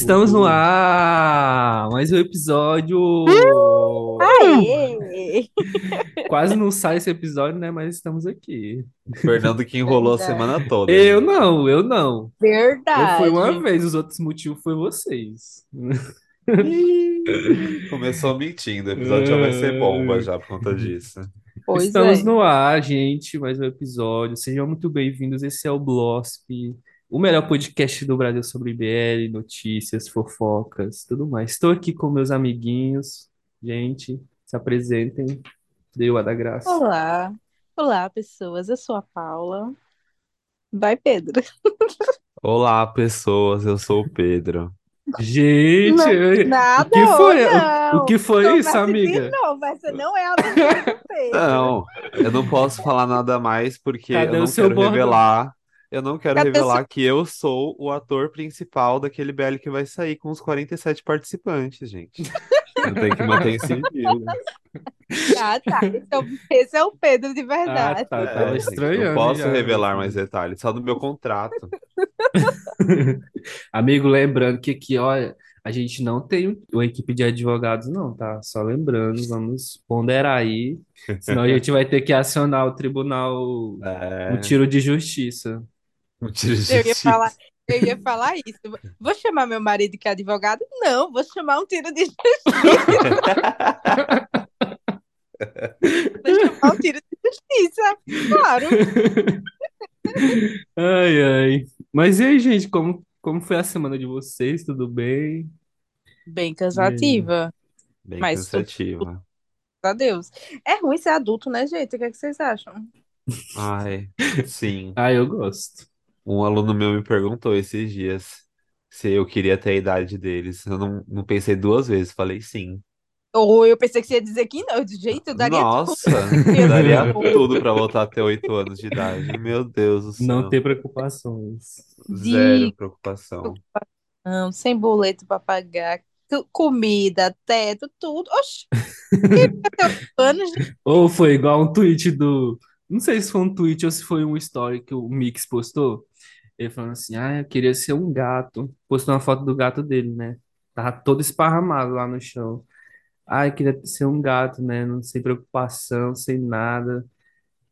Estamos no ar! Mais um episódio! Aê! Quase não sai esse episódio, né? Mas estamos aqui. Fernando que enrolou a semana toda. Eu não, eu não. Eu Verdade. fui uma vez, os outros motivos foi vocês. Começou mentindo. O episódio já vai ser bomba já por conta disso. Pois Estamos é. no ar, gente, mais um episódio. Sejam muito bem-vindos. Esse é o Blosp, o melhor podcast do Brasil sobre IBL, notícias, fofocas, tudo mais. Estou aqui com meus amiguinhos. Gente, se apresentem. Deu a da graça. Olá. Olá, pessoas. Eu sou a Paula. Vai, Pedro. Olá, pessoas. Eu sou o Pedro. Gente, Não, Nada, o que foi? O, não. o que foi Comece isso, amiga? novo, essa não é a do Pedro. Não, eu não posso falar nada mais porque Cadê eu o não quero bordão? revelar. Eu não quero Cadê o revelar que eu sou o ator principal daquele BL que vai sair com os 47 participantes, gente. Eu tenho que manter em sigilo. Ah, tá. Esse é, o, esse é o Pedro de Ah, verdade. tá, É, gente, não posso já. revelar mais detalhes, só no meu contrato. Amigo, lembrando que aqui, olha, a gente não tem uma equipe de advogados, não, tá? Só lembrando, vamos ponderar aí, senão a gente vai ter que acionar o tribunal, o É, tiro de justiça. Um tiro de Eu ia justiça. falar, eu ia falar isso. Vou chamar meu marido que é advogado? Não, vou chamar um tiro de justiça. Vou chamar um tiro de justiça. Claro. Ai, ai. Mas e aí, gente, como, como foi a semana de vocês? Tudo bem? Bem cansativa. Bem Mas tudo- cansativa. A Deus. É ruim ser adulto, né, gente? O que é que vocês acham? Ai, sim. Ah, eu gosto. Um aluno meu me perguntou esses dias se eu queria ter a idade deles. Eu não, não pensei duas vezes, falei sim. Ou eu pensei que você ia dizer que não. Disse, gente, eu daria Nossa, tudo. daria tudo pra voltar a ter oito anos de idade. Meu Deus do Não céu. ter preocupações. Zero De- preocupação. Não, sem boleto pra pagar. tu- Comida, teto, tudo. Oxi. Anos? Ou foi igual um tweet do. Não sei se foi um tweet ou se foi um story que o Mix postou. Ele falando assim: Ah, eu queria ser um gato. Postou uma foto do gato dele, né? Tava todo esparramado lá no chão. Ah, eu queria ser um gato, né? Não sem preocupação, sem nada.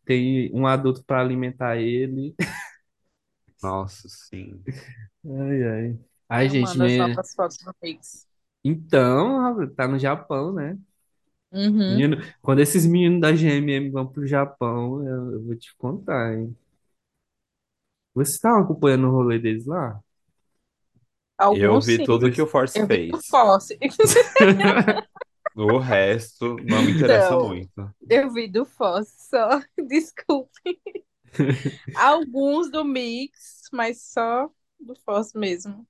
Tem um adulto para alimentar ele. Nossa, sim. Ai, ai. Ai, Eu gente, mando as novas fotos no Pix. então, rapaz, tá no Japão, né? Uhum. Menino, quando esses meninos da GMM vão pro Japão, eu, eu vou te contar, hein? Vocês estavam acompanhando o rolê deles lá? Alguns Eu vi sim. tudo que o Force Eu vi o fez. Fosse. O resto não me interessa Não. muito. Eu vi do Fosse só. Desculpe. Alguns do Mix, mas só do Fosse mesmo.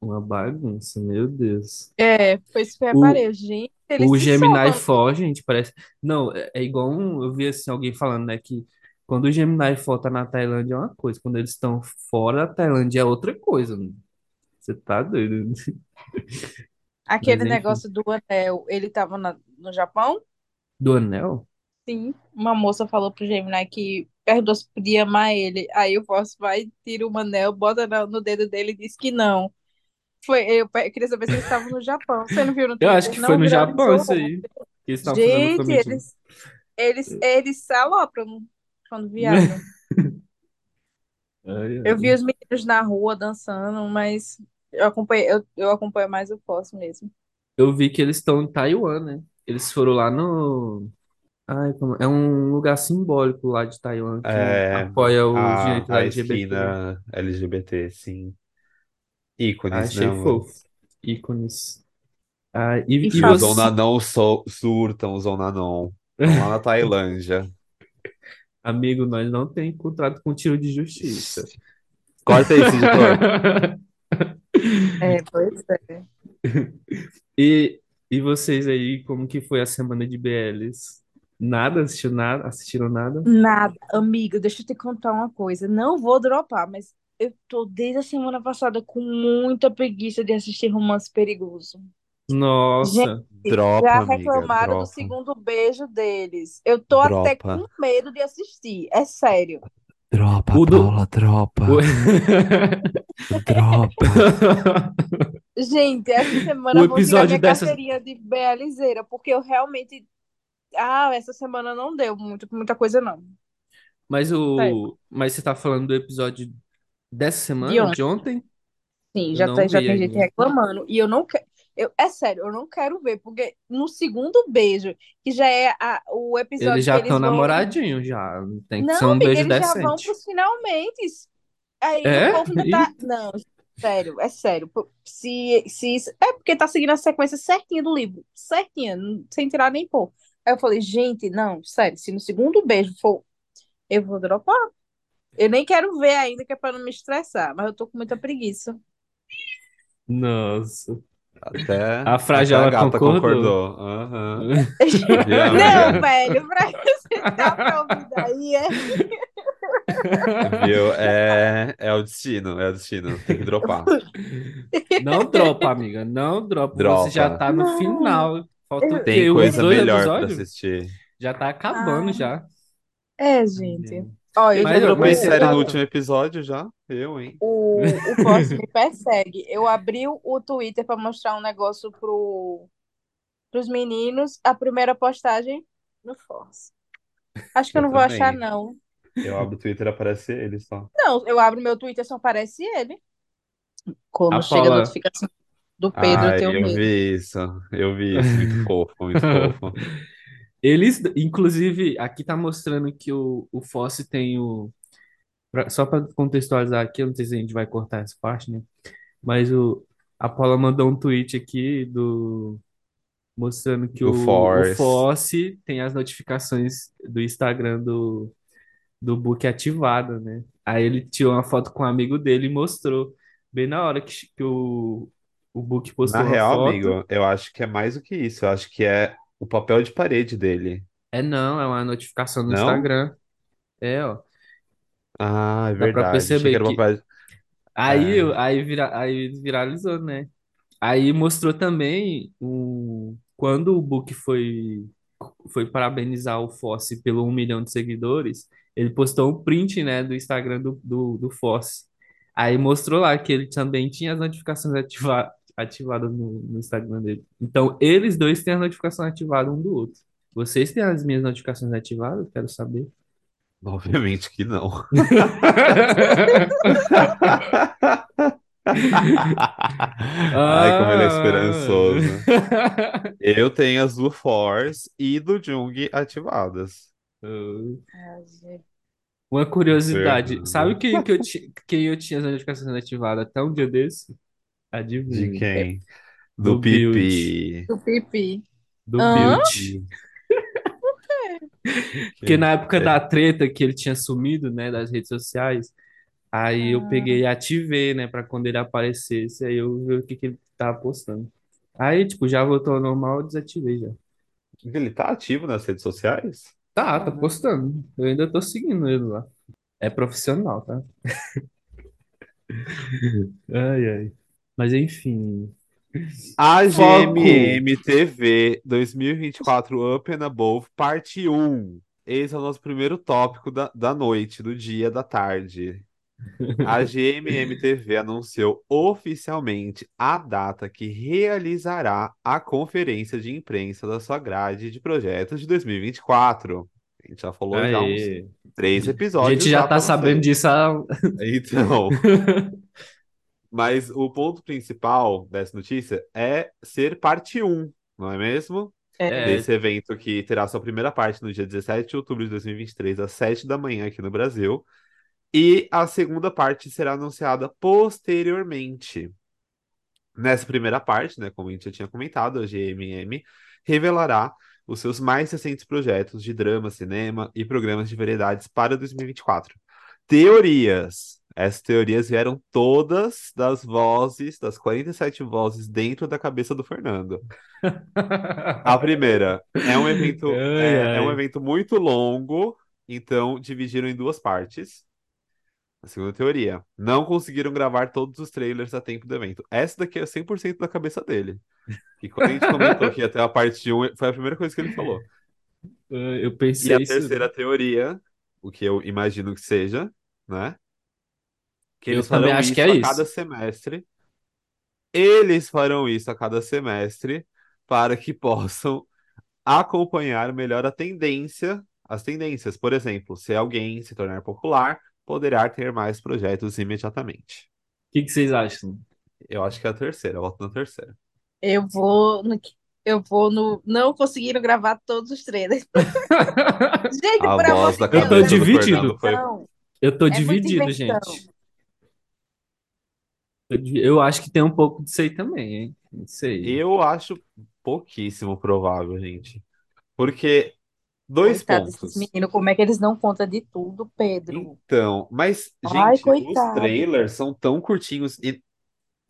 Uma bagunça, meu Deus. É, foi isso que eu O- reparei. Gente, eles O se Gemini somam. 4, gente, parece. Não, é é igual um... Eu vi assim, alguém falando, né, que quando o Gemini 4 tá na Tailândia é uma coisa, quando eles estão fora da Tailândia é outra coisa. Você tá doido? Aquele Mas negócio do anel, ele tava na- no Japão? Do anel? Sim. Uma moça falou pro Gemini que perguntou se podia amar ele. Aí o Fosse vai, tira o anel, bota na- no dedo dele e diz que não. Foi, eu pe- queria saber se eles estavam no Japão. Você não viu no Eu acho Twitter? que Não foi no viralizou Japão isso ontem. aí. Que eles estavam fazendo Gente, eles, eles, eles se alopram quando ai. Eu vi os meninos na rua dançando, mas eu acompanhei, eu, eu acompanho mais o Fosse mesmo. Eu vi que eles estão em Taiwan, né? Eles foram lá no. Ai, como... É um lugar simbólico lá de Taiwan que É, apoia o a, direito a LGBT. esquina LGBT, sim. Ícones, Achei né, fofo. Ícones. Ah, e, E e os você. Onanon so- surtam, os Onanon. Estão lá na Tailândia. Amigo, nós não tem contrato com tiro de justiça. Corta isso, editor. É, pois é. E, e vocês aí, como que foi a semana de BLs? Nada? Assistiu nada? Assistiram nada? Nada, amiga, deixa eu te contar uma coisa. Não vou dropar, mas eu tô desde a semana passada com muita preguiça de assistir Romance Perigoso. Nossa, Dropa, Já amiga, reclamaram do dropa. segundo beijo deles. Eu tô até Dropa. com medo de assistir, é sério. Dropa, O do- Paula, dropa. O- Dropa. Gente, essa semana O eu vou tirar episódio minha dessa- carteirinha de BLzeira, porque eu realmente. Ah, essa semana não deu muito, muita coisa, não. Mas o. Sério. Mas você tá falando do episódio dessa semana, De ontem. de ontem? Sim, já, tá- já tem gente reclamando. E eu não quero. Eu, é sério, eu não quero ver, porque no segundo beijo, que já é a- o episódio Eles já estão vão. namoradinhos, já. Tem que ser Não, um amiga, beijo eles já vão decente. pros finalmente. Aí É? o povo ainda tá. Não, sério, é sério. Se, se isso- É porque tá seguindo a sequência certinha do livro. Certinha, sem tirar nem pôr. Aí eu falei, gente, não, sério, se no segundo beijo for. Eu vou dropar. Eu nem quero ver ainda, que é pra não me estressar, mas eu tô com muita preguiça. Nossa. Até, A Fragile até a gata concordou. concordou. Aham. Não, velho, pra você tá pra ouvir daí, é. Viu? É, é o destino, é o destino. Tem que dropar. Não dropa, amiga. Não dropa. Dropa. Você já tá no Não. final. Falta o Tem coisa dois melhor pra episódios? assistir. Já tá acabando Ah. já. É, gente. Ó, eu Mas já eu- sério, tá- no último episódio já? Eu, hein? O, o Force me persegue. Eu abri o- Twitter para mostrar um negócio pro, pros meninos. A primeira postagem no Force. Acho que eu Eu não vou também. achar, não. Eu abro o Twitter e aparece ele só. Não, eu abro meu Twitter só aparece ele. Quando A chega a Paula- notificação do Pedro, eu Ai, tenho eu medo. vi isso. Eu vi isso. Muito fofo, muito fofo. Eles, inclusive, aqui tá mostrando que o, o Fosse tem o. pra- só para contextualizar aqui, eu não sei se a gente vai cortar essa parte, né? Mas o, a Paula mandou um tweet aqui do mostrando que Do o, o Force. Fosse tem as notificações do Instagram do, do Book ativada, né? Aí ele tirou uma foto com um amigo dele e mostrou bem na hora que, que o, o Book postou Na uma real, foto. amigo, eu acho que é mais do que isso. Eu acho que é o papel de parede dele. É não, é uma notificação no Não? Instagram. É, ó. Ah, é Dá pra verdade. Achei perceber que era que- papel. Aí, É. aí, vira, aí viralizou, né? Aí mostrou também um, quando o Book foi, foi parabenizar o Fosse pelo um milhão de seguidores, ele postou um print, né, do Instagram do, do, do Fosse. Aí mostrou lá que ele também tinha as notificações ativa, ativadas no, no Instagram dele. Então, eles dois têm as notificações ativadas um do outro. Vocês têm as minhas notificações ativadas? Quero saber. Obviamente que não. Ai, como ele é esperançoso. Eu tenho as do Force e do Jung ativadas. Uma curiosidade, sabe quem, que eu, ti- quem eu tinha as notificações ativadas até um dia desse? Adivinha. De quem? Do Do Pipi. Do pipi. Do Hã? Build. Porque na época da treta que ele tinha sumido, né, das redes sociais, aí eu Ah. peguei e ativei, né, pra quando ele aparecesse, aí eu vi o que, que ele tava postando. Aí, tipo, já voltou ao normal, eu desativei já. Ele tá ativo nas redes sociais? Tá, tá postando. Eu ainda tô seguindo ele lá. É profissional, tá? Ai, ai. Mas enfim. A Foco. GMM TV 2024 Up and Above, parte 1. Esse é o nosso primeiro tópico da, da noite, do dia, da tarde. A GMM TV anunciou oficialmente a data que realizará a conferência de imprensa da sua grade de projetos de 2024. A gente já falou já uns Aê. três A episódios gente já pra tá sabendo disso há... Então, mas o ponto principal dessa notícia é ser parte 1, não é mesmo? É, Desse evento que terá sua primeira parte no dia 17 de outubro de 2023, às 7 da manhã aqui no Brasil. E a segunda parte será anunciada posteriormente. Nessa primeira parte, né, como a gente já tinha comentado, a GMM revelará os seus mais recentes projetos de drama, cinema e programas de variedades para 2024. Teorias. Essas teorias vieram todas das vozes, das 47 vozes dentro da cabeça do Fernando. A primeira é um evento, Ai, é, é um ai. evento muito longo, então dividiram em duas partes. A segunda teoria, não conseguiram gravar todos os trailers a tempo do evento. Essa daqui é 100% da cabeça dele. E quando a gente comentou que até a parte 1, foi a primeira coisa que ele falou. Eu E pensei a isso. terceira teoria, o que eu imagino que seja, né? Que Eu eles também farão acho que isso é a cada isso. semestre. Eles farão isso a cada semestre para que possam acompanhar melhor a tendência, as tendências. Por exemplo, se alguém se tornar popular, poderá ter mais projetos imediatamente. O que que vocês acham? Eu acho que é a terceira, eu voto na terceira. Eu vou no, eu vou no. Não conseguiram gravar todos os trailers. Gente, A por amor voz de da Deus, tô cabeça do dividido. Foi. Eu tô É dividido, gente. Eu acho que tem um pouco disso aí também, hein? Não sei. Eu acho pouquíssimo provável, gente. Porque, dois Coitado pontos. meninos, como é que eles não contam de tudo, Pedro? Então, mas, Ai, gente, os coitado. trailers são tão curtinhos e,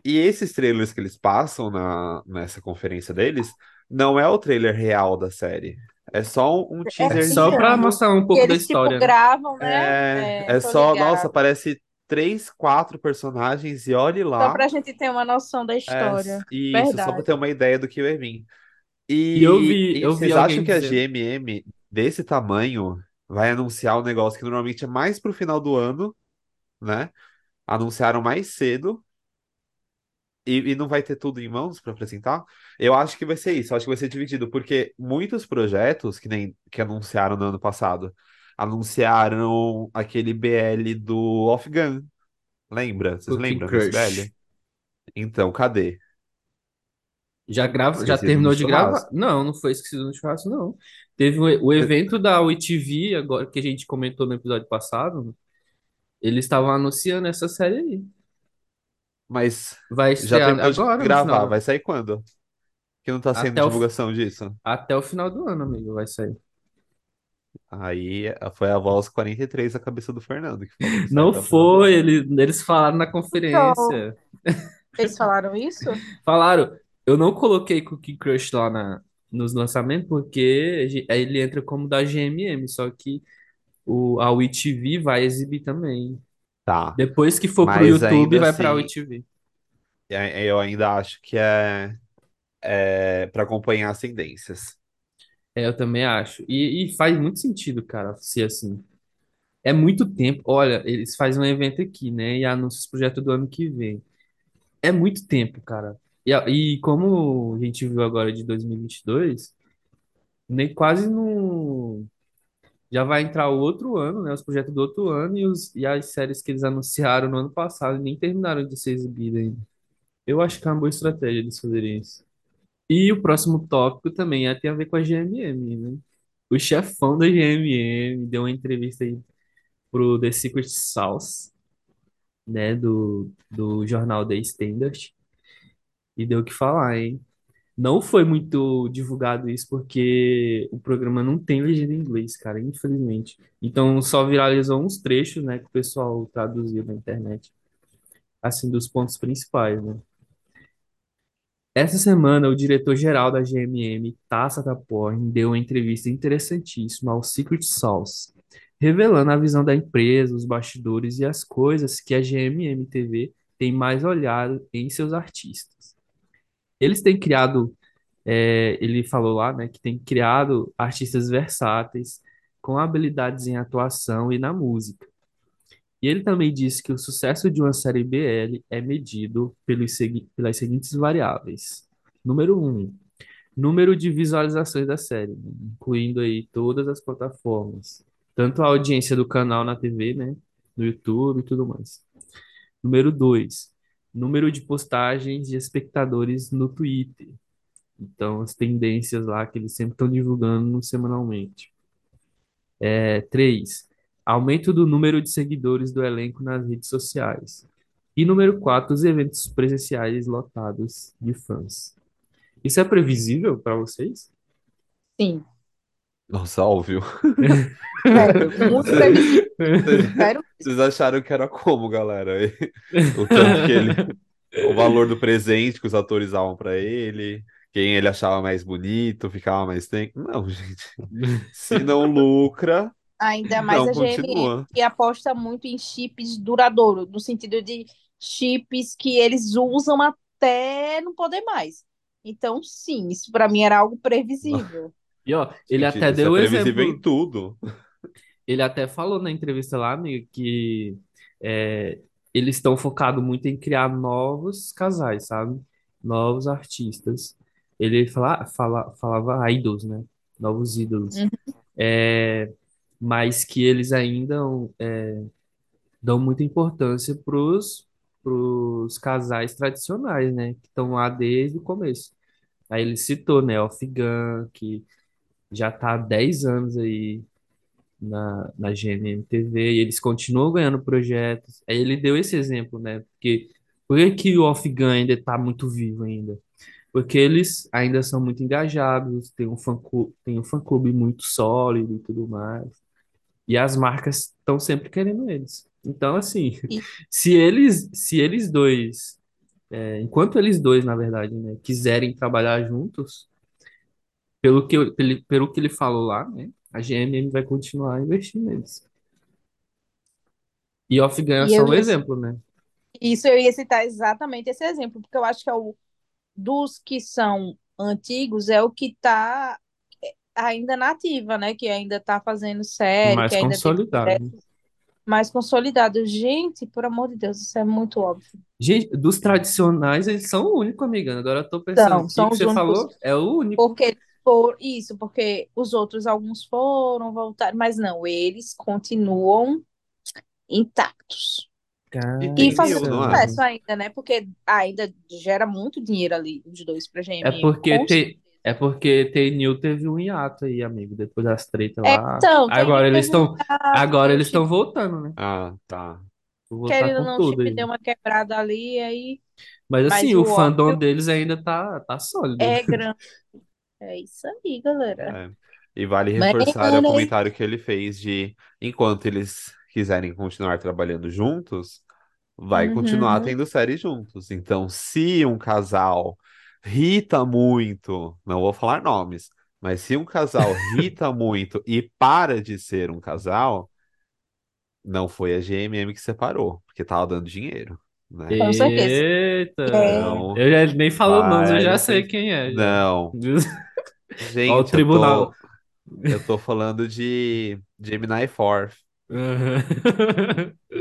e esses trailers que eles passam na, nessa conferência deles não é o trailer real da série. É só um, um É É só pra mostrar um pouco da eles, tipo, história, né? gravam, né? É, É, é só, ligada. nossa, parece três, quatro personagens e olhe Só lá. pra gente ter uma noção da É, história. isso, só pra Verdade. ter uma ideia do que vai vir. E eu E, vi, e eu vi vocês acham alguém que a dizendo. GMM desse tamanho vai anunciar um negócio que normalmente é mais pro final do ano, né? Anunciaram mais cedo e, e não vai ter tudo em mãos para apresentar? Eu acho que vai ser isso, eu acho que vai ser dividido, porque muitos projetos que nem que anunciaram no ano passado, anunciaram aquele BL do Off Gun. Lembra? Vocês Cooking lembram desse. BL? Então, cadê? Já grava, já terminou de gravar? Não, não foi esquecido no churrasco, não. Teve o, o evento da UITV, agora que a gente comentou no episódio passado, eles estavam anunciando essa série aí. Mas Vai já terminou de agora, no gravar, vai sair quando? Que não tá sendo até o, divulgação disso. até o final do ano, amigo, vai sair. Aí foi a voz 43 da cabeça do Fernando que falou que Não foi, ele, eles falaram na Então, conferência. eles falaram isso? Falaram, eu não coloquei Cookie Crush lá na, nos lançamentos porque a ele entra como da GMM, só que o, a UITV vai exibir também. Tá, Depois que for pro mas YouTube, ainda vai pra assim, UITV. é- eu ainda acho que é, é para acompanhar as tendências. É, eu também acho. E, e faz muito sentido, cara, ser assim. É muito tempo. Olha, eles fazem um evento aqui, né? E anunciam os projetos do ano que vem. É muito tempo, cara. E, e como a gente viu agora de 2022, nem quase não. Já vai entrar o outro ano, né? Os projetos do outro ano e, os, e as séries que eles anunciaram no ano passado nem terminaram de ser exibidas ainda. Eu acho que é uma boa estratégia eles fazerem isso. E o próximo tópico também é, tem a ver com a GMM, né? O chefão da GMM deu uma entrevista aí pro The Secret Sauce, né? Do, do jornal The Standard, e deu o que falar, hein? Não foi muito divulgado isso porque o programa não tem legenda em inglês, cara, infelizmente. Então só viralizou uns trechos, né, que o pessoal traduziu na internet, assim, dos pontos principais, né? Essa semana, o diretor-geral da GMM, Tassa Taporn, deu uma entrevista interessantíssima ao Secret Sauce, revelando a visão da empresa, os bastidores e as coisas que a GMM TV tem mais olhado em seus artistas. Eles têm criado, é, ele falou lá, né, que tem criado artistas versáteis, com habilidades em atuação e na música. E ele também disse que o sucesso de uma série BL é medido pelos segui- pelas seguintes variáveis. Número um, número de visualizações da série, né, incluindo aí todas as plataformas, tanto a audiência do canal na TV, né, no YouTube e tudo mais. Número dois, número de postagens de espectadores no Twitter. Então, as tendências lá que eles sempre estão divulgando semanalmente. É, três, aumento do número de seguidores do elenco nas redes sociais. E número quatro, os eventos presenciais lotados de fãs. Isso é previsível para vocês? Sim. Nossa, óbvio. Sério, muito Vocês previsível. vocês- vocês acharam que era como, galera? O tanto que ele. O valor do presente que os atores davam pra ele, quem ele achava mais bonito, ficava mais tempo. Não, gente. Se não lucra, Ainda mais não a continua. que aposta muito em chips duradouros, no sentido de chips que eles usam até não poder mais. Então, sim, isso para mim era algo previsível. E ó, ele Gente, até isso deu é previsível em exemplo, tudo. ele até falou na entrevista lá, amigo, que é, eles estão focados muito em criar novos casais, sabe? Novos artistas. Ele fala, fala, falava idols, né? Novos ídolos. Uhum. É, mas que eles ainda é, dão muita importância pros pros casais tradicionais, né? Que estão lá desde o começo. Aí ele citou, né? Gun, que já tá há 10 anos aí na, na TV e eles continuam ganhando projetos. Aí ele deu esse exemplo, né? Porque por que, que o Gun ainda tá muito vivo ainda? Porque eles ainda são muito engajados, tem um fã, tem um fã-clube muito sólido e tudo mais. E as marcas estão sempre querendo eles. Então, assim, E, se eles, se eles dois, é, enquanto eles dois, na verdade, né, quiserem trabalhar juntos, pelo que, eu- pelo, pelo que ele falou lá, né, a GMM vai continuar investindo neles. E Off-Gun é e só eu um ia, exemplo, né? isso eu ia citar exatamente esse exemplo, porque eu acho que é o dos que são antigos é o que está ainda nativa, né? Que ainda está fazendo série, que Mais ainda tem consolidado. projetos mais consolidados. Gente, por amor de Deus, isso é muito óbvio. Gente, dos tradicionais, eles são o único, amiga. Agora eu tô pensando aqui são que você únicos, falou, é o único. porque por isso, porque os outros alguns foram voltar, mas não, eles continuam intactos. E E tem fazendo não é? sucesso ainda, né? Porque ainda gera muito dinheiro ali, os dois pra É GMM, porque tem. É porque T-New teve um hiato aí, amigo, depois das tretas É, lá. então, Agora eles teve um estão, hiato, agora eles estão voltando, né? Ah, tá. Vou voltar querendo ou não, o tudo chip aí. deu uma quebrada ali, aí, Mas assim, mas o o fandom óbvio deles ainda tá, tá sólido. é grande. É isso aí, galera. É. E vale Mas, reforçar o comentário que ele fez de enquanto eles quiserem continuar trabalhando juntos, vai continuar uhum. tendo série juntos. Então, se um casal irrita muito, não vou falar nomes, mas se um casal irrita muito e para de ser um casal, não foi a GMM que separou, porque tava dando dinheiro, né? Com certeza. Eita! É, Então, Eu já nem falou nomes, eu já sei quem é já. Não. Ó, o Gente, eu tribunal. tô, eu tô falando de Gemini 4.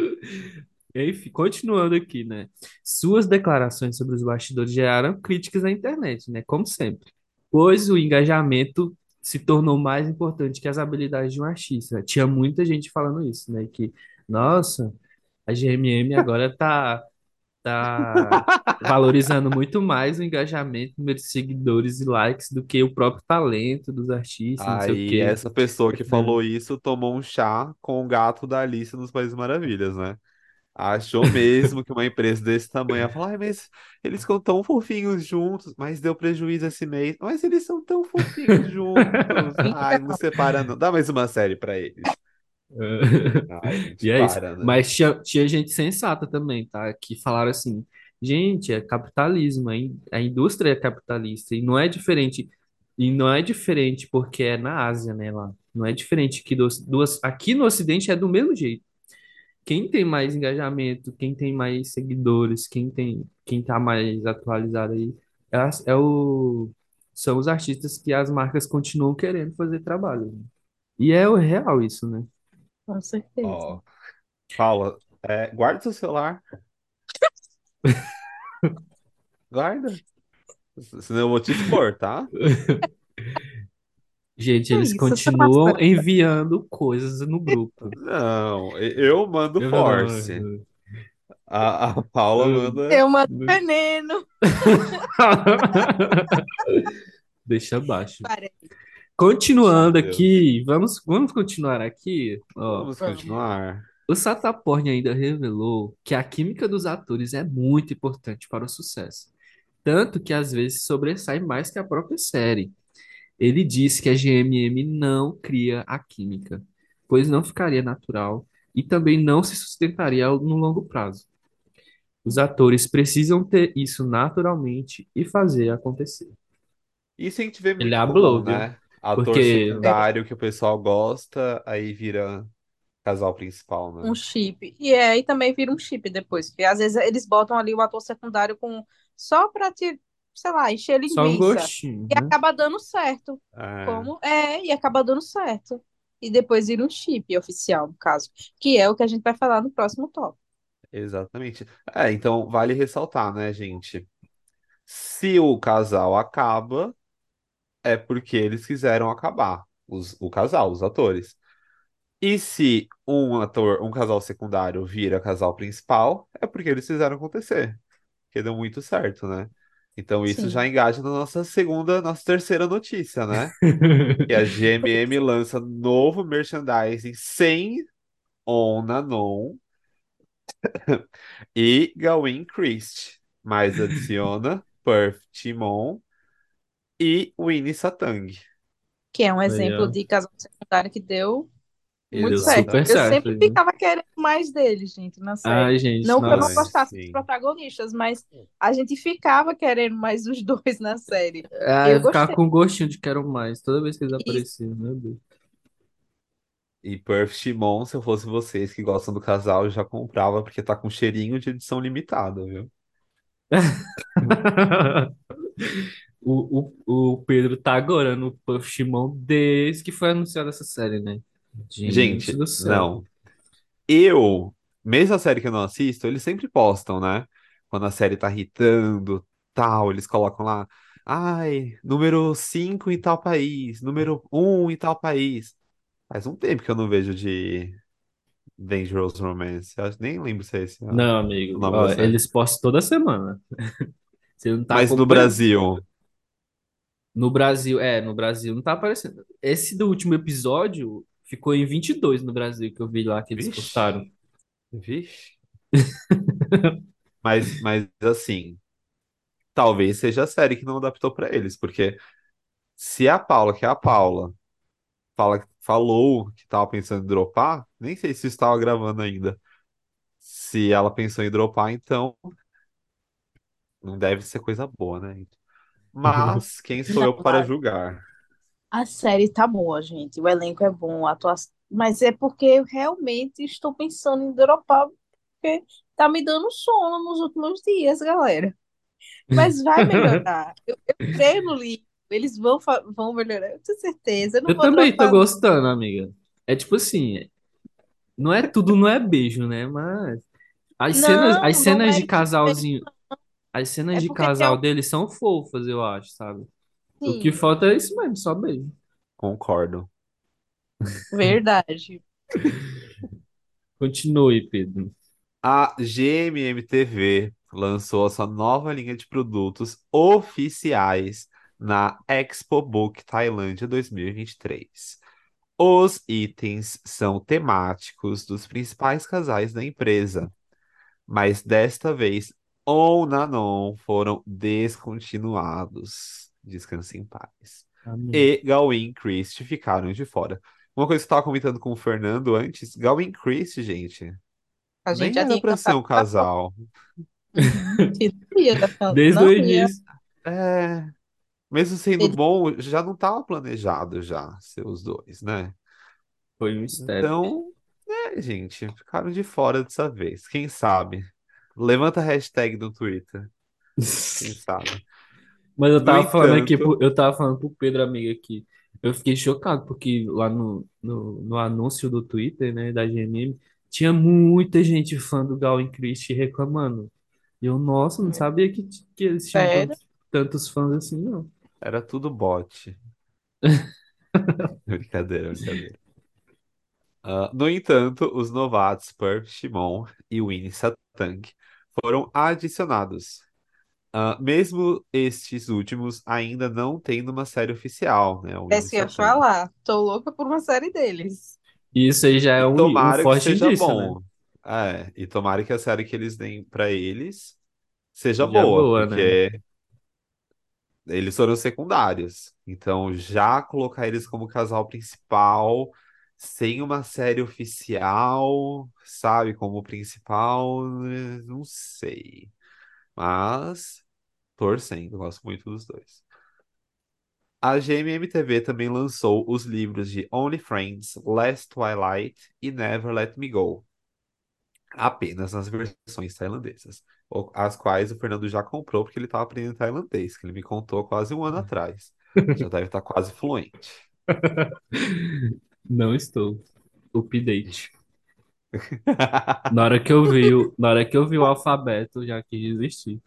Enfim, continuando aqui, né? Suas declarações sobre os bastidores geraram críticas na internet, né? Como sempre. Pois o engajamento se tornou mais importante que as habilidades de um artista. Tinha muita gente falando isso, né? Que, nossa, a GMM agora tá, tá valorizando muito mais o engajamento, número de seguidores e likes do que o próprio talento dos artistas, não sei o Aí, quê. essa pessoa que Né? falou isso tomou um chá com o gato da Alice nos Países Maravilhas, né? Achou mesmo que uma empresa desse tamanho ia falar, Ai, mas eles ficam tão fofinhos juntos, mas deu prejuízo esse mês. Mas eles são tão fofinhos juntos. Ai, não separa não. Dá mais uma série pra eles. Ai, E é isso. para, né? Mas tinha, tinha gente sensata também, tá? Que falaram assim, gente, é capitalismo, a, in- a indústria é capitalista e não é diferente. E não é diferente porque é na Ásia, né, lá. Não é diferente que dos, duas, aqui no Ocidente é do mesmo jeito. Quem tem mais engajamento, quem tem mais seguidores, quem tem, quem tá mais atualizado aí, é, é o, são os artistas que as marcas continuam querendo fazer trabalho. né? E é o real isso, né? com certeza. Ó, Paula, é, guarda seu celular. Guarda. Senão eu vou te expor, tá? Gente, É eles isso, essa continuam enviando coisas no grupo. Não, eu mando Eu force. não. A, a Paula manda. Eu mando veneno. Deixa abaixo. Parece. Continuando aqui, vamos, vamos continuar aqui. Ó, Vamos Vamos. continuar. o Sataporn ainda revelou que a química dos atores é muito importante para o sucesso, tanto que às vezes sobressai mais que a própria série. Ele disse que a GMM não cria a química, pois não ficaria natural e também não se sustentaria no longo prazo. Os atores precisam ter isso naturalmente e fazer acontecer. Isso a gente vê Ele muito comum, viu? né? Ator Porque secundário que o pessoal gosta, aí vira casal principal, né? Um chip. E é, e também vira um chip depois. Porque às vezes eles botam ali o ator secundário com só pra te, sei lá, encher só um linguiça. gostinho, E né? acaba dando certo. É. Como? É, e acaba dando certo. e depois vira um chip oficial, no caso, que é o que a gente vai falar no próximo tópico. Exatamente. É, então vale ressaltar, né, gente? Se o casal acaba, é porque eles quiseram acabar, os, o casal, os atores. E se um ator, um casal secundário vira casal principal, é porque eles fizeram acontecer. Porque deu muito certo, né? Então isso Sim. já engaja na nossa segunda, nossa terceira notícia, né? Que a GMM lança novo merchandising sem On na Non e Gawain Christ, mas adiciona Perth Timon e Winnie Satang. Que é um exemplo de casal secundário que deu muito Deu certo. super Eu certo, sempre viu? ficava querendo mais deles, gente, na série. Ai, gente, Não que eu não gostasse dos sim. protagonistas, mas a gente ficava querendo mais os dois na série. Ah, Eu ficava com gostinho de quero mais, toda vez que eles apareciam, meu Deus. E Perth Timon, se eu fosse vocês que gostam do casal, eu já comprava, porque tá com cheirinho de edição limitada, viu? O, o, o Pedro tá agora no Puff Chimão desde que foi anunciada essa série, né? Gente Gente, do céu. não. Eu, mesmo a série que eu não assisto, eles sempre postam, né? Quando a série tá hitando, tal, eles colocam lá, ai, número 5 em tal país, número um em tal país. Faz um tempo que eu não vejo de Dangerous Romance. Eu nem lembro se é esse Não, amigo, ó, eles postam toda semana. Você não tá Mas no. Brasil, No Brasil, é, no Brasil não tá aparecendo. Esse do último episódio ficou em 22 no Brasil, que eu vi lá que eles postaram. vixe, vixe. Mas, mas assim, talvez seja a série que não adaptou pra eles, porque se a Paula, que é a Paula, fala, falou que tava pensando em dropar, nem sei se estava gravando ainda. Se ela pensou em dropar, então não deve ser coisa boa, né? Mas quem sou eu para julgar? A série tá boa, gente. O elenco é bom, a atuação. Mas é porque eu realmente estou pensando em dropar, porque tá me dando sono nos últimos dias, galera. Mas vai melhorar. Eu, eu creio no livro. Eles vão, vão melhorar, eu tenho certeza. Eu Eu também tô dropar, não. gostando, amiga. É tipo assim, não é tudo, não é beijo, né? Mas as cenas, Não, as não cenas é de casalzinho, as cenas É de casal deles são fofas, eu acho, sabe? O que falta é isso mesmo, só beijo. Concordo. verdade. Continue, Pedro. A GMM TV lançou a sua nova linha de produtos oficiais na Expo Book Tailândia 2023. Os itens são temáticos dos principais casais da empresa, mas desta vez On Nanon foram descontinuados. Descanse em paz. Amém. E Gawain e Christie ficaram de fora. Uma coisa que eu estava comentando com o Fernando antes, Gawain e Christie, gente, A gente nem já era pra ser um casal. Desde o início. É, mesmo sendo Ele- bom, já não estava planejado já ser os dois, né? Foi um mistério. Então, é, gente, ficaram de fora dessa vez. Quem sabe? Levanta a hashtag no Twitter. Quem sabe? Mas eu No tava falando aqui, pro- eu tava falando pro Pedro, amigo, aqui. Eu fiquei chocado, porque lá no, no, no anúncio do Twitter, né, da GMM, tinha muita gente fã do Gal Christie reclamando. E eu, nossa, não sabia que, que eles tinham Sério? tantos, tantos fãs assim, não. era tudo bot. Brincadeira, brincadeira. Ah, no entanto, os novatos Perth Shimon e Winnie Satang foram adicionados. Ah, mesmo estes últimos ainda não tendo uma série oficial, né? O É isso que eu ia falar. Tô louca por uma série deles. Isso aí já é um, um tomara que forte seja indício, né? bom. É, e tomara que a série que eles deem pra eles seja Já boa, boa, né? porque eles foram secundários. Então, já colocar eles como casal principal, sem uma série oficial, sabe, como principal, eh, não sei. Mas, torcendo, gosto muito dos dois. A GMM TV também lançou os livros de Only Friends, Last Twilight e Never Let Me Go, apenas nas versões tailandesas, as quais o Fernando já comprou porque ele estava aprendendo tailandês, que ele me contou quase um ano atrás. Já deve estar quase fluente. Não estou. Update. Na hora que eu vi, o- na hora que eu vi o alfabeto, já quis desistir.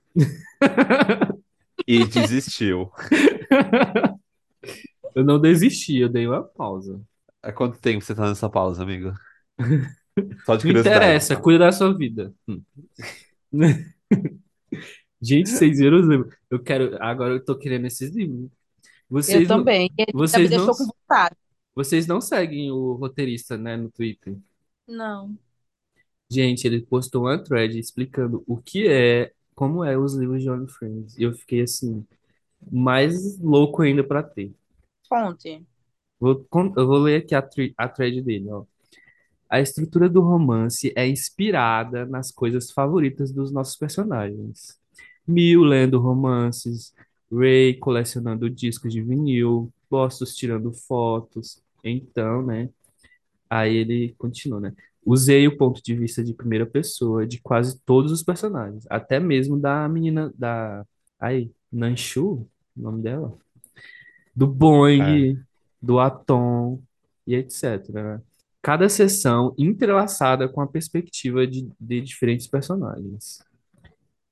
E desistiu. Eu não desisti, eu dei uma pausa. Há quanto tempo você tá nessa pausa, amigo? Só de Não curiosidade. interessa, cuida da sua vida. Hum. Gente, vocês viram os livros? Eu quero. Agora eu tô querendo esses livros. Eu Vocês não, também. Ele já me vocês não, deixou com vontade. vocês não seguem o roteirista, né, no Twitter. Não. Gente, ele postou uma thread explicando o que é, como é os livros de John Friends. E eu fiquei assim, mais louco ainda pra ter. Fonte. Vou, con- eu vou ler aqui a, thre- a thread dele, ó. A estrutura do romance é inspirada nas coisas favoritas dos nossos personagens. Mil lendo romances, Ray colecionando discos de vinil, Bostos tirando fotos. Então, né? Aí ele continua, né? Usei o ponto de vista de primeira pessoa de quase todos os personagens, até mesmo da menina da. Aí, Nanshu, o nome dela? Do É. Boing, do Atom e etc, né? Cada sessão entrelaçada com a perspectiva de, de diferentes personagens.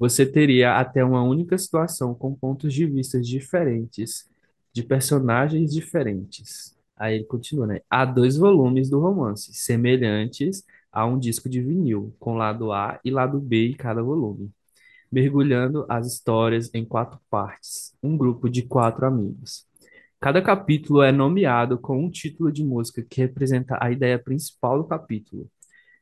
Você teria até uma única situação com pontos de vista diferentes, de personagens diferentes. Aí ele continua, né? Há dois volumes do romance, semelhantes a um disco de vinil, com lado A e lado B em cada volume, mergulhando as histórias em quatro partes, um grupo de quatro amigos. Cada capítulo é nomeado com um título de música que representa a ideia principal do capítulo.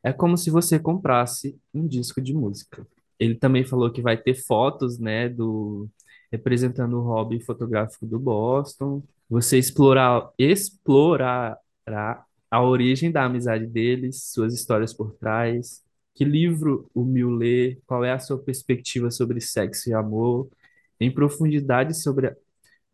É como se você comprasse um disco de música. Ele também falou que vai ter fotos, né, do representando o hobby fotográfico do Boston. Você explorar, explorará a origem da amizade deles, suas histórias por trás, que livro o Miu lê, qual é a sua perspectiva sobre sexo e amor, em profundidade sobre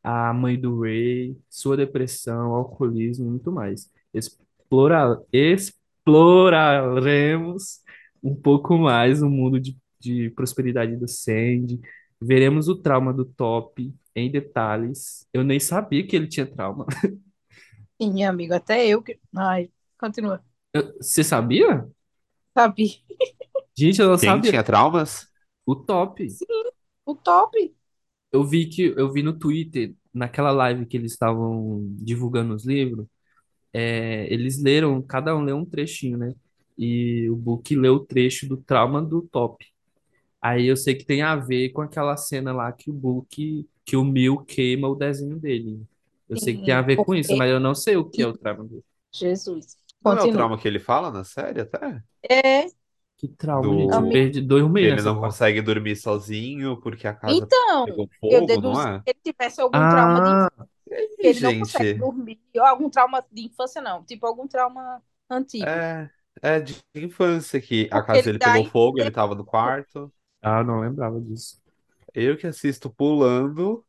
a mãe do Ray, sua depressão, alcoolismo e muito mais. Explora, exploraremos um pouco mais o mundo de, de prosperidade do Sandy, veremos o trauma do Top em detalhes. Eu nem sabia que ele tinha trauma. Sim, amigo, até eu que. Ai, continua. Eu- Você sabia? Sabia. Gente, eu não Quem sabia. tinha traumas? O Top. Sim, o top. Eu vi que eu vi no Twitter, naquela live que eles estavam divulgando os livros. É, eles leram, cada um leu um trechinho, né? E o Book leu o trecho do trauma do Top. Aí eu sei que tem a ver com aquela cena lá que o Book, que o Mil queima o desenho dele. Eu sei que tem a Sim, ver com isso, porque. mas eu não sei o que é o trauma dele. Jesus. Não é o Continua. trauma que ele fala na série até? É, Que trauma, gente. Eu Do... perdi dois meses ele nessa não parte. consegue dormir sozinho porque a casa Então, pegou eu fogo, não deduzi é? que ele tivesse algum trauma de Ah, Ih, ele não consegue gente, dormir. Ou algum trauma de infância, não. Tipo, algum trauma antigo. é, é de infância que a Porque casa ele dele dá pegou fogo, ele tava no quarto. Ah, não lembrava disso. Eu que assisto pulando,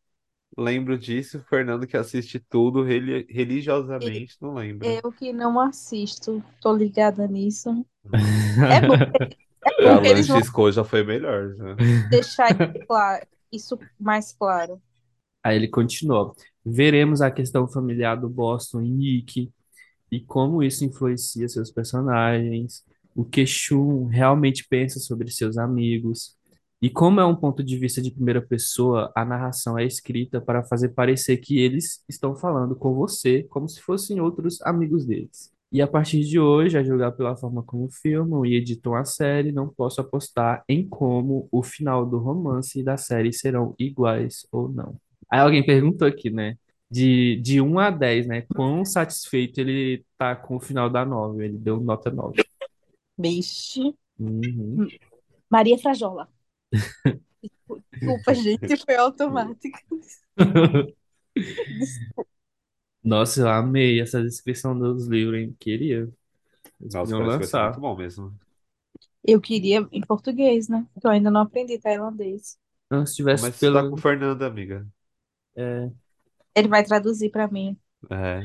lembro disso. O Fernando que assiste tudo reli- religiosamente, não lembra. Eu que não assisto, tô ligada nisso. É bom, é bom que eles vão Lanche já foi melhor, já. deixar claro, isso mais claro. Aí ele continuou. Veremos a questão familiar do Boston e Nick e como isso influencia seus personagens, o que Shun realmente pensa sobre seus amigos. E como é um ponto de vista de primeira pessoa, a narração é escrita para fazer parecer que eles estão falando com você como se fossem outros amigos deles. E a partir de hoje, a julgar pela forma como filmam e editam a série, não posso apostar em como o final do romance e da série serão iguais ou não. Aí alguém perguntou aqui, né? De, de 1 a 10, né? Quão satisfeito ele tá com o final da novela. Ele deu nota 9. Vixe. Uhum. Maria Frajola. Desculpa, gente, foi automático. Nossa, eu amei essa descrição dos livros, hein? Queria. Eles Nossa, podiam parece que vai ser muito lançar. bom mesmo. Eu queria em português, né? Porque eu ainda não aprendi tailandês. Não, se tivesse Começa a estudar com o pelo. Fernando, amiga. É... Ele vai traduzir pra mim. É,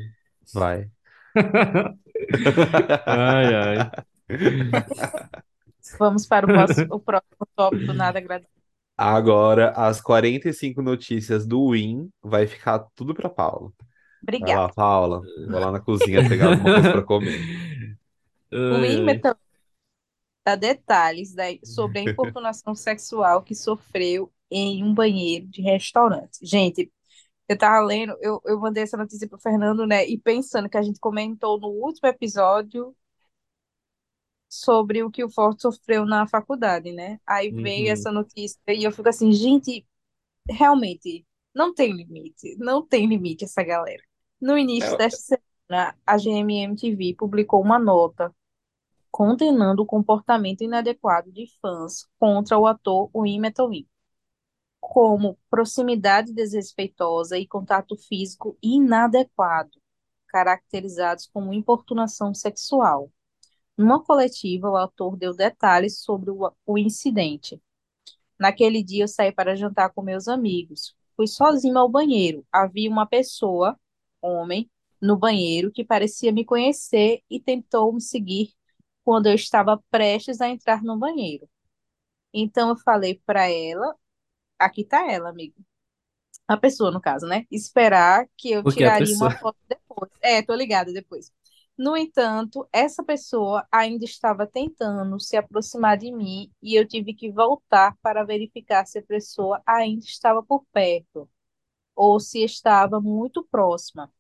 vai. Ai, ai. Vamos para o próximo, o próximo tópico, nada agradável. Agora, as 45 notícias do Win vai ficar tudo pra Paulo. Vai Obrigada. lá, Paula. Vou lá na cozinha pegar alguma coisa pra comer. O também dá detalhes da- sobre a importunação sexual que sofreu em um banheiro de restaurante. Gente, eu tava lendo, eu, eu mandei essa notícia pro Fernando, né? E pensando que a gente comentou no último episódio sobre o que o Ford sofreu na faculdade, né? Aí veio Uhum. essa notícia e eu fico assim, gente, realmente, não tem limite, não tem limite essa galera. No início É, desta semana, a GMMTV publicou uma nota condenando o comportamento inadequado de fãs contra o ator Wim Metal-Win, como proximidade desrespeitosa e contato físico inadequado, caracterizados como importunação sexual. Numa coletiva, o ator deu detalhes sobre o, o incidente. Naquele dia eu saí para jantar com meus amigos. Fui sozinho ao banheiro. Havia uma pessoa, homem, no banheiro que parecia me conhecer e tentou me seguir quando eu estava prestes a entrar no banheiro. Então eu falei para ela, aqui tá ela, amigo. A pessoa, no caso, né? Esperar que eu Porque tiraria uma foto depois. É, tô ligada depois. No entanto, essa pessoa ainda estava tentando se aproximar de mim e eu tive que voltar para verificar se a pessoa ainda estava por perto ou se estava muito próxima.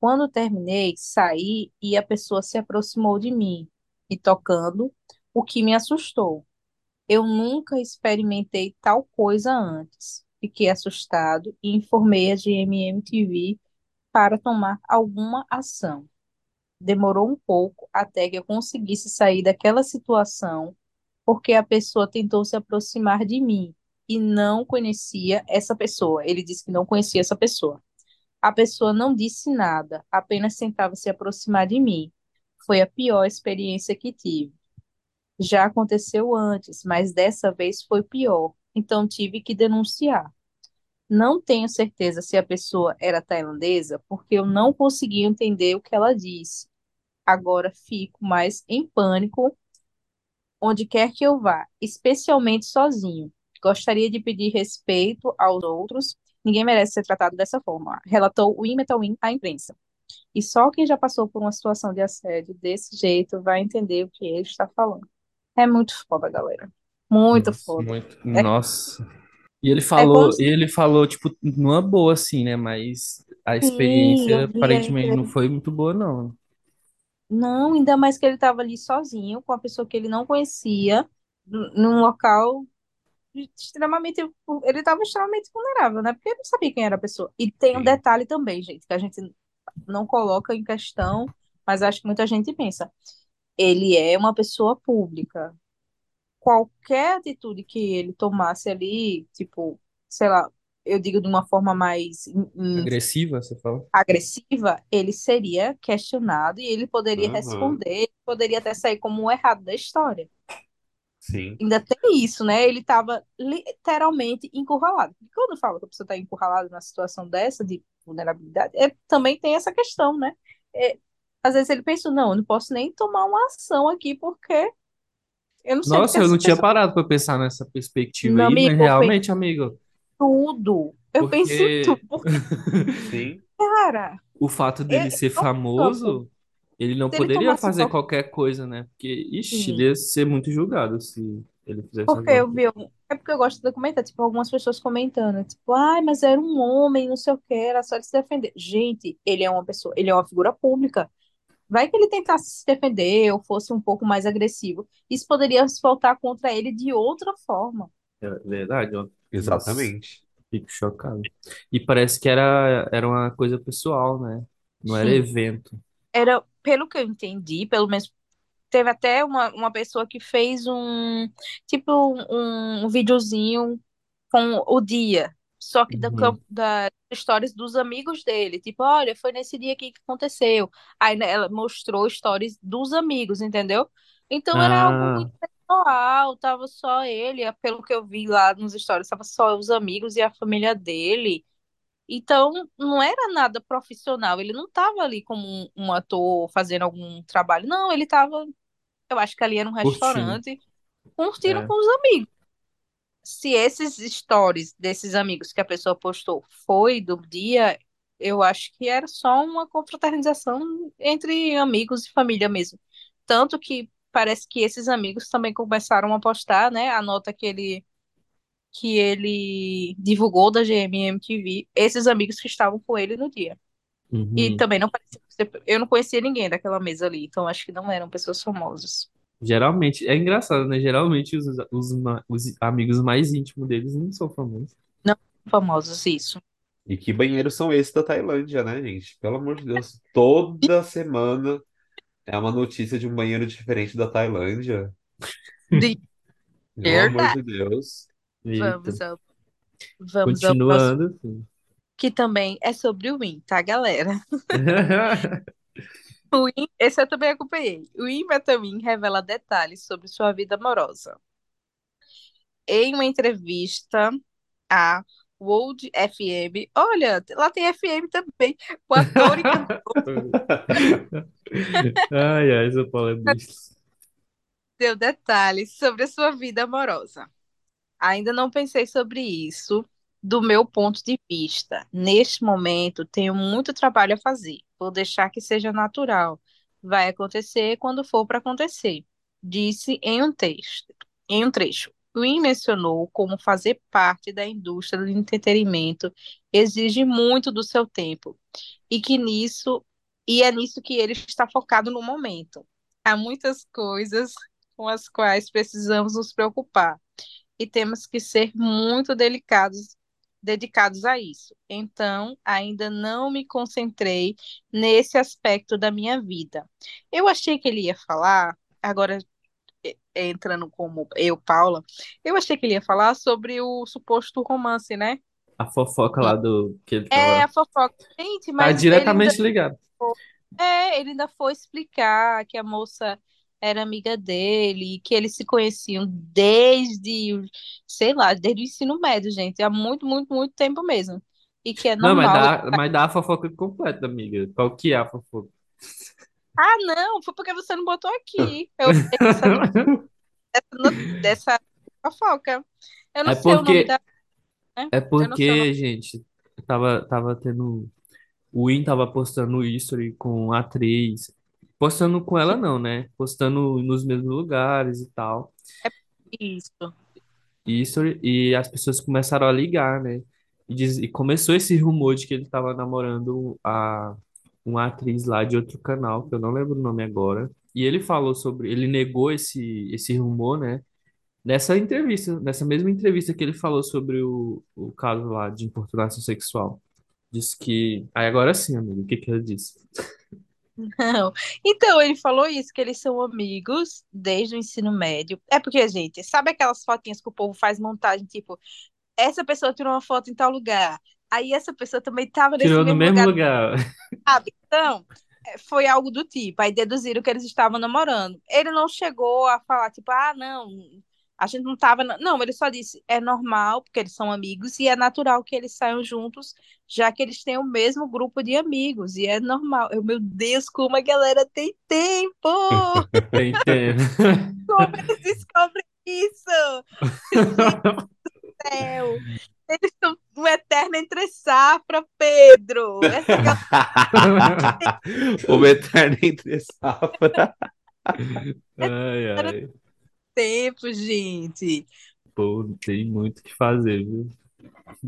Quando terminei, saí e a pessoa se aproximou de mim, me tocando, o que me assustou. Eu nunca experimentei tal coisa antes. Fiquei assustado e informei a GMM-TV para tomar alguma ação. Demorou um pouco até que eu conseguisse sair daquela situação, porque a pessoa tentou se aproximar de mim e não conhecia essa pessoa. Ele disse que não conhecia essa pessoa. A pessoa não disse nada, apenas tentava se aproximar de mim. Foi a pior experiência que tive. Já aconteceu antes, mas dessa vez foi pior, então tive que denunciar. Não tenho certeza se a pessoa era tailandesa, porque eu não consegui entender o que ela disse. Agora fico mais em pânico onde quer que eu vá, especialmente sozinho. Gostaria de pedir respeito aos outros. Ninguém merece ser tratado dessa forma, relatou o Metalwin à imprensa. E só quem já passou por uma situação de assédio desse jeito vai entender o que ele está falando. É muito foda, galera. Muito Nossa, foda. muito. É, Nossa. E ele é falou, e ele falou, tipo, numa boa, assim, né? Mas a experiência a aparentemente não foi muito boa, não. Não, ainda mais que ele estava ali sozinho, com a pessoa que ele não conhecia, num local extremamente. Ele estava extremamente vulnerável, né? Porque ele não sabia quem era a pessoa. E tem um sim. detalhe também, gente, que a gente não coloca em questão, mas acho que muita gente pensa. Ele é uma pessoa pública. Qualquer atitude que ele tomasse ali, tipo, sei lá, eu digo de uma forma mais Agressiva, você fala? agressiva, ele seria questionado e ele poderia Aham, responder, poderia até sair como o errado da história. sim. Ainda tem isso, né? Ele estava literalmente encurralado. E quando fala que a pessoa está encurralada numa situação dessa, de vulnerabilidade, é, também tem essa questão, né? É, às vezes ele pensa, não, eu não posso nem tomar uma ação aqui porque eu não sei Nossa, eu não tinha pessoa. parado pra pensar nessa perspectiva Meu aí, mas amigo, eu penso realmente, amigo, tudo. Eu tudo. porque Porque, Sim. cara, o fato dele ser uma pessoa pública. famoso, ele não ele poderia fazer qualquer. qualquer coisa, né? Porque, ixi, ele ia ser muito julgado se ele fizesse porque eu vi. um- É porque eu gosto de documentar, tipo, algumas pessoas comentando, tipo, ai, mas era um homem, não sei o que, era só ele se defender. Gente, ele é uma pessoa, ele é uma figura pública. Vai que ele tentasse se defender ou fosse um pouco mais agressivo. Isso poderia se voltar contra ele de outra forma. É verdade, ó. Nossa, Exatamente. fico chocado. E parece que era, era uma coisa pessoal, né? Não era Sim, evento. era, pelo que eu entendi, pelo menos teve até uma, uma pessoa que fez um, tipo, um, um videozinho com o dia, só que da, Uhum. camp- da stories dos amigos dele, tipo, olha, foi nesse dia aqui que aconteceu. Aí né, ela mostrou stories dos amigos, entendeu? Então era algo muito Ah, pessoal, tava só ele, pelo que eu vi lá nos stories, tava só os amigos e a família dele. Então não era nada profissional, ele não tava ali como um, um ator fazendo algum trabalho, não, ele tava, eu acho que ali era um curtindo. restaurante, curtindo É. com os amigos se esses stories desses amigos que a pessoa postou foi do dia, Eu acho que era só uma confraternização entre amigos e família mesmo. Tanto que parece que esses amigos também começaram a postar, né, a nota que ele que ele divulgou da GMMTV, esses amigos que estavam com ele no dia. E Uhum. também não parecia, eu não conhecia ninguém daquela mesa ali, então acho que não eram pessoas famosas. Geralmente, é engraçado, né? Geralmente os, os, ma- os amigos mais íntimos deles não são famosos. Não famosas, isso. E que banheiros são esses da Tailândia, né, gente? Pelo amor de Deus. Toda semana é uma notícia de um banheiro diferente da Tailândia. De Pelo amor verdade. de Deus. Eita. Vamos ao, vamos ao próximo, Continuando. assim. que também é sobre o Win, tá, galera? O Win, esse eu também acompanhei. O Metamin revela detalhes sobre sua vida amorosa. Em uma entrevista à World FM, olha, lá tem FM também. O ator e cantor Ai, ai, São Paulo é bicho. deu detalhes sobre a sua vida amorosa. Ainda não pensei sobre isso do meu ponto de vista. Neste momento, tenho muito trabalho a fazer. Vou deixar que seja natural. Vai acontecer quando for para acontecer, disse em um texto, em um trecho. Wynn mencionou como fazer parte da indústria do entretenimento exige muito do seu tempo e que nisso e é nisso que ele está focado no momento. Há muitas coisas com as quais precisamos nos preocupar e temos que ser muito delicados, dedicados a isso. Então, ainda não me concentrei nesse aspecto da minha vida. Eu achei que ele ia falar, agora entrando como eu, Paula, eu achei que ele ia falar sobre o suposto romance, né? A fofoca lá do que ele É, a tava. fofoca. Gente, Tá mas ainda diretamente ligado. É, ele ainda foi explicar que a moça era amiga dele, e que eles se conheciam desde, sei lá, desde o ensino médio, gente, há muito, muito, muito tempo mesmo. E que é Não, mas normal. dá, mas dá a fofoca completa, amiga. Qual que é a fofoca? Ah, não, foi porque você não botou aqui. Eu sei dessa, dessa, dessa fofoca. Eu não É sei o nome porque, da, né? é o nome. porque, gente, tava, tava tendo. O Win tava postando history com a atriz. Postando com ela, não, né? Postando nos mesmos lugares e tal. É isso. History, e as pessoas começaram a ligar, né? E, diz, e começou esse rumor de que ele tava namorando a, uma atriz lá de outro canal, que eu não lembro o nome agora. E ele falou sobre. Ele negou esse, esse rumor, né? Nessa entrevista, nessa mesma entrevista que ele falou sobre o, o caso lá de importunação sexual. Disse que. Aí agora sim, amigo, o que que ele disse? Não. Então, ele falou isso, que eles são amigos desde o ensino médio. É porque, gente, sabe aquelas fotinhas que o povo faz montagem, tipo, essa pessoa tirou uma foto em tal lugar, aí essa pessoa também estava nesse Tirou no mesmo mesmo lugar, lugar. sabe? Então, é, foi algo do tipo, aí deduziram que eles estavam namorando. Ele não chegou a falar, tipo, ah, não, a gente não tava. na-" Não, ele só disse, é normal, porque eles são amigos, e é natural que eles saiam juntos, já que eles têm o mesmo grupo de amigos, e é normal. Eu, meu Deus, como a galera tem tempo! Tem tempo. Como eles descobrem isso? Gente do céu! Eles são um eterno entre safra, Pedro! Essa galera O eterno entre safra. Ai, ai. Tem tempo, gente! Pô, tem muito o que fazer, viu?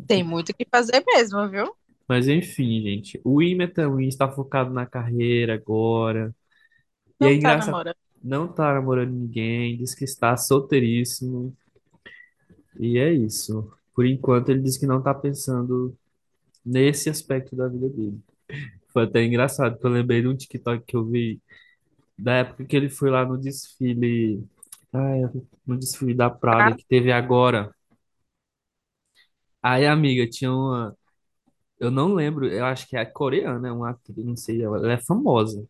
Tem muito o que fazer mesmo, viu? Mas enfim, gente. O Wimbledon Win está focado na carreira agora. E é Não tá engraçado. namorando. Não tá namorando ninguém. Diz que está solteiríssimo. E é isso. Por enquanto, ele diz que não tá pensando nesse aspecto da vida dele. Foi até engraçado, porque eu lembrei de um TikTok que eu vi da época que ele foi lá no desfile. Ai, no desfile da Prada que teve agora. Aí, amiga, tinha uma. Eu não lembro, eu acho que é coreana, é uma atriz, não sei, ela é famosa.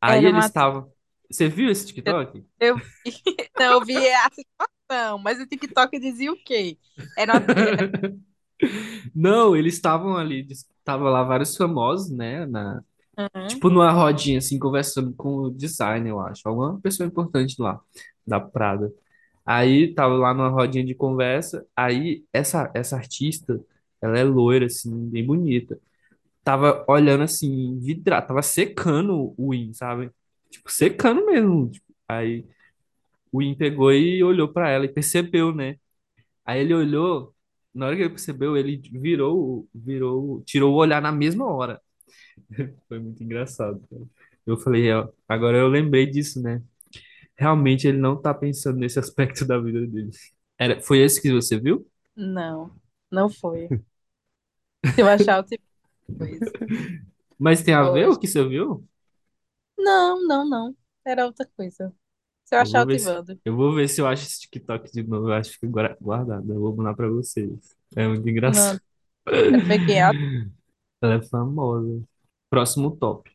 Aí Era eles uma. estavam. Você viu esse TikTok? Eu vi, não, eu vi a situação, mas o TikTok dizia o quê? Era uma. Era... Não, eles estavam ali, estavam lá vários famosos, né? Na, Uhum. tipo numa rodinha assim, conversando com o designer, eu acho. Alguma pessoa importante lá, da Prada. Aí tava lá numa rodinha de conversa. Aí essa, essa artista, ela é loira, assim, bem bonita. tava olhando assim, vidrado, tava secando o Win, sabe? Tipo, secando mesmo. Tipo, aí o Win pegou e olhou pra ela e percebeu, né? Aí ele olhou, na hora que ele percebeu, ele virou, virou, tirou o olhar na mesma hora. Foi muito engraçado, cara. Eu falei, ó, agora eu lembrei disso, né? Realmente ele não tá pensando nesse aspecto da vida dele. Era, foi esse que você viu? Não, não foi. Se eu achar, eu te coisa. Mas tem a ver o que você viu? Não, não, não. Era outra coisa. Se eu Eu achar, vou eu ver te se, mando. eu vou ver se eu acho esse TikTok de novo. Eu acho que fica guarda- guardado. Eu vou mandar pra vocês. É muito engraçado. Quem é a Ela é famosa. Próximo top.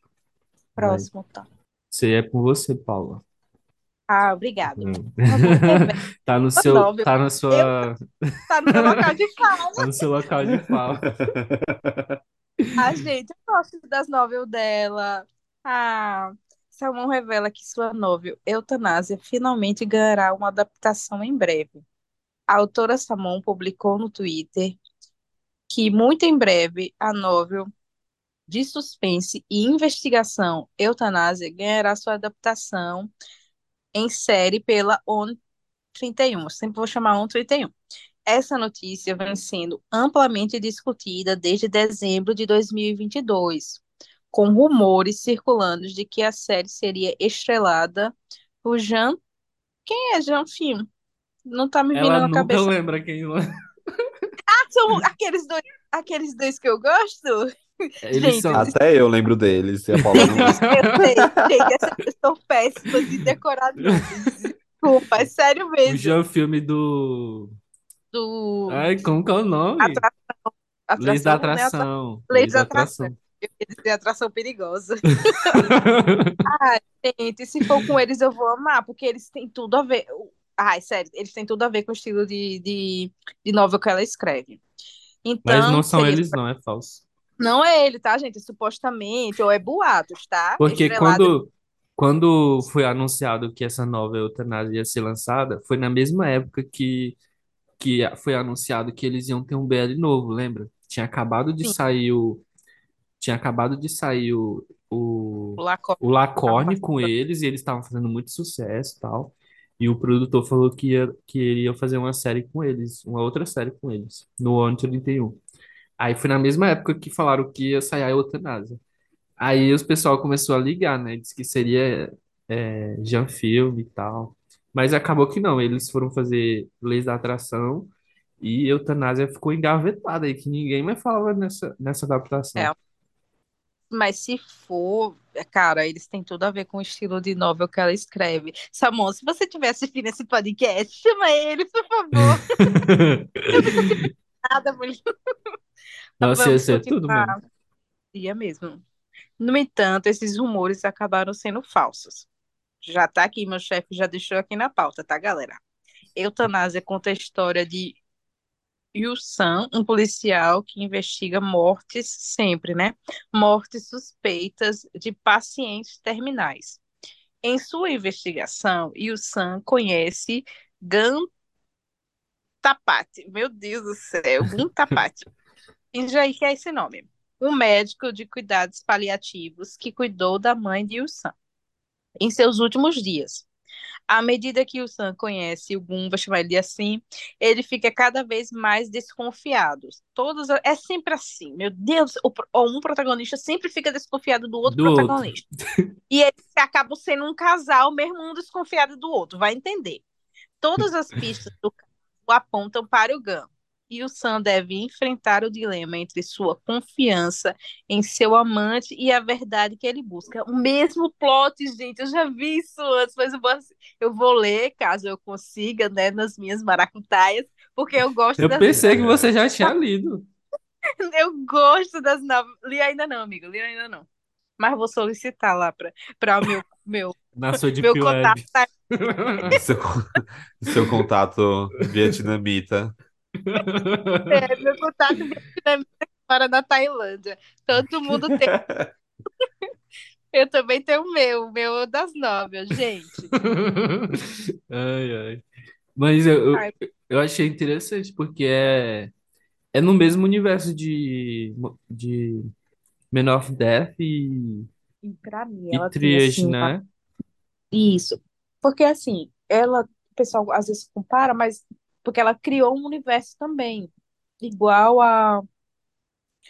Vai. próxima, tá? Você é com você, Paula. Ah, obrigado. Hum. Tá no seu, novel. tá na Eu sua, tá no meu local de fala. tá no seu local de fala. Ah, gente, eu gosto das novelas dela. Ah, Salmão revela que sua novel, Eutanásia, finalmente ganhará uma adaptação em breve. A autora Salmão publicou no Twitter que muito em breve a novel de suspense e investigação Eutanásia ganhará sua adaptação em série pela ONU 31. Sempre vou chamar ONU 31. Essa notícia vem sendo amplamente discutida desde dezembro de 2022, com rumores circulando de que a série seria estrelada por Jean. Quem é Jean Film? Não tá me vindo Ela na nunca cabeça. lembra quem. Ah, são aqueles dois, aqueles dois que eu gosto? Eles Gente, são. Até eu lembro deles, e a Paula não. Eu sei, gente, essa pessoa péssima de decorar. Desculpa, é sério O mesmo. já filme do. Do Ai, como que é o nome? Atra- Leis da atração? Atra- atração. Leis da atração. Eu queria dizer atração perigosa. Ai, gente, se for com eles eu vou amar, porque eles têm tudo a ver. Ai, sério, eles têm tudo a ver com o estilo de, de, de novel que ela escreve. Mas Então, não são seria- eles, não, é falso. Não é ele, tá, gente? Supostamente, ou é boatos, tá? Porque Estrelado quando, quando foi anunciado que essa nova eutanásia ia ser lançada, foi na mesma época que, que foi anunciado que eles iam ter um BL novo, lembra? Tinha acabado de Sim. sair o. Tinha acabado de sair o, o, o Lacorne com eles, e eles estavam fazendo muito sucesso e tal. E o produtor falou que, ia, que ele ia fazer uma série com eles, uma outra série com eles, no ano 31. Aí foi na mesma época que falaram que ia sair a eutanásia. Aí os pessoal começou a ligar, né? Diz que seria é, Jean Film e tal. Mas acabou que não, eles foram fazer Leis da Atração e Eutanásia ficou engavetada aí, que ninguém mais falava nessa, nessa adaptação. É. Mas se for, cara, eles têm tudo a ver com o estilo de novel que ela escreve. Samon, se você estiver assistindo esse podcast, chama ele, por favor. Nada, mulher. Nossa, ia Vamos ser tudo continuar. mesmo. Ia mesmo. No entanto, esses rumores acabaram sendo falsos. Já tá aqui, meu chefe já deixou aqui na pauta, tá, galera? Eutanásia conta a história de Yu-san, um policial que investiga mortes sempre, né? Mortes suspeitas de pacientes terminais. Em sua investigação, Yu-san conhece Gan Tapati. Meu Deus do céu, Gun Tapati. Finja aí que é esse nome. Um médico de cuidados paliativos que cuidou da mãe de Yu-san em seus últimos dias. À medida que o Sam conhece o Gun, vou chamar ele assim, ele fica cada vez mais desconfiado. Todos é sempre assim. Meu Deus, o, um protagonista sempre fica desconfiado do outro Do outro. protagonista. E eles acabam sendo um casal, mesmo um desconfiado do outro, vai entender. Todas as pistas do apontam para o Gun. E o Sam deve enfrentar o dilema entre sua confiança em seu amante e a verdade que ele busca. O mesmo plot, gente, eu já vi isso antes, mas eu vou, eu vou ler, caso eu consiga, né, nas minhas maracutaias, porque eu gosto Eu das pensei que você já tinha lido. eu gosto das novas. Li ainda não, amigo, li ainda não. Mas vou solicitar lá para o meu, meu, Na sua meu contato. tá? Seu, seu contato vietnamita. É, meu contato vietnamita para na Tailândia. Todo mundo tem. Eu também tenho o meu, o meu é das novelas, gente. Ai, ai. Mas eu, eu, Ai. eu achei interessante, porque é, é no mesmo universo de, de Men of Death e, E pra mim, e ela tem, Triage, assim, né? Isso. Porque assim, ela, o pessoal às vezes compara, mas porque ela criou um universo também, igual a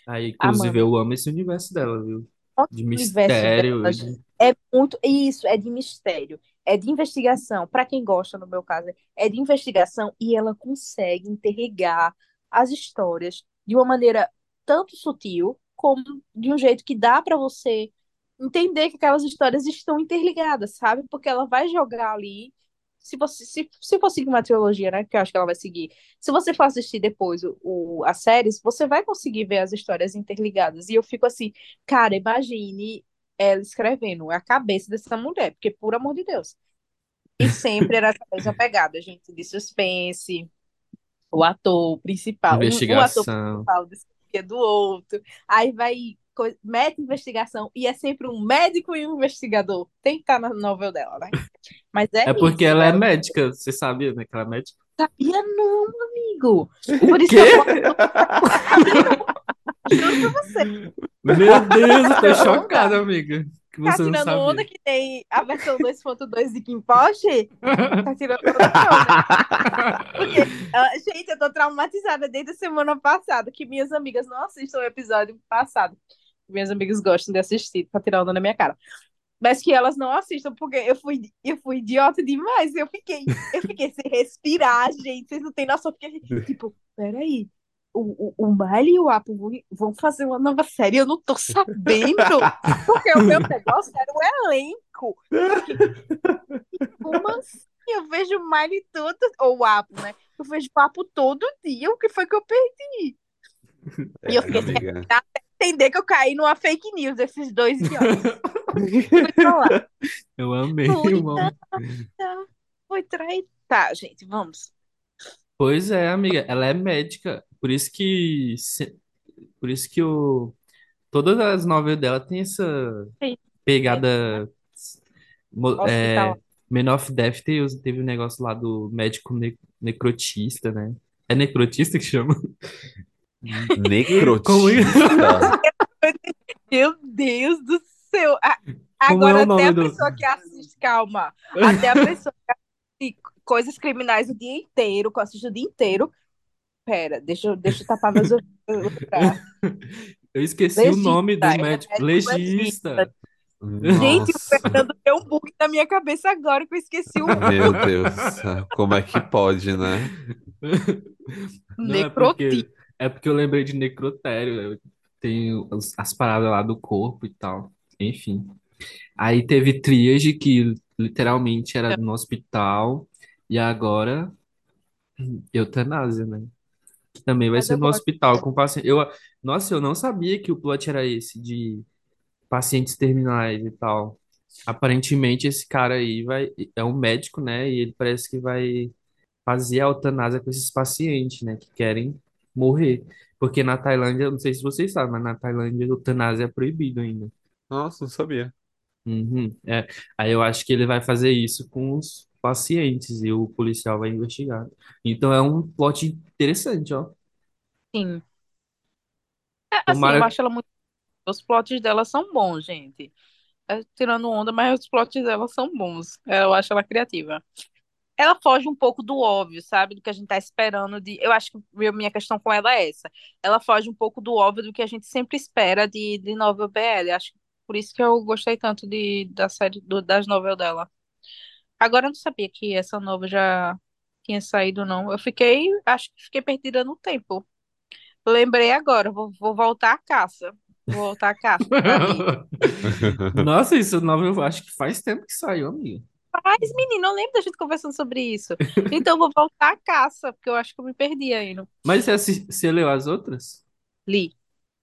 Aí, a inclusive, eu amo esse universo dela, viu? De universo mistério dela de... é muito isso, é de mistério, é de investigação. Para quem gosta, no meu caso, é de investigação e ela consegue interligar as histórias de uma maneira tanto sutil como de um jeito que dá para você entender que aquelas histórias estão interligadas, sabe? Porque ela vai jogar ali. Se você se, se for seguir uma trilogia, né? Que eu acho que ela vai seguir. Se você for assistir depois o, o, as séries, você vai conseguir ver as histórias interligadas. E eu fico assim, cara, imagine ela escrevendo a cabeça dessa mulher, porque, por amor de Deus. E sempre era essa mesma pegada, gente, de suspense, o ator principal, um, um ator principal desconfia do outro, aí vai co- mete investigação e é sempre um médico e um investigador. Tem que estar na novela dela, né? Mas é É porque isso, ela é ela médica, você sabia, né? Que ela é médica? sabia não, amigo. Por isso que eu posso, juro pra você, Meu Deus, eu tô onda, chocado, amiga. Que tá tirando onda que tem a versão 2.2 de Kim Porsche? Tá tirando onda né? Porque, ah, gente, eu tô traumatizada desde a semana passada, que minhas amigas não assistem o episódio passado. Minhas amigas gostam de assistir, pra tirar onda na minha cara. Mas que elas não assistam, porque eu fui, eu fui idiota demais. Eu fiquei, eu fiquei sem respirar, gente. Vocês não têm noção, porque, tipo, peraí. O, o, o Miley e o Apo vão, fazer uma nova série, eu não tô sabendo. Porque o meu negócio era o elenco. Como assim? Eu vejo o Miley todo, ou o Apo, né? Eu vejo o Apo todo dia. O que foi que eu perdi? E eu É, fiquei sem amiga. Entender que eu caí numa fake news, esses dois idiotas. Eu amei, amo. Foi trair. Tá, gente, vamos. Pois é, amiga, ela é médica, por isso que por isso que o todas as novelas dela tem essa Sim, pegada é, Men of Death teve, teve um negócio lá do médico ne- necrotista, né? É necrotista que chama? É, Necrotista. Meu Deus do céu. É Agora, o até a do pessoa que assiste, calma. Até a pessoa que assiste coisas criminais o dia inteiro, que assiste o dia inteiro. Pera, deixa, eu- deixa eu tapar meus ouvidos. eu esqueci o nome do Legista, é médico. médico Legista. legista. Gente, o Fernando deu um bug na minha cabeça agora que eu esqueci o meu Deus. Como é que pode, né? É necrotista. porque, é porque eu lembrei de necrotério. né? Tem os- as paradas lá do corpo e tal. Enfim. Aí teve Triage, que literalmente era no hospital. E agora, eutanásia, né? Que também vai Mas ser eu no gosto. hospital com paciente. Eu, nossa, eu não sabia que o plot era esse, de pacientes terminais e tal. Aparentemente, esse cara aí vai, é um médico, né? E ele parece que vai fazer a eutanásia com esses pacientes, né? Que querem morrer. Porque na Tailândia, eu não sei se vocês sabem, mas na Tailândia a eutanásia é proibido ainda. Nossa, não sabia. Uhum, é. Aí eu acho que ele vai fazer isso com os pacientes e o policial vai investigar. Então é um plot interessante, ó. Sim. É, assim, eu Tomara. acho ela muito. Os plots dela são bons, gente. É, tirando onda, mas os plots dela são bons. É, Eu acho ela criativa. Ela foge um pouco do óbvio, sabe? Do que a gente tá esperando de. Eu acho que minha questão com ela é essa. Ela foge um pouco do óbvio do que a gente sempre espera de, de novel BL. Acho que por isso que eu gostei tanto de, da série, do- das novelas dela. Agora eu não sabia que essa nova já tinha saído, não. Eu fiquei, acho que fiquei perdida no tempo. Lembrei agora, vou, vou voltar à caça. Vou voltar à caça. Nossa, isso novo eu acho que faz tempo que saiu, amigo. Mas, menino, eu lembro da gente conversando sobre isso. Então eu vou voltar à caça, porque eu acho que eu me perdi ainda. Mas você, assi- você leu as outras? Li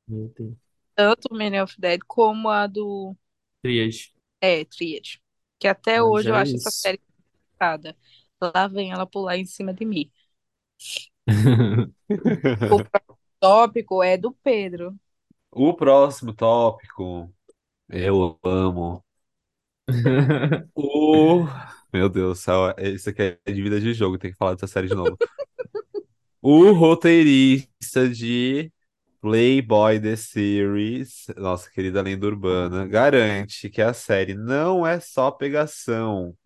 Meu Deus. tanto o Man of Dead como a do Triage. é, Triad. Que até Mas hoje eu é acho essa isso. série engraçada. Lá vem ela pular em cima de mim. O próximo tópico é do Pedro. O próximo tópico, eu amo. O. Meu Deus do céu, isso aqui é de vida de jogo, tem que falar dessa série de novo. O roteirista de Playboy The Series, nossa querida lenda urbana, garante que a série não é só pegação.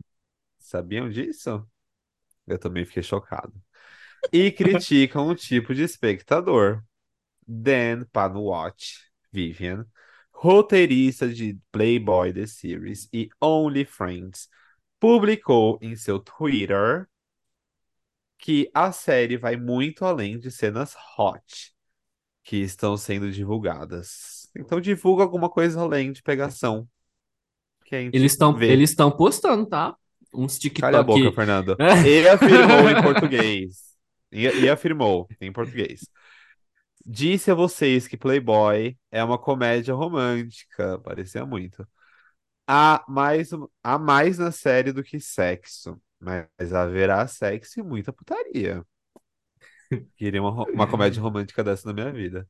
Sabiam disso? Eu também fiquei chocado. E criticam um tipo de espectador. Dan Panwatch, Vivian, roteirista de Playboy The Series e Only Friends, publicou em seu Twitter que a série vai muito além de cenas hot que estão sendo divulgadas. Então divulga alguma coisa além de pegação. Eles estão eles estão postando, tá? Uns Calha a boca, TikTok. Fernando. E afirmou em português. E, e afirmou em português. Disse a vocês que Playboy é uma comédia romântica. Parecia muito. Há mais, há mais na série do que sexo. Mas haverá sexo e muita putaria. Queria uma, uma comédia romântica dessa na minha vida.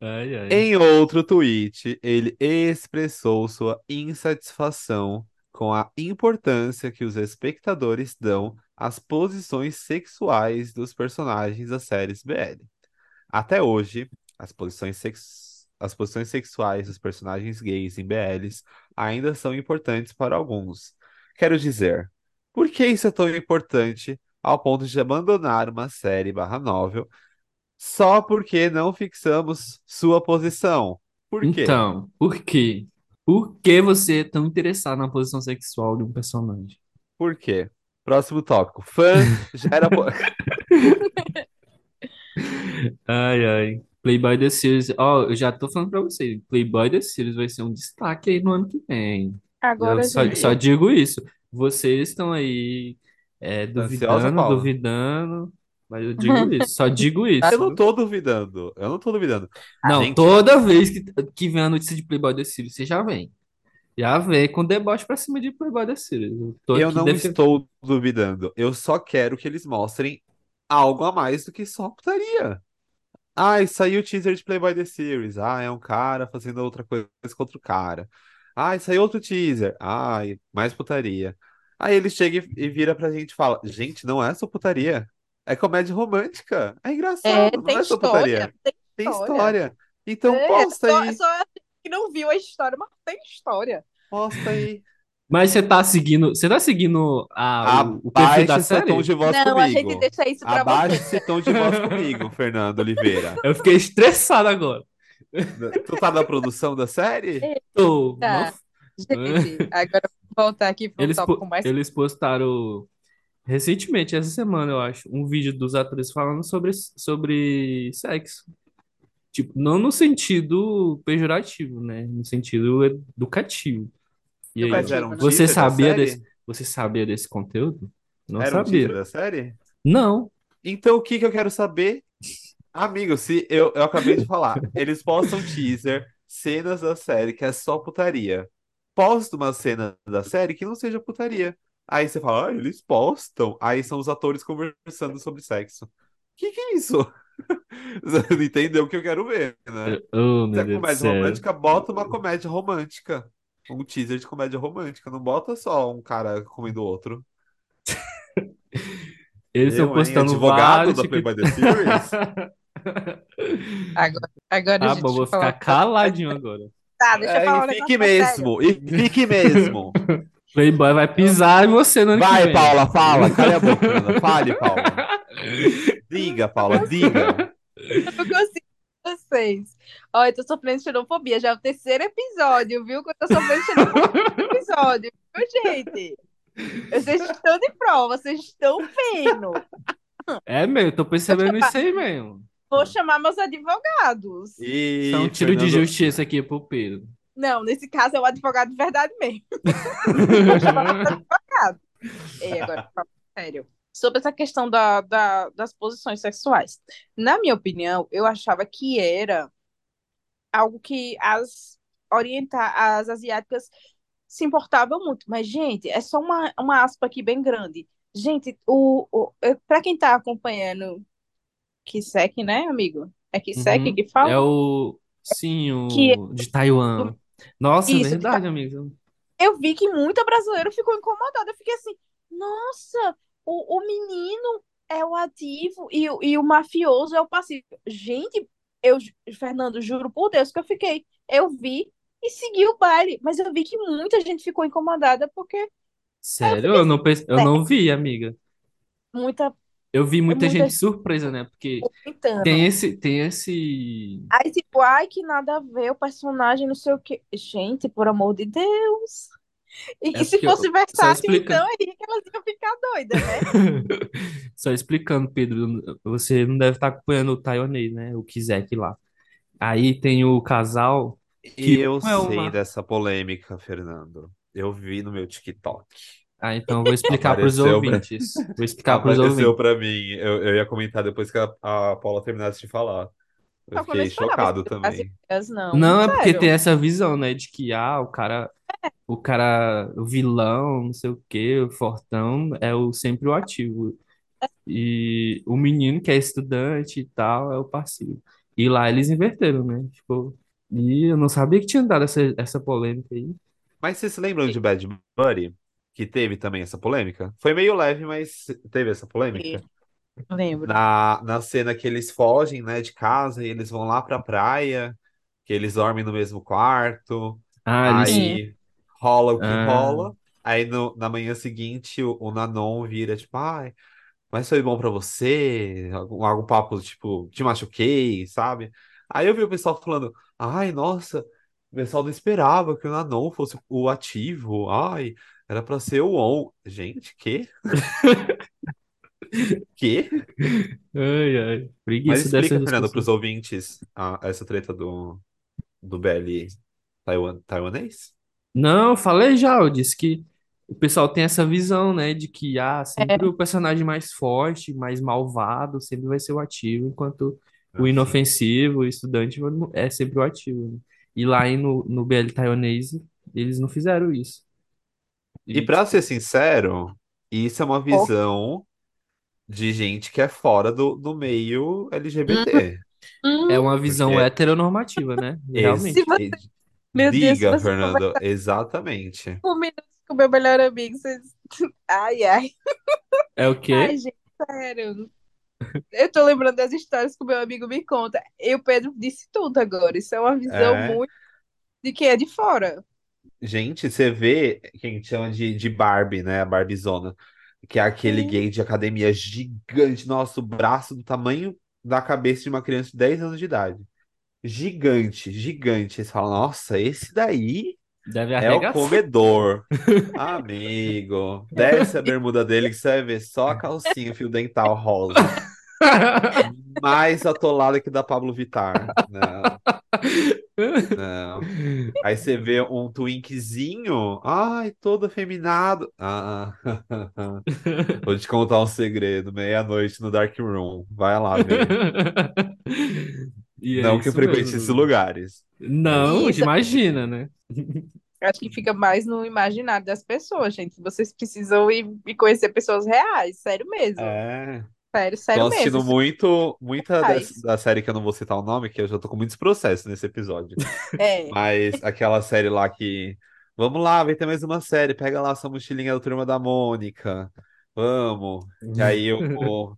Ai, ai. Em outro tweet, ele expressou sua insatisfação com a importância que os espectadores dão às posições sexuais dos personagens das séries BL. Até hoje, as posições, sex... as posições sexuais dos personagens gays em BLs ainda são importantes para alguns. Quero dizer, por que isso é tão importante ao ponto de abandonar uma série barra novel só porque não fixamos sua posição? Por quê? Então, por quê? Por que você é tão interessado na posição sexual de um personagem? Por quê? Próximo tópico. Fã gera. Ai, ai. Playboy The Series. Ó, eu já tô falando pra você. Playboy The Series vai ser um destaque aí no ano que vem. Agora, Eu só, gente, só digo isso. Vocês estão aí é, Tá ansiosa, duvidando, Paula? duvidando, mas eu digo isso. Só digo isso. Eu não tô duvidando. Eu não tô duvidando. Não, Gente, toda vez que, que vem a notícia de Playboy The Series, você já vem. Já vem com deboche pra cima de Playboy The Series. Eu tô eu aqui não defendendo. estou duvidando. Eu só quero que eles mostrem algo a mais do que só putaria. Ai, saiu o teaser de Playboy The Series. Ah, é um cara fazendo outra coisa com outro cara. Ai, saiu outro teaser. Ai, mais putaria. Aí ele chega e e vira pra gente e fala: Gente, não é só putaria. É comédia romântica. É é, engraçado, não tem é só história, putaria. tem Tem história. história. Então É, posta só, aí. só a gente que não viu a história, mas tem história. Posta aí. Mas você tá seguindo, você tá seguindo a, o, o perfil da seu tom série? de voz não, a gente comigo. deixa isso pra Abaixe você. esse tom de voz comigo, Fernando Oliveira. Eu fiquei estressado agora. Tu tá na produção da série? Tô, Tá. Gente, agora vou voltar aqui para um Eles, po- mais. eles postaram recentemente, essa semana, eu acho, um vídeo dos atores falando sobre, sobre sexo. Tipo, não no sentido pejorativo, né? No sentido educativo. E aí, Mas era um você sabia desse, você sabia desse conteúdo? Não Era um sabia. teaser da série? Não. Então o que que eu quero saber? Amigo, se eu, eu acabei de falar, eles postam teaser, cenas da série que é só putaria. Posta uma cena da série que não seja putaria. Aí você fala, ah, eles postam. Aí são os atores conversando sobre sexo. Que que é isso? Você não entendeu o que eu quero ver, né? Oh, é comédia romântica, bota uma comédia romântica. Um teaser de comédia romântica. Não bota só um cara comendo outro. Eles estão postando Advogado vários da. Playboy The Series? Agora, agora Tá gente, bom, vou ficar caladinho agora. Tá, deixa eu É, falar um e fique sério. mesmo, e fique mesmo. Playboy vai pisar em você no que Vai, vem. Paula, fala. Cala a boca, Ana. Fale, Paula. Diga, Paula, diga. Eu não consigo com vocês. Ó, eu tô sofrendo de xenofobia. Já é o terceiro episódio, viu? Que eu tô sofrendo de xenofobia no episódio, viu, gente? Vocês estão de prova, vocês estão vendo. É mesmo, tô percebendo isso aí mesmo. Vou chamar meus advogados. E é um tiro de Fernando- justiça aqui pro Pedro. Não, nesse caso é o advogado de verdade mesmo. Vou chamar meus advogados. E agora, sério. Sobre essa questão da, da- das posições sexuais. Na minha opinião, eu achava que era algo que as orientar as asiáticas se importavam muito. Mas, gente, é só uma, uma aspa aqui bem grande. Gente, o, o, para quem tá acompanhando Kisek, né, amigo? É Kisek Uhum. que fala? É o. Sim, o Que- de Taiwan. Nossa, é Isso, verdade, amigo. eu vi que muita brasileira ficou incomodada. Eu fiquei assim, nossa, o, o menino é o ativo e, e o mafioso é o passivo. Gente, eu, Fernando, juro por Deus que eu fiquei. Eu vi e segui o baile, mas eu vi que muita gente ficou incomodada porque eu Sério, eu assim, não, eu não vi, amiga. muita, Eu vi muita muita gente surpresa, né? Porque tem comentando. esse, tem esse. Aí, tipo, ai, que nada a ver, o personagem, não sei o quê. Gente, por amor de Deus. E É se porque, fosse eu- só versátil, então, explicando. aí que elas iam ficar doidas, né? Só explicando, Pedro, você não deve estar acompanhando o taiwanês, né? O Kizek lá. Aí tem o casal E que eu um é sei uma. dessa polêmica, Fernando. Eu vi no meu TikTok. Ah, então eu vou explicar para os Apareceu pra, ouvintes. Vou explicar para os apareceu ouvintes. pra mim. Eu, eu ia comentar depois que a, a Paula terminasse de falar. Eu não fiquei chocado também. ideias, não. Não, é porque tem essa visão, né? De que, ah, o cara, o cara, o vilão, não sei o quê, o fortão, é o, sempre o ativo. E o menino que é estudante e tal é o passivo. E lá eles inverteram, né? Tipo, e eu não sabia que tinha dado essa, essa polêmica aí. Mas vocês se lembram de Bad Bunny? Que teve também essa polêmica? Foi meio leve, mas teve essa polêmica. Lembro. Na, na cena que eles fogem, né, de casa e eles vão lá pra praia, que eles dormem no mesmo quarto, Ah, aí rola o que Ah, rola, aí no, na manhã seguinte o, o Nanon vira tipo, ai, mas foi bom pra você? Algum, algum papo tipo, te machuquei, sabe? Aí eu vi o pessoal falando, ai, nossa, o pessoal não esperava que o Nanon fosse o ativo, ai, era pra ser o on. Gente, que? Que? ai, ai. Mas Preguiça explica, Fernando, para discussões. os ouvintes a- essa treta do, do BL taiwan, taiwanês? Não, eu falei já, eu disse que o pessoal tem essa visão, né, de que ah, sempre É, o personagem mais forte, mais malvado, sempre vai ser o ativo, enquanto o Assim. inofensivo, o estudante é sempre o ativo. né? E lá em- no, no BL taiwanês, eles não fizeram isso. E E, para ser sincero, isso é uma ó. visão de gente que é fora do, do meio Hum, LGBT. é hum. uma visão Porque heteronormativa, né? Realmente. você, meu Deus, se diga, você Fernando, exatamente. com minutos com meu melhor amigo, vocês. Ai, ai. É o Ai, quê? gente, sério. Eu tô lembrando das histórias que o meu amigo me conta. E o Pedro disse tudo agora. Isso é uma visão É. muito de quem é de fora. Gente, você vê quem chama de, de Barbie, né? A Barbizona, que é aquele Sim. gay de academia gigante, nosso braço do tamanho da cabeça de uma criança de 10 anos de idade. Gigante, gigante. Eles falam, nossa, esse daí Deve é o comedor. Amigo, desce a bermuda dele que você vai ver só a calcinha fio dental rosa. Mais atolada que da Pablo Vittar. Não, não. Aí você vê um twinkzinho, ai, todo afeminado. Ah, vou te contar um segredo, meia-noite no Dark Room. Vai lá ver. E é Não que eu frequente esses lugares. Não, Isso, imagina, né? acho que fica mais no imaginário das pessoas, gente. Vocês precisam ir, ir conhecer pessoas reais, sério mesmo. É. Sério, Tô sério mesmo. assistindo Isso muito, muita da série que eu não vou citar o nome, que eu já tô com muitos processos nesse episódio. É. Mas aquela série lá que. Vamos lá, vai ter mais uma série. Pega lá sua mochilinha da Turma da Mônica. Vamos. E aí o,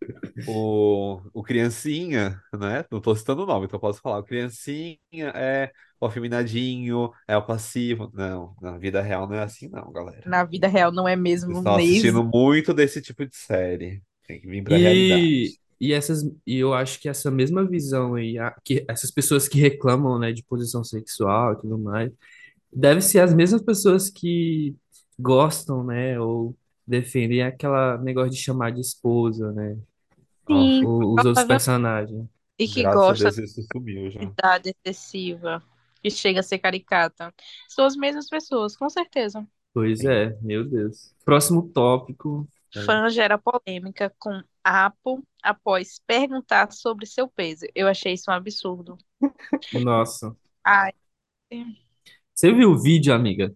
o, o, Criancinha, né? Não tô citando o nome, então posso falar. O Criancinha é o afeminadinho, é o passivo. Não, na vida real não é assim, não, galera. Na vida real não é mesmo estão mesmo. assistindo muito desse tipo de série. Tem que vir pra E, realidade. e essas, e eu acho que essa mesma visão aí, a- que essas pessoas que reclamam, né, de posição sexual e tudo mais, deve ser as mesmas pessoas que gostam, né, ou defendem aquela negócio de chamar de esposa, né, Sim, o- os outros provável. personagens. E que graças a gosta Deus isso já. idade excessiva, que chega a ser caricata. São as mesmas pessoas, com certeza. Pois é, meu Deus. Próximo tópico. É, Fã gera polêmica com Apo após perguntar sobre seu peso. Eu achei isso um absurdo. Nossa. Ai, Você viu o vídeo, amiga?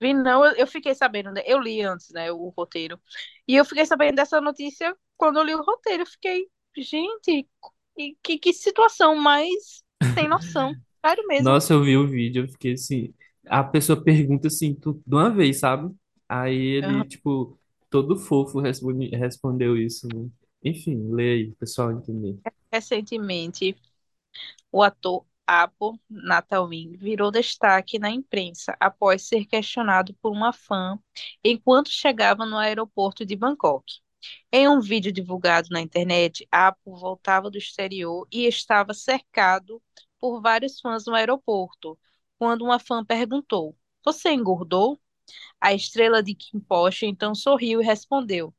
vi não, eu, fiquei sabendo, né? Eu li antes, né, o roteiro. E eu fiquei sabendo dessa notícia quando eu li o roteiro. Eu fiquei, gente, que, que, situação mais sem noção. Sério mesmo. Nossa, eu vi o vídeo, eu fiquei assim. A pessoa pergunta assim, tu- de uma vez, sabe? Aí ele, Aham. tipo, todo fofo responde, respondeu isso, né? Enfim, lê aí, pessoal entender. Recentemente, O ator Apo Natalmin virou destaque na imprensa após ser questionado por uma fã enquanto chegava no aeroporto de Bangkok. Em um vídeo divulgado na internet, Apo voltava do exterior e estava cercado por vários fãs no aeroporto, quando uma fã perguntou: Você engordou? A estrela de Kim Porsche então sorriu e respondeu: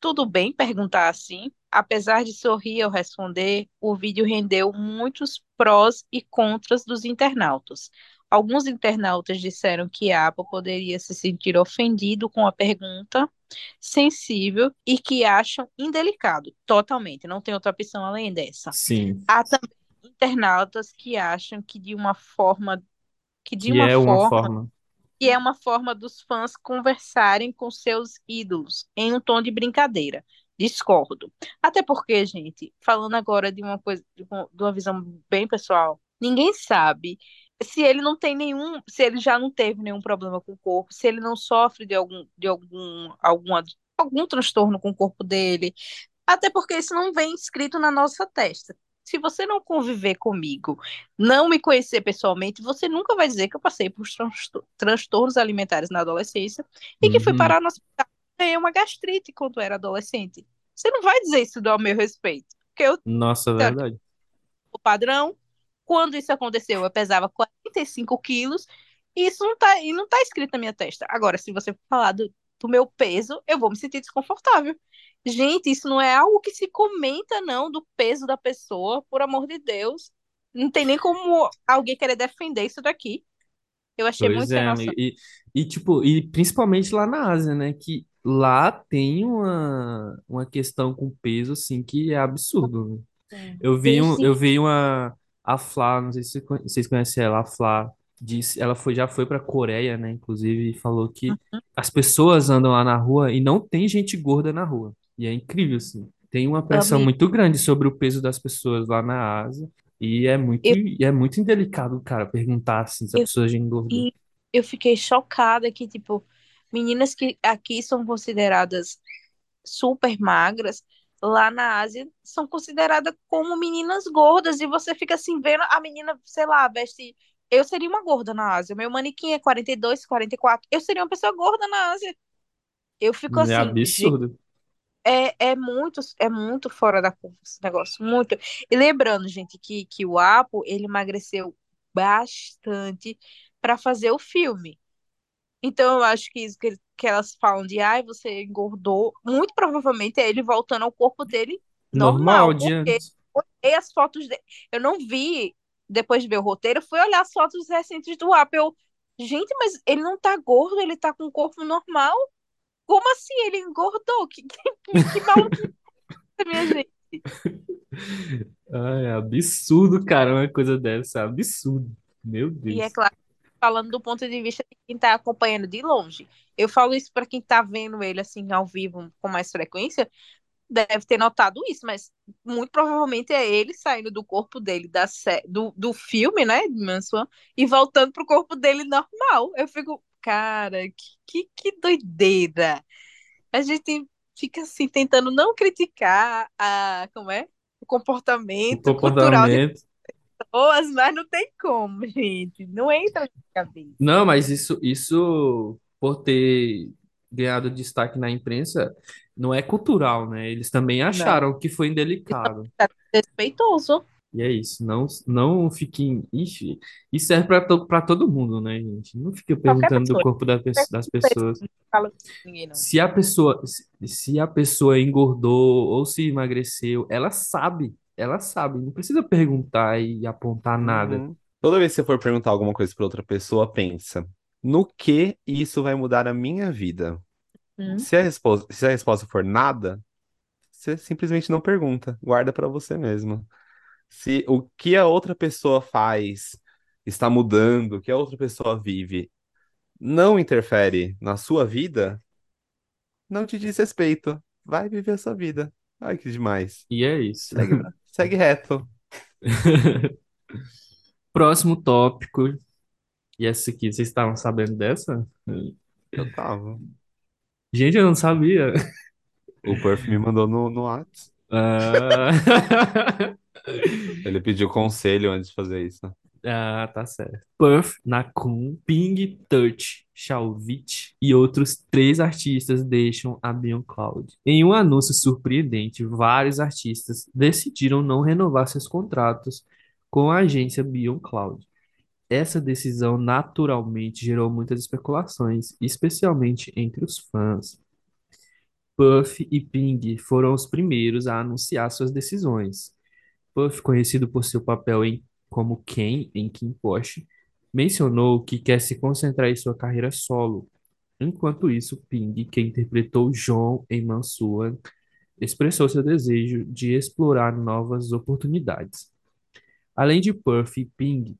Tudo bem perguntar assim? Apesar de sorrir ao responder, o vídeo rendeu muitos prós e contras dos internautas. Alguns internautas disseram que Apple poderia se sentir ofendido com a pergunta sensível e que acham indelicado, totalmente, não tem outra opção além dessa. Sim. Há também internautas que acham que de uma forma que de Que uma é uma forma forma. Que é uma forma dos fãs conversarem com seus ídolos em um tom de brincadeira. Discordo. Até porque, gente, falando agora de uma coisa, de uma visão bem pessoal, ninguém sabe se ele não tem nenhum, se ele já não teve nenhum problema com o corpo, se ele não sofre de algum, de algum, alguma, algum transtorno com o corpo dele. Até porque isso não vem escrito na nossa testa. Se você não conviver comigo, não me conhecer pessoalmente, você nunca vai dizer que eu passei por transto- transtornos alimentares na adolescência e que fui Uhum. parar no hospital e ganhei uma gastrite quando era adolescente. Você não vai dizer isso ao meu respeito. Porque eu, Nossa, é verdade. sou padrão. Quando isso aconteceu, eu pesava 45 quilos e isso não tá, e não tá escrito na minha testa. Agora, se você falar do, do meu peso, eu vou me sentir desconfortável. Gente, isso não é algo que se comenta, não, do peso da pessoa, por amor de Deus. Não tem nem como alguém querer defender isso daqui. Eu achei Pois muito é, amigo. E, e, tipo, e principalmente lá na Ásia, né? Que lá tem uma, uma questão com peso, assim, que é absurdo. né? Eu vi, um, eu vi uma. A Flá, não sei se vocês conhecem ela, a Flá, disse, ela foi, já foi pra Coreia, né? Inclusive, e falou que as pessoas andam lá na rua e não tem gente gorda na rua. E é incrível, assim. Tem uma pressão amigo, muito grande sobre o peso das pessoas lá na Ásia. E é muito, eu, e é muito indelicado, cara, perguntar assim se a eu, pessoa já engordou. e eu fiquei chocada que, tipo, meninas que aqui são consideradas super magras, lá na Ásia são consideradas como meninas gordas, e você fica assim, vendo a menina, sei lá, veste. Eu seria uma gorda na Ásia. Meu manequim é 42, 44. Eu seria uma pessoa gorda na Ásia. Eu fico É assim, gente, absurdo. É, é muito, é muito fora da curva esse negócio, muito. E lembrando, gente, que, que o Apo, ele emagreceu bastante para fazer o filme. Então, eu acho que isso que, que elas falam de, ai, você engordou, muito provavelmente é ele voltando ao corpo dele Normal, normal, porque olhei as fotos dele. Eu não vi, depois de ver o roteiro, fui olhar as fotos recentes do Apple. Eu, gente, mas ele não tá gordo, ele tá com o corpo normal? Como assim? Ele engordou? Que, que, que maluquice, minha gente. Ai, é absurdo, cara, uma coisa dessa. é Absurdo. Meu E é Deus. claro, falando do ponto de vista de quem tá acompanhando de longe. Eu falo isso para quem tá vendo ele assim ao vivo com mais frequência, deve ter notado isso, mas muito provavelmente é ele saindo do corpo dele, da sé do, do filme, né, de Manson, e voltando pro corpo dele normal. Eu fico, cara, que, que, que doideira. A gente fica assim, tentando não criticar a, como é? O O comportamento cultural de comportamento. pessoas, mas não tem como, gente. Não entra na cabeça. Não, mas isso, isso por ter ganhado destaque na imprensa, não é cultural, né? Eles também Não. acharam que foi indelicado. Desrespeitoso. E é isso. Não, não fiquem. Ixi, isso serve para to, para todo mundo, né, gente? Não fica Qualquer perguntando do corpo da das pessoas. Se a pessoa, se se a pessoa engordou ou se emagreceu, ela sabe, ela sabe, não precisa perguntar e apontar nada. Uhum. Toda vez que você for perguntar alguma coisa para outra pessoa, pensa: no que isso vai mudar a minha vida? Hum. Se a resposta, se a resposta for nada, você simplesmente não pergunta, guarda para você mesmo. Se o que a outra pessoa faz está mudando, o que a outra pessoa vive, não interfere na sua vida, não te diz respeito. Vai viver a sua vida. Ai, que demais. E é isso. Segue, segue reto. Próximo tópico. E essa aqui, vocês estavam sabendo dessa? Eu tava. Gente, eu não sabia. O Perf me mandou no, no Whats. Ah. Ele pediu conselho antes de fazer isso. Ah, tá certo. Puff, Nakun, Ping, Touch, Shalvit e outros três artistas deixam a Beyond Cloud. Em um anúncio surpreendente, vários artistas decidiram não renovar seus contratos com a agência Beyond Cloud. Essa decisão naturalmente gerou muitas especulações, especialmente entre os fãs. Puff e Ping foram os primeiros a anunciar suas decisões. Puff, conhecido por seu papel em, como Ken em Kim Porsche, mencionou que quer se concentrar em sua carreira solo. Enquanto isso, Ping, que interpretou John em Mansuan, expressou seu desejo de explorar novas oportunidades. Além de Puff e Ping,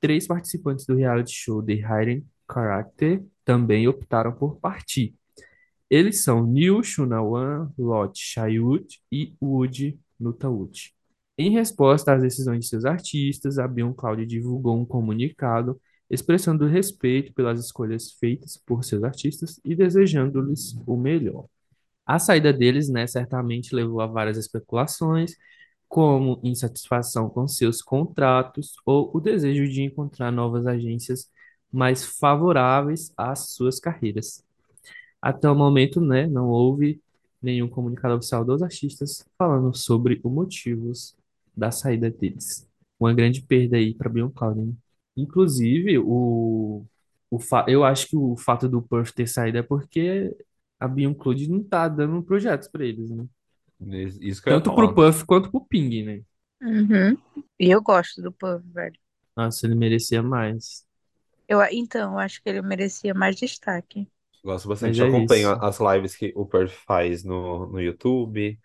três participantes do reality show The Hidden Character também optaram por partir. Eles são Neil Shunawan, Lot Shayut e Woody Nutaut. Em resposta às decisões de seus artistas, a Beyond Cloud divulgou um comunicado expressando respeito pelas escolhas feitas por seus artistas e desejando-lhes o melhor. A saída deles, né, certamente levou a várias especulações, como insatisfação com seus contratos ou o desejo de encontrar novas agências mais favoráveis às suas carreiras. Até o momento, né, não houve nenhum comunicado oficial dos artistas falando sobre os motivos da saída deles. Uma grande perda aí para Beyond Cloud, né? Inclusive, o, o fa eu acho que o fato do Perth ter saído é porque a Beyond Cloud não tá dando projetos para eles, né? Isso que eu ia Tanto pro falar. Puff quanto pro Ping, né? Uhum. E eu gosto do Puff, velho. Nossa, ele merecia mais. Eu, então, eu acho que ele merecia mais destaque. Gosto Mas bastante. Eu é acompanho isso. as lives que o Perth faz no, no YouTube.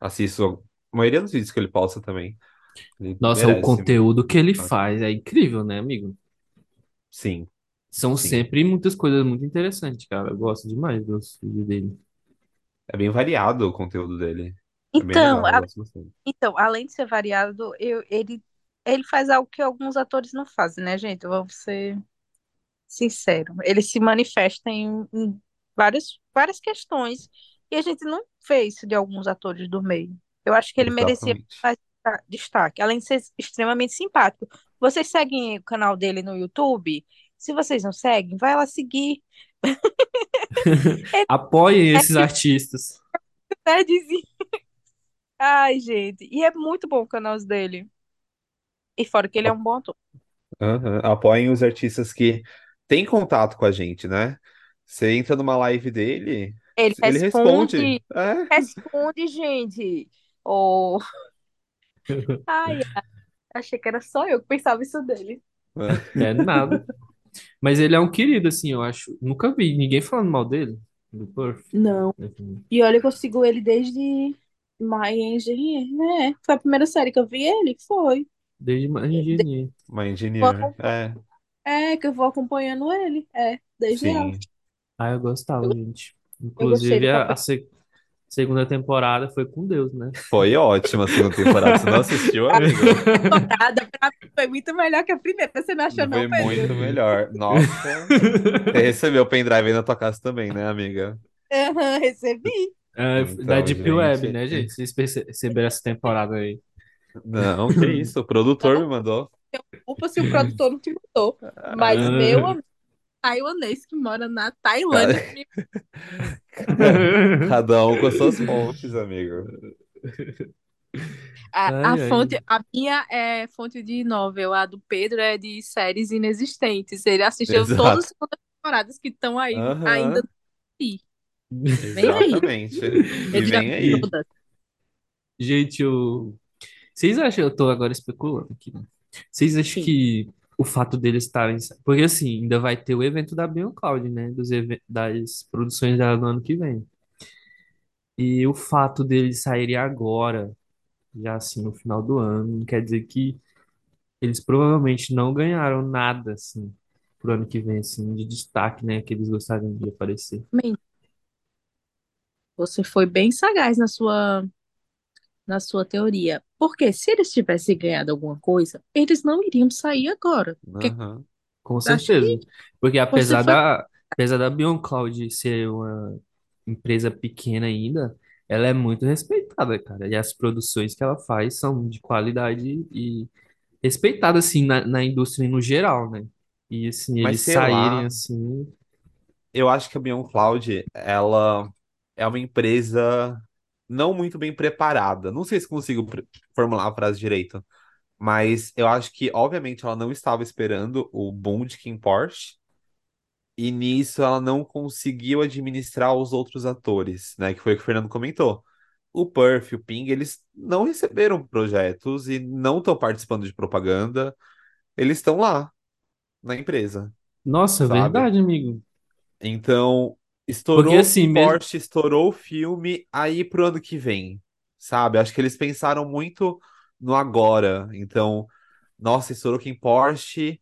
Assisto maioria dos vídeos que ele posta também. Ele Nossa, o merece. conteúdo que ele Nossa. faz é incrível, né, amigo? Sim, São sim. sempre muitas coisas muito interessantes, cara. Eu gosto demais dos vídeos dele. É bem variado o conteúdo dele. É Então, legal, eu a- então, além de ser variado, eu, ele, ele faz algo que alguns atores não fazem, né, gente? Vamos ser sinceros. Ele se manifesta em, em várias, várias questões e a gente não vê isso de alguns atores do meio. Eu acho que ele merecia mais desta- destaque, além de ser extremamente simpático. Vocês seguem o canal dele no YouTube? Se vocês não seguem, vai lá seguir. Apoiem esses artistas. Ai, gente. E é muito bom o canal dele. E fora que ele é um bom ator. Aham. Apoiem os artistas que têm contato com a gente, né? Você entra numa live dele, Ele ele responde. responde, É. responde, gente. Oh. Ai, ai. achei que era só eu que pensava isso dele. É nada. Mas ele é um querido, assim, eu acho. Nunca vi ninguém falando mal dele, do Puff. Não. E olha que eu sigo ele desde My Engineer, né? Foi a primeira série que eu vi ele, foi. Desde mais engenharia. Uma engineer. É, É, que eu vou acompanhando ele. É, desde ela. sim. Ah, eu gostava, gente. Eu gostei Inclusive, do a, papel. a se- segunda temporada foi com Deus, né? Foi ótima a segunda temporada. Você não assistiu, amigo? Nada, pra mim foi muito melhor que a primeira. Você não achou, Foi não, Pedro? muito melhor. Nossa. Você recebeu o pendrive aí na tua casa também, né, amiga? Aham, recebi. É, Então, da Deep Web, gente. né, gente? Vocês perce- perceberam essa temporada aí. Não, que isso. O produtor me mandou. Desculpa se o produtor não te mandou. Mas Ah. meu amigo taiwanês que mora na Tailândia Cada um com suas fontes, amigo. A, a Ai, ai. fonte, a minha é fonte de novel, a do Pedro é de séries inexistentes. Ele assistiu Exato. todas as temporadas que estão aí, Aham. ainda. Vem. Exatamente. E vem vi aí. todas. Gente, eu... vocês acham, eu tô agora especulando aqui, né? Vocês acham Sim. que o fato deles estarem. Porque assim, ainda vai ter o evento da Beyond Cloud, né? Dos eve- das produções dela no ano que vem. E o fato deles saírem agora, já assim, no final do ano, quer dizer que eles provavelmente não ganharam nada, assim, pro ano que vem, assim, de destaque, né? Que eles gostariam de aparecer. Você foi bem sagaz na sua, na sua teoria. Porque se eles tivessem ganhado alguma coisa, eles não iriam sair agora. Porque Aham. Com que certeza. Porque apesar foi- da, apesar da Beyond Cloud ser uma empresa pequena ainda, ela é muito respeitada, cara. E as produções que ela faz são de qualidade e respeitadas, assim, na, na indústria no geral, né? E, assim, Mas eles saírem, lá, assim... eu acho que a Beyond Cloud, ela é uma empresa não muito bem preparada. Não sei se consigo formular a frase direito, mas eu acho que, obviamente, ela não estava esperando o boom de Kim Porsche, e nisso ela não conseguiu administrar os outros atores, né? Que foi o que o Fernando comentou. O Perf, o Ping, eles não receberam projetos e não estão participando de propaganda. Eles estão lá, na empresa, Nossa, sabe? verdade, amigo. Então, Porque, estourou assim, Kim mesmo... Porsche, estourou o filme, aí pro ano que vem, sabe? Acho que eles pensaram muito no agora. Então, nossa, estourou Kim Porsche,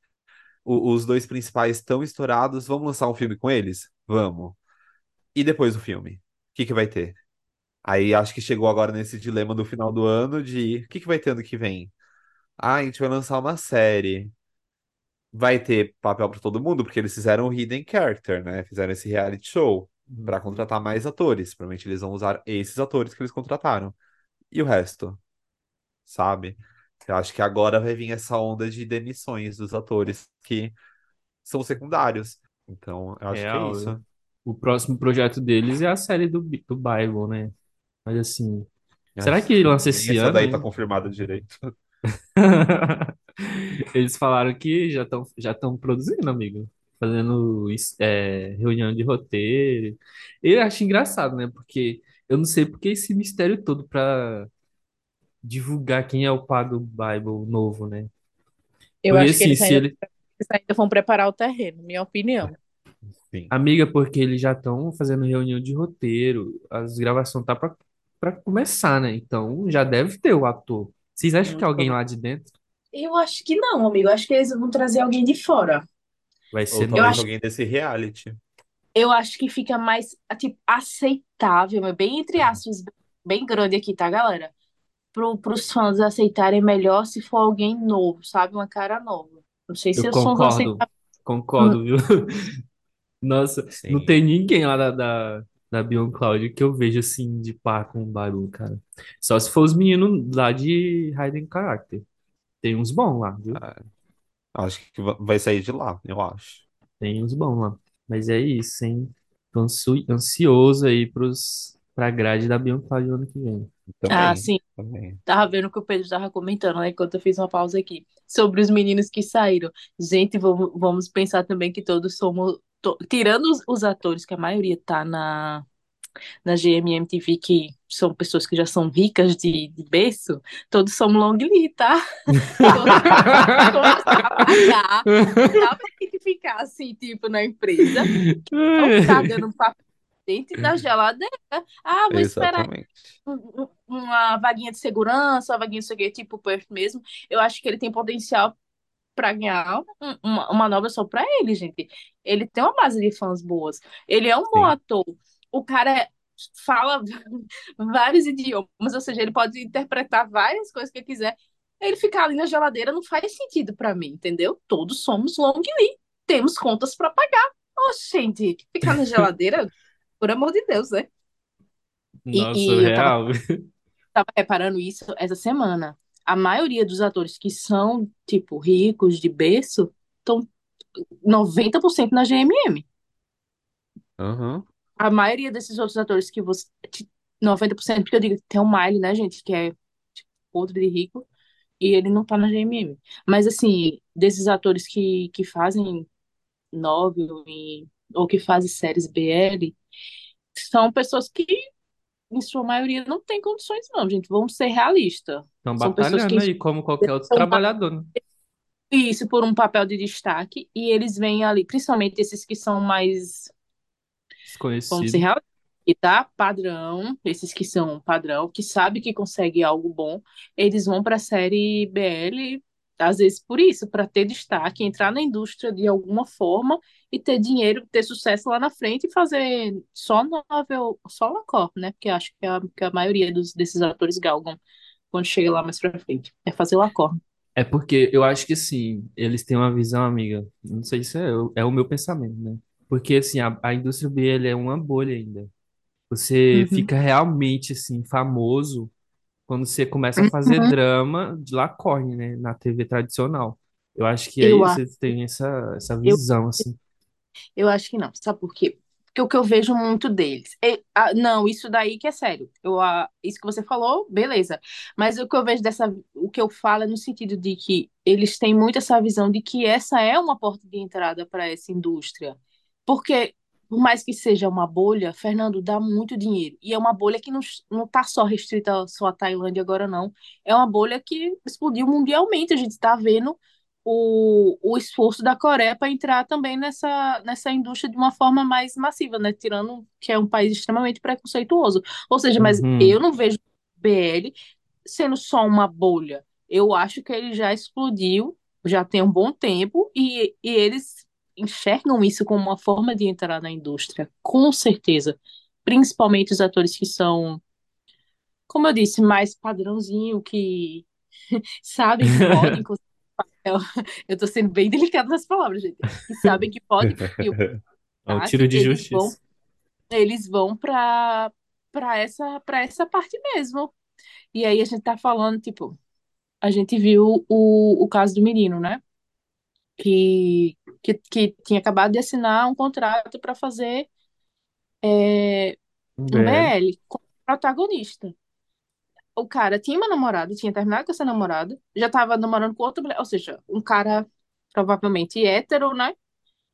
o- os dois principais estão estourados, vamos lançar um filme com eles? Vamos. E depois do filme? O que que vai ter? Aí acho que chegou agora nesse dilema do final do ano de o que que vai ter ano que vem? Ah, a gente vai lançar uma série. Vai ter papel para todo mundo, porque eles fizeram o Hidden Character, né? Fizeram esse reality show para Uhum. contratar mais atores. Provavelmente eles vão usar esses atores que eles contrataram. E o resto, sabe? Eu acho que agora vai vir essa onda de demissões dos atores que são secundários. Então, eu acho que é Real, isso. o próximo projeto deles é a série do, do Bible, né? Mas, assim... Será que lança esse essa ano daí tá confirmada direito. Eles falaram que já estão já estão produzindo, amigo. Fazendo is- é, reunião de roteiro. Eu acho engraçado, né? Porque eu não sei porque esse mistério todo pra divulgar quem é o pá do Bible novo, né? Eu Porque acho que assim, eles se ainda, ele. eles ainda vão preparar o terreno, minha opinião. Sim. Amiga, porque eles já estão fazendo reunião de roteiro. As gravações tá pra, pra começar, né? Então já deve ter o ator. Vocês acham que é alguém lá de dentro Eu acho que não, amigo. Eu acho que eles vão trazer alguém de fora. vai Ou ser Eu talvez acho, alguém desse reality. eu acho que fica mais, tipo, aceitável, mas bem entre aspas, bem grande aqui, tá, galera? Pro, pros fãs aceitarem melhor se for alguém novo, sabe? Uma cara nova. Não sei se Eu os fãs vão concordo. aceitar. Concordo, viu? Nossa, não Sim. tem ninguém lá da, da, da Beyond Cloud que eu vejo assim de par com o Baru, cara. Só se for os meninos lá de Hidden Character. Tem uns bons lá, viu? Ah, Acho que va- vai sair de lá, eu acho. Tem uns bons lá. Mas é isso, hein? Tô ansioso aí pros, pra grade da no ano que vem. Ah, Também, sim. também. Tava vendo o que o Pedro tava comentando, né? Enquanto eu fiz uma pausa aqui. Sobre os meninos que saíram. Gente, vamos, vamos pensar também que todos somos. to- tirando os, os atores, que a maioria tá na, na GMMTV, que são pessoas que já são ricas de, de berço, todos somos long lead, tá? Todos começar a pagar. Dá pra ficar assim, tipo, na empresa, não tá dando um papel dentro da geladeira. Ah, vou esperar Exatamente. um- um- uma vaguinha de segurança, uma vaguinha de segurança, tipo o Perth mesmo. Eu acho que ele tem potencial pra ganhar um- uma, uma nova só pra ele, gente. Ele tem uma base de fãs boas. Ele é um bom Sim. ator. O cara fala vários idiomas, ou seja, ele pode interpretar várias coisas que ele quiser. Ele ficar ali na geladeira não faz sentido pra mim, entendeu? Todos somos long lead, temos contas pra pagar. Oxe, gente, ficar na geladeira, por amor de Deus, né? E, Nossa, e eu tava real. tava reparando isso essa semana. A maioria dos atores que são, tipo, ricos de berço estão 90% na GMM. Aham. A maioria desses outros atores que você. ti- 90%, porque eu digo, tem o Miley, né, gente, que é tipo, outro de rico, e ele não tá na GMM. Mas, assim, desses atores que, que fazem novel e, ou que fazem séries BL, são pessoas que, em sua maioria, não têm condições, não, gente. Vamos ser realistas. Estão São pessoas que batalhando aí, como qualquer outro trabalhador, né? isso por um papel de destaque e eles vêm ali, principalmente esses que são mais, vamos ser Desconhecido. real, e tá padrão, esses que são padrão, que sabe que consegue algo bom, eles vão para a série BL, às vezes por isso, para ter destaque, entrar na indústria de alguma forma e ter dinheiro, ter sucesso lá na frente e fazer só novel, só Lacor, né? Porque acho que a, que a maioria dos, desses atores galgam quando chega lá mais pra frente. É fazer Lacor. É porque eu acho que assim, eles têm uma visão, amiga. Não sei se é, é o meu pensamento, né? Porque assim, a, a indústria BL é uma bolha ainda. Você Uhum. fica realmente assim famoso quando você começa a fazer Uhum. drama de lá corre, né, na TV tradicional. Eu acho que Eu aí acho, você tem essa, essa eu, visão assim. eu acho que não. Sabe por quê? Porque o que eu vejo muito deles. é- ah, não, isso daí que é sério. Eu, ah, isso que você falou, beleza. Mas o que eu vejo dessa. O que eu falo é no sentido de que eles têm muito essa visão de que essa é uma porta de entrada para essa indústria. Porque, por mais que seja uma bolha, Fernando, dá muito dinheiro. E é uma bolha que não, não está só restrita só à Tailândia agora, não. É uma bolha que explodiu mundialmente. A gente está vendo o, o esforço da Coreia para entrar também nessa, nessa indústria de uma forma mais massiva, né? Tirando que é um país extremamente preconceituoso. Ou seja, mas eu Uhum. não vejo BL sendo só uma bolha. Eu acho que ele já explodiu, já tem um bom tempo, e, e eles enxergam isso como uma forma de entrar na indústria, com certeza. Principalmente os atores que são, como eu disse, mais padrãozinho, que sabem que podem eu, eu tô sendo bem delicada nas palavras, gente. Que sabem que pode cumprir o É o tiro contrato, de eles vão, justiça. eles vão para para essa para essa parte mesmo. E aí a gente tá falando, tipo, a gente viu o, o caso do menino, né? Que, que, que tinha acabado de assinar um contrato para fazer é, Um BL. Com protagonista. O cara tinha uma namorada, tinha terminado com essa namorada, já tava namorando com outra mulher, ou seja, um cara provavelmente hétero, né?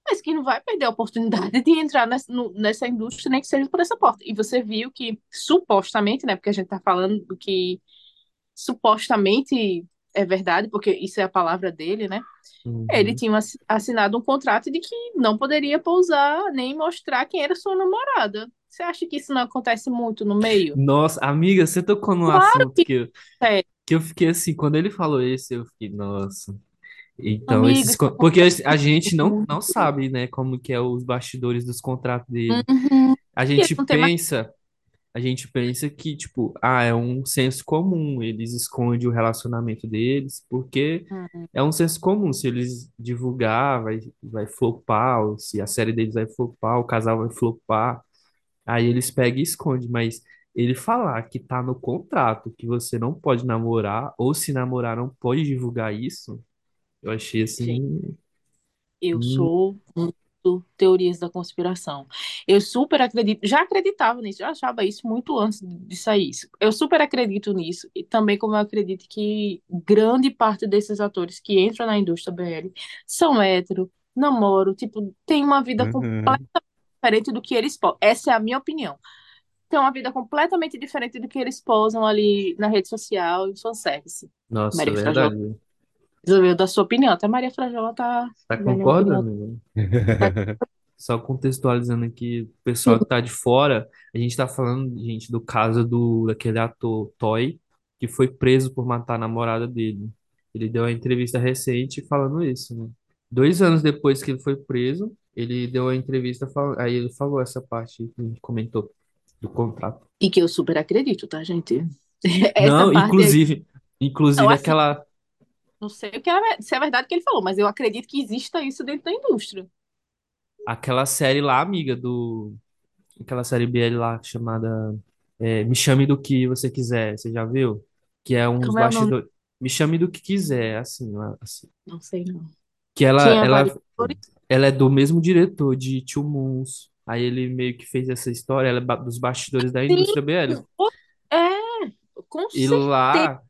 mas que não vai perder a oportunidade de entrar nessa, no- nessa indústria, nem que seja por essa porta. E você viu que, supostamente, né, porque a gente está falando do que supostamente é verdade, porque isso é a palavra dele, né? Ele Uhum. tinha assi- assinado um contrato de que não poderia pousar nem mostrar quem era sua namorada. Você acha que isso não acontece muito no meio? Nossa, amiga, você tocou num Claro assunto que que eu, é, que eu fiquei assim, quando ele falou isso, eu fiquei, nossa. Então, amigo, esses, porque a gente não, não sabe, né, como que é os bastidores dos contratos dele. Uhum. A ele gente pensa, a gente pensa que, tipo, ah, é um senso comum, eles escondem o relacionamento deles, porque Uhum. é um senso comum, se eles divulgar, vai, vai flopar, ou se a série deles vai flopar, o casal vai flopar, aí eles pegam e escondem, mas ele falar que tá no contrato, que você não pode namorar, ou se namorar não pode divulgar isso, eu achei Gente, assim, eu hum, sou muito teorias da conspiração. Eu super acredito, já acreditava nisso, já achava isso muito antes de sair isso. Eu super acredito nisso, e também como eu acredito que grande parte desses atores que entram na indústria BL são hétero, namoram, tipo, tem uma vida completamente Uhum. diferente do que eles posam. Essa é a minha opinião. Tem uma vida completamente diferente do que eles posam ali na rede social, em fanservice. nossa, Maria verdade. Resolveu dar sua opinião. Até Maria Frajola tá Tá concordando? Só contextualizando aqui, o pessoal que tá de fora, a gente tá falando, gente, do caso do daquele ator Toy, que foi preso por matar a namorada dele. Ele deu uma entrevista recente falando isso, né? Dois anos depois que ele foi preso, ele deu uma entrevista, fal- aí ele falou essa parte que a gente comentou do contrato. E que eu super acredito, tá, gente? Essa Não, parte aí. inclusive, Não, inclusive assim, aquela, não sei o que é, se é verdade que ele falou, mas eu acredito que exista isso dentro da indústria. aquela série lá, amiga, do, aquela série BL lá chamada é, Me Chame do Que Você Quiser, você já viu? Que é uns Como é o nome? bastidores. Me chame do que quiser, assim, lá, assim. Não sei, não. Que ela, Tinha vários ela, atores? ela é do mesmo diretor de Two Moons. Aí ele meio que fez essa história, ela é ba- dos bastidores da Sim, indústria BL. é, com E certeza. lá,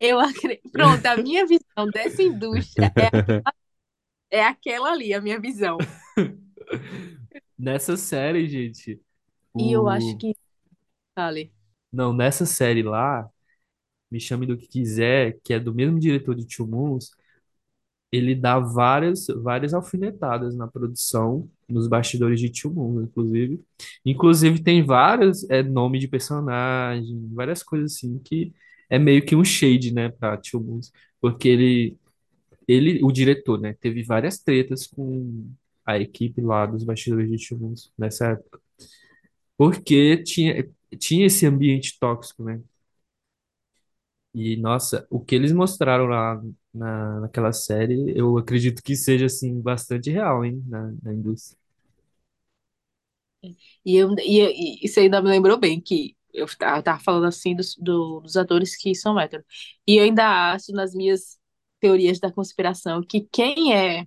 Eu acredito. Pronto, a minha visão dessa indústria é, é aquela ali, a minha visão. nessa série, gente, E eu acho que. Fale. Não, nessa série lá, Me Chame do Que Quiser, que é do mesmo diretor de Two Moons, ele dá várias, várias alfinetadas na produção, nos bastidores de Two Moons, inclusive. Inclusive tem vários é, nome de personagem, várias coisas assim que é meio que um shade, né, para Two Moons, porque ele, ele, o diretor, né, teve várias tretas com a equipe lá dos bastidores de Two Moons nessa época, porque tinha tinha esse ambiente tóxico, né? E, nossa, o que eles mostraram lá na, naquela série, eu acredito que seja, assim, bastante real, hein, na, na indústria. E, eu, e, e isso ainda me lembrou bem que eu ta- tava falando assim dos, do- dos atores que são héteros. E eu ainda acho, nas minhas teorias da conspiração, que quem é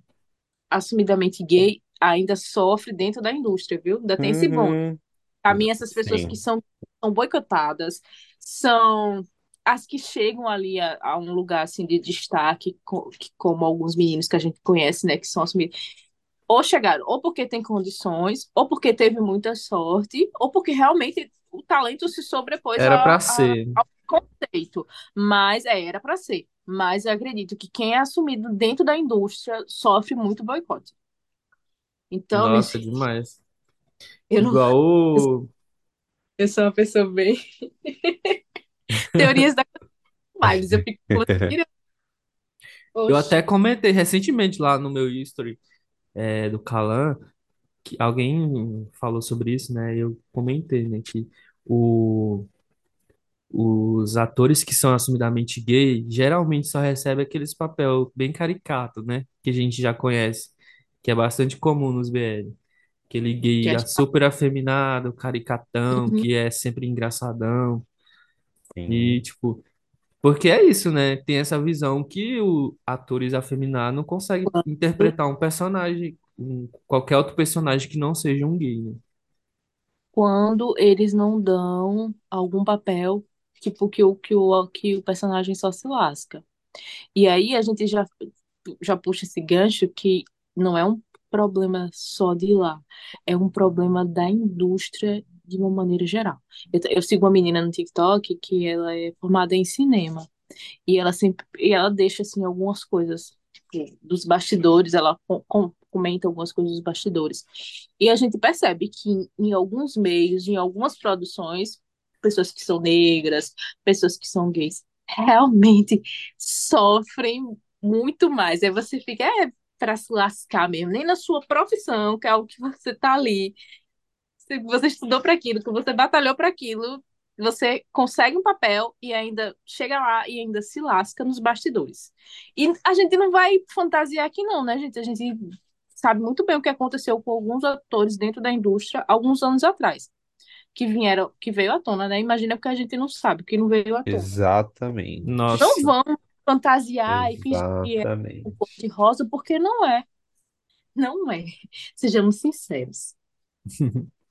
assumidamente gay ainda sofre dentro da indústria, viu? Ainda tem esse bom. Uhum. Pra mim, essas pessoas que Sim. são, são boicotadas são as que chegam ali a, a um lugar assim de destaque, co- que- como alguns meninos que a gente conhece, né, que são assumidos. Ou chegaram, ou porque tem condições, ou porque teve muita sorte, ou porque realmente o talento se sobrepôs Era pra a, a- ser. ao conceito. Mas é, era para ser. Mas eu acredito que quem é assumido dentro da indústria sofre muito boicote. Então, Nossa, gente, demais. eu não, Igual o. eu sou uma pessoa bem teorias da vibes, eu fico. Eu até comentei recentemente lá no meu history é, do Calan, que alguém falou sobre isso, né? Eu comentei, né, que o, os atores que são assumidamente gay geralmente só recebem aqueles papel bem caricato, né? Que a gente já conhece, que é bastante comum nos BL. Aquele Que gay é super afeminado, caricatão, Uhum. que é sempre engraçadão. E, Sim. tipo, porque é isso, né? Tem essa visão que o atores afeminados não conseguem interpretar um personagem, qualquer outro personagem que não seja um gay, né? quando eles não dão algum papel, tipo, que o, que o, que o personagem só se lasca. E aí a gente já, já puxa esse gancho que não é um problema só de lá, é um problema da indústria de uma maneira geral. Eu, eu sigo uma menina no TikTok que ela é formada em cinema. E ela sempre, e ela deixa assim algumas coisas dos bastidores, ela com- com- comenta algumas coisas dos bastidores. E a gente percebe que em, em alguns meios, em algumas produções, pessoas que são negras, pessoas que são gays, realmente sofrem muito mais. Aí você fica, é para se lascar mesmo, nem na sua profissão, que é o que você tá ali você estudou para aquilo, que você batalhou para aquilo, você consegue um papel e ainda chega lá e ainda se lasca nos bastidores. E a gente não vai fantasiar aqui não, né, gente? A gente sabe muito bem o que aconteceu com alguns atores dentro da indústria alguns anos atrás, que vieram, que veio à tona, né? Imagina porque a gente não sabe, que não veio à tona. Exatamente. Não Nossa. vamos fantasiar e fingir que é um cor Exatamente. de rosa, porque não é. Não é. Sejamos sinceros.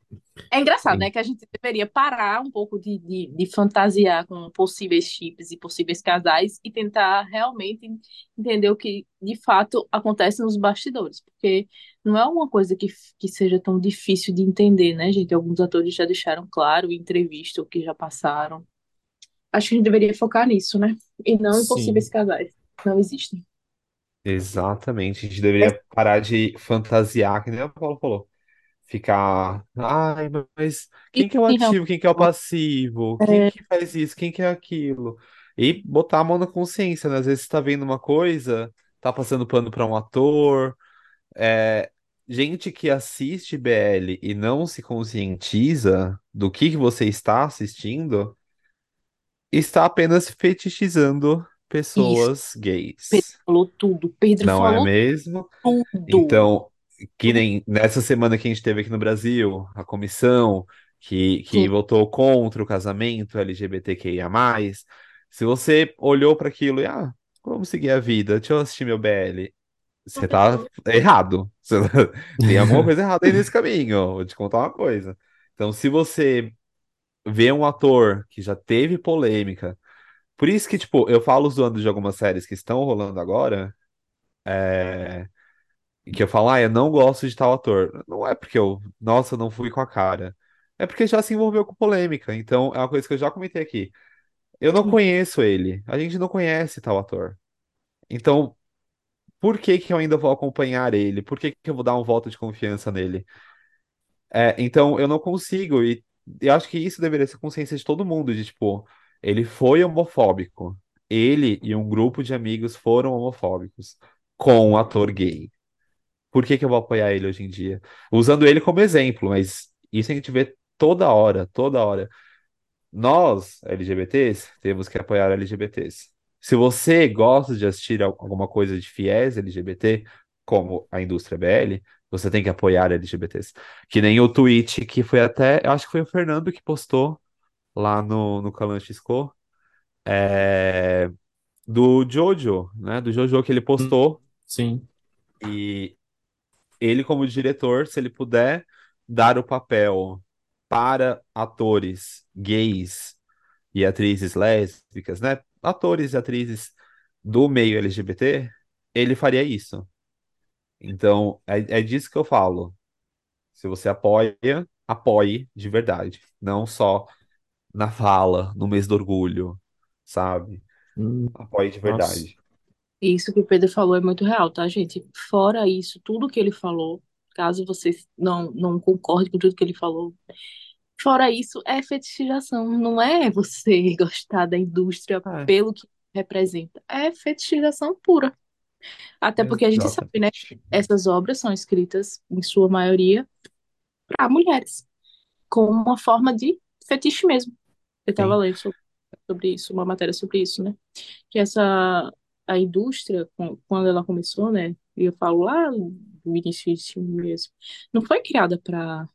É engraçado, né? Que a gente deveria parar um pouco de, de, de fantasiar com possíveis chips e possíveis casais e tentar realmente entender o que de fato acontece nos bastidores. Porque não é uma coisa que, que seja tão difícil de entender, né, gente? Alguns atores já deixaram claro em entrevista o que já passaram. Acho que a gente deveria focar nisso, né? E não em possíveis Sim. casais. Não existem. Exatamente. A gente deveria parar de fantasiar, que nem o Paulo falou. Ficar, ai, mas quem que é o ativo, quem que é o passivo, quem que faz isso, quem que é aquilo? E botar a mão na consciência, né? Às vezes você tá vendo uma coisa, tá passando pano pra um ator, é, gente que assiste BL e não se conscientiza do que que você está assistindo, está apenas fetichizando isso. pessoas Pedro gays. falou tudo. Pedro Não é falou mesmo? tudo. Então, que nem nessa semana que a gente teve aqui no Brasil, a comissão que, que Sim. votou contra o casamento LGBTQIA+, se você olhou para aquilo e, ah, vamos seguir a vida, deixa eu assistir meu BL, você tá errado. Você- Tem alguma coisa errada aí nesse caminho, vou te contar uma coisa. Então, se você vê um ator que já teve polêmica, por isso que, tipo, eu falo zoando de algumas séries que estão rolando agora, é, que eu falo, ah, eu não gosto de tal ator. Não é porque eu, nossa, não fui com a cara. É porque já se envolveu com polêmica. Então, é uma coisa que eu já comentei aqui. Eu não conheço ele. A gente não conhece tal ator. Então, por que que eu ainda vou acompanhar ele? Por que que eu vou dar um voto de confiança nele? É, então, eu não consigo. E eu acho que isso deveria ser consciência de todo mundo, de tipo, ele foi homofóbico. Ele e um grupo de amigos foram homofóbicos com um ator gay. Por que que eu vou apoiar ele hoje em dia? Usando ele como exemplo, mas isso a gente vê toda hora, toda hora. Nós, LGBTs, temos que apoiar LGBTs. Se você gosta de assistir al- alguma coisa de fiéis LGBT, como a indústria BL, Você tem que apoiar LGBTs. Que nem o tweet que foi até. Eu acho que foi o Fernando que postou lá no, no Calan Xisco, é, do Jojo, né? Do Jojo que ele postou. Sim. E ele, como diretor, se ele puder dar o papel para atores gays e atrizes lésbicas, né? Atores e atrizes do meio LGBT, ele faria isso. Então, é, é disso que eu falo. Se você apoia, apoie de verdade. Não só na fala, no mês do orgulho, sabe? Hum, Apoie de nossa. Isso que o Pedro falou é muito real, tá, gente? Fora isso, tudo que ele falou, caso vocês não, não concordem com tudo que ele falou, fora isso, é fetichização. Não é você gostar da indústria É. pelo que representa. É fetichização pura. Até porque a gente sabe, né? Essas obras são escritas, em sua maioria, para mulheres, com uma forma de fetiche mesmo. Eu estava lendo sobre, sobre isso, uma matéria sobre isso, né? Que essa a indústria, quando ela começou, né? E eu falo lá do início mesmo, não foi criada para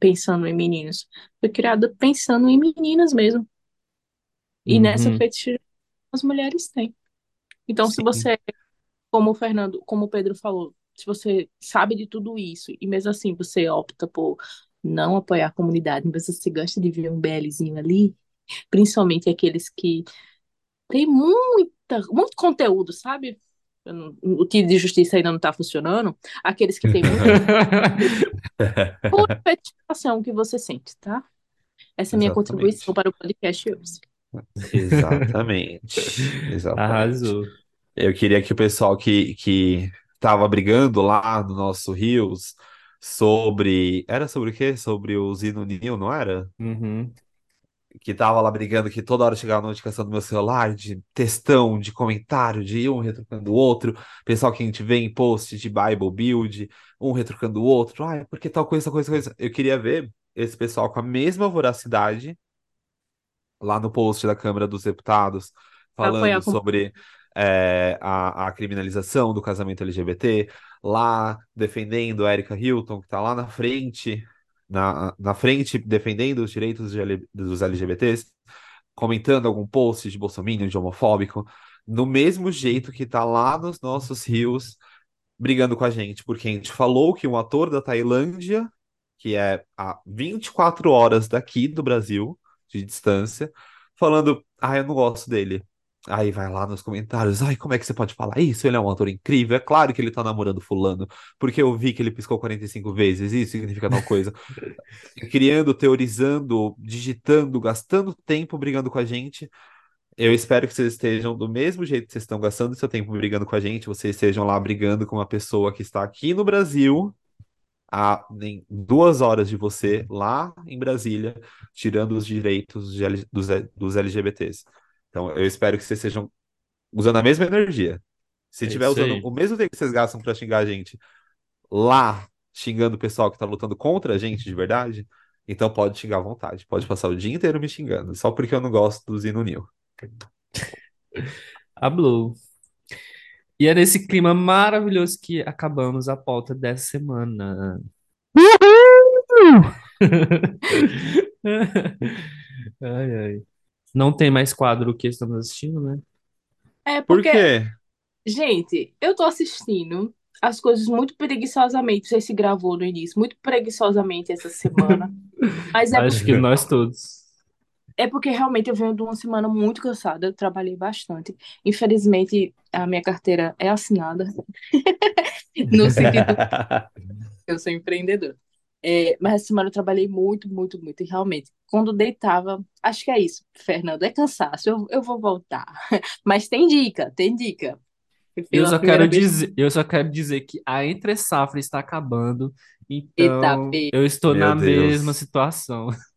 pensando em meninos, foi criada pensando em meninas mesmo. E nessa Uhum. fetiche as mulheres têm. Então, se Sim. você, como o Fernando, como o Pedro falou, se você sabe de tudo isso e mesmo assim você opta por não apoiar a comunidade, mas você gosta de ver um BLzinho ali, principalmente aqueles que têm muita, muito conteúdo, sabe? Não- O tiro de justiça ainda não tá funcionando. Aqueles que têm muita que você sente, tá? Essa é a minha Exatamente. contribuição para o podcast hoje. Exatamente. Exatamente. Arrasou. Eu queria que o pessoal que, que tava brigando lá no nosso Rios sobre. Era sobre o quê? Sobre o Zino Nil, não era? Uhum. Que tava lá brigando, que toda hora chegava a notificação do meu celular de textão, de comentário, de um retrucando o outro. Pessoal que a gente vê em post de Bible Build, um retrucando o outro. Ai, porque tal coisa, tal coisa, tal coisa. Eu queria ver esse pessoal com a mesma voracidade lá no post da Câmara dos Deputados, falando a sobre é, a, a criminalização do casamento LGBT, lá defendendo a Erika Hilton, que está lá na frente, na, na frente defendendo os direitos dos LGBTs, comentando algum post de bolsominion, de homofóbico, no mesmo jeito que tá lá nos nossos rios brigando com a gente, porque a gente falou que um ator da Tailândia, que é a 24 horas daqui do Brasil, de distância, falando, ah, eu não gosto dele. Aí vai lá nos comentários, ai, como é que você pode falar isso? Ele é um ator incrível, é claro que ele tá namorando fulano, porque eu vi que ele piscou 45 vezes, isso significa tal coisa. Criando, teorizando, digitando, gastando tempo brigando com a gente. Eu espero que vocês estejam do mesmo jeito que vocês estão gastando seu tempo brigando com a gente, vocês estejam lá brigando com uma pessoa que está aqui no Brasil, a nem duas horas de você, lá em Brasília, tirando os direitos dos LGBTs. Então, eu espero que vocês estejam usando a mesma energia. Se É tiver usando aí. o mesmo tempo que vocês gastam para xingar a gente lá, xingando o pessoal que tá lutando contra a gente de verdade, então pode xingar à vontade. Pode passar o dia inteiro me xingando, só porque eu não gosto do Zino Nil. Hablou. E é nesse clima maravilhoso que acabamos a pauta dessa semana. Ai, ai. Não tem mais quadro que estamos assistindo, né? É Por porque, quê? gente, eu tô assistindo as coisas muito preguiçosamente. Sei se gravou no início, muito preguiçosamente essa semana. Mas é Acho porque, que nós todos. é porque realmente eu venho de uma semana muito cansada. Eu trabalhei bastante. Infelizmente, a minha carteira é assinada, no sentido eu sou empreendedor. É, mas essa semana eu trabalhei muito, muito, muito. E realmente, quando deitava, acho que é isso, Fernando, é cansaço, eu, eu vou voltar. Mas tem dica, tem dica. Eu só primeira quero vez, dizer, eu só quero dizer que a entre safra está acabando, eita, então eu estou Meu na mesma Deus. situação.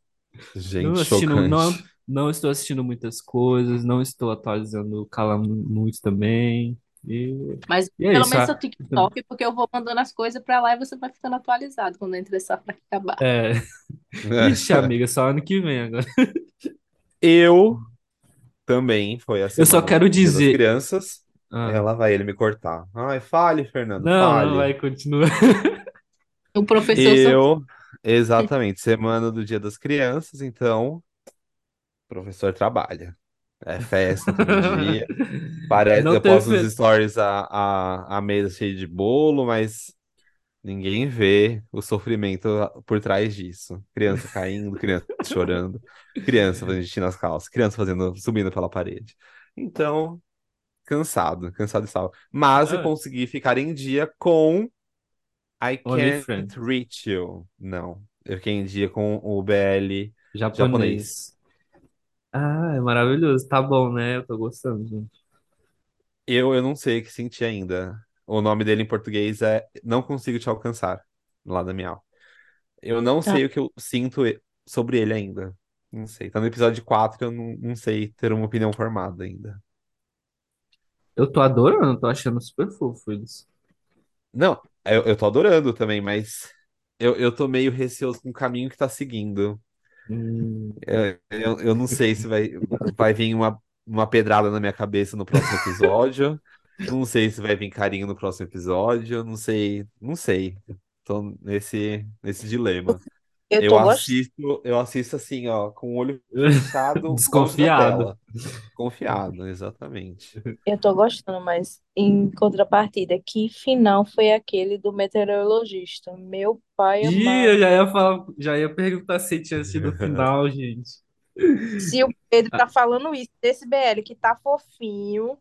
Não Gente, assistindo, não, chocante. não estou assistindo muitas coisas, não estou atualizando o Cala muito também. E, Mas e é pelo isso. menos a- seu TikTok, porque eu vou mandando as coisas pra lá e você vai ficando atualizado quando entra essa pra acabar. É, ixi, amiga, só ano que vem agora. Eu também, foi a Eu só quero dizer. Crianças. Ah, Ela vai ele me cortar. Ai, fale, Fernando, não, não fale. vai continuar. O professor só... Eu, exatamente, semana do Dia das Crianças, então, o professor trabalha. É festa todo dia. Parece, Não eu posto nos stories a, a, a mesa cheia de bolo, mas ninguém vê o sofrimento por trás disso. Criança caindo, criança chorando, criança fazendo xixi nas calças, criança fazendo, subindo pela parede. Então, cansado, cansado estava. Mas eu Ah, consegui ficar em dia com I OnlyFans. Can't Reach You. Não, eu fiquei em dia com o BL japonês. Japonês. Ah, é maravilhoso. Tá bom, né? Eu tô gostando, gente. Eu, eu não sei o que sentir ainda. O nome dele em português é Não Consigo Te Alcançar, lá da Miau. Eu não Ah, sei o que eu sinto e- sobre ele ainda. Não sei. Tá no episódio 4, eu não, não sei ter uma opinião formada ainda. Eu tô adorando, tô achando super fofo eles. Não, eu, eu tô adorando também, mas eu, eu tô meio receoso com o caminho que tá seguindo. Hum, Eu, eu, eu não sei se vai, vai vir uma, uma pedrada na minha cabeça no próximo episódio. Não sei se vai vir carinho no próximo episódio. Não sei, não sei. Tô nesse, nesse dilema. Eu Eu tô gostando. assisto, eu assisto assim, ó, com o olho fechado, longe da Desconfiado. tela. Confiado, exatamente. Eu tô gostando, mas em contrapartida, que final foi aquele do meteorologista? Meu pai Ih, amado. eu já ia falar, já ia perguntar se tinha sido o final, gente. Se o Pedro tá falando isso desse BL que tá fofinho,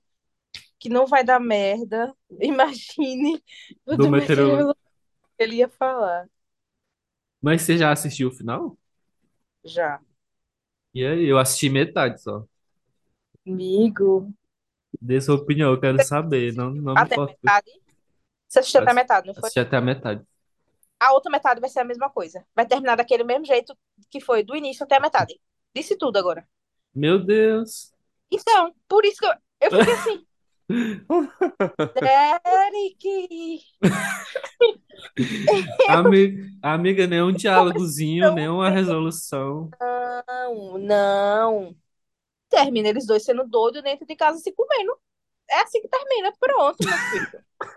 que não vai dar merda, imagine o Do do meteorologista. meteorologista que ele ia falar. Mas você já assistiu o final? Já. E aí, eu assisti metade só. Amigo. Dê sua opinião, eu quero saber. Não, não me Até importa. metade? Você assistiu até metade, não foi? Assisti até a metade. A outra metade vai ser a mesma coisa. Vai terminar daquele mesmo jeito que foi do início até a metade. Disse tudo agora. Meu Deus. Então, por isso que eu, eu fiquei assim, Derek, Amiga, amiga, nem um diálogozinho, nem uma resolução. não, não. Termina eles dois sendo doidos dentro de casa se comendo. É assim que termina. Pronto, meu filho.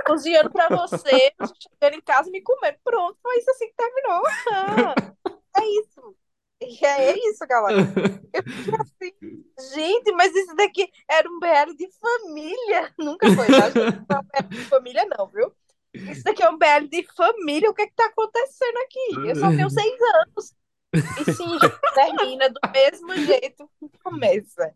Cozinhando pra você, chegando em casa e me comendo. Pronto, foi isso assim que terminou. Ah, é isso. E É isso, galera. Eu fiquei assim, gente, mas isso daqui era um BL de família. Nunca foi, tá? Não é um BL de família, não, viu? Isso daqui é um BL de família. O que é que tá acontecendo aqui? Eu só tenho seis anos. E sim, termina do mesmo jeito que começa.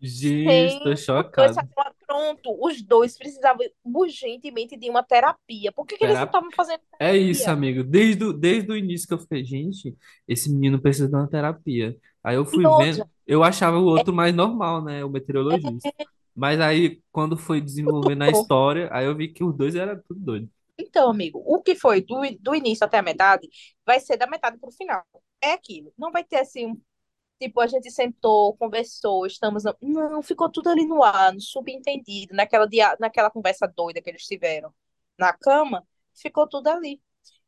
Gente, tô Sem os dois chocado. estavam pronto. Os dois precisavam urgentemente de uma terapia. Por que que eles não estavam fazendo É isso, terapia? amigo. Desde, o- desde o início que eu fiquei, gente, esse menino precisa de uma terapia. Aí eu E fui vendo, outra, eu achava o outro mais normal, né? O meteorologista. Mas aí, quando foi desenvolvendo a história, aí eu vi que os dois eram tudo doido. Então, amigo, o que foi do, do início até a metade vai ser da metade pro final. É aquilo. Não vai ter assim, um, tipo, a gente sentou, conversou, estamos. no- Não, ficou tudo ali no ar, no subentendido, naquela, dia, naquela conversa doida que eles tiveram na cama, ficou tudo ali.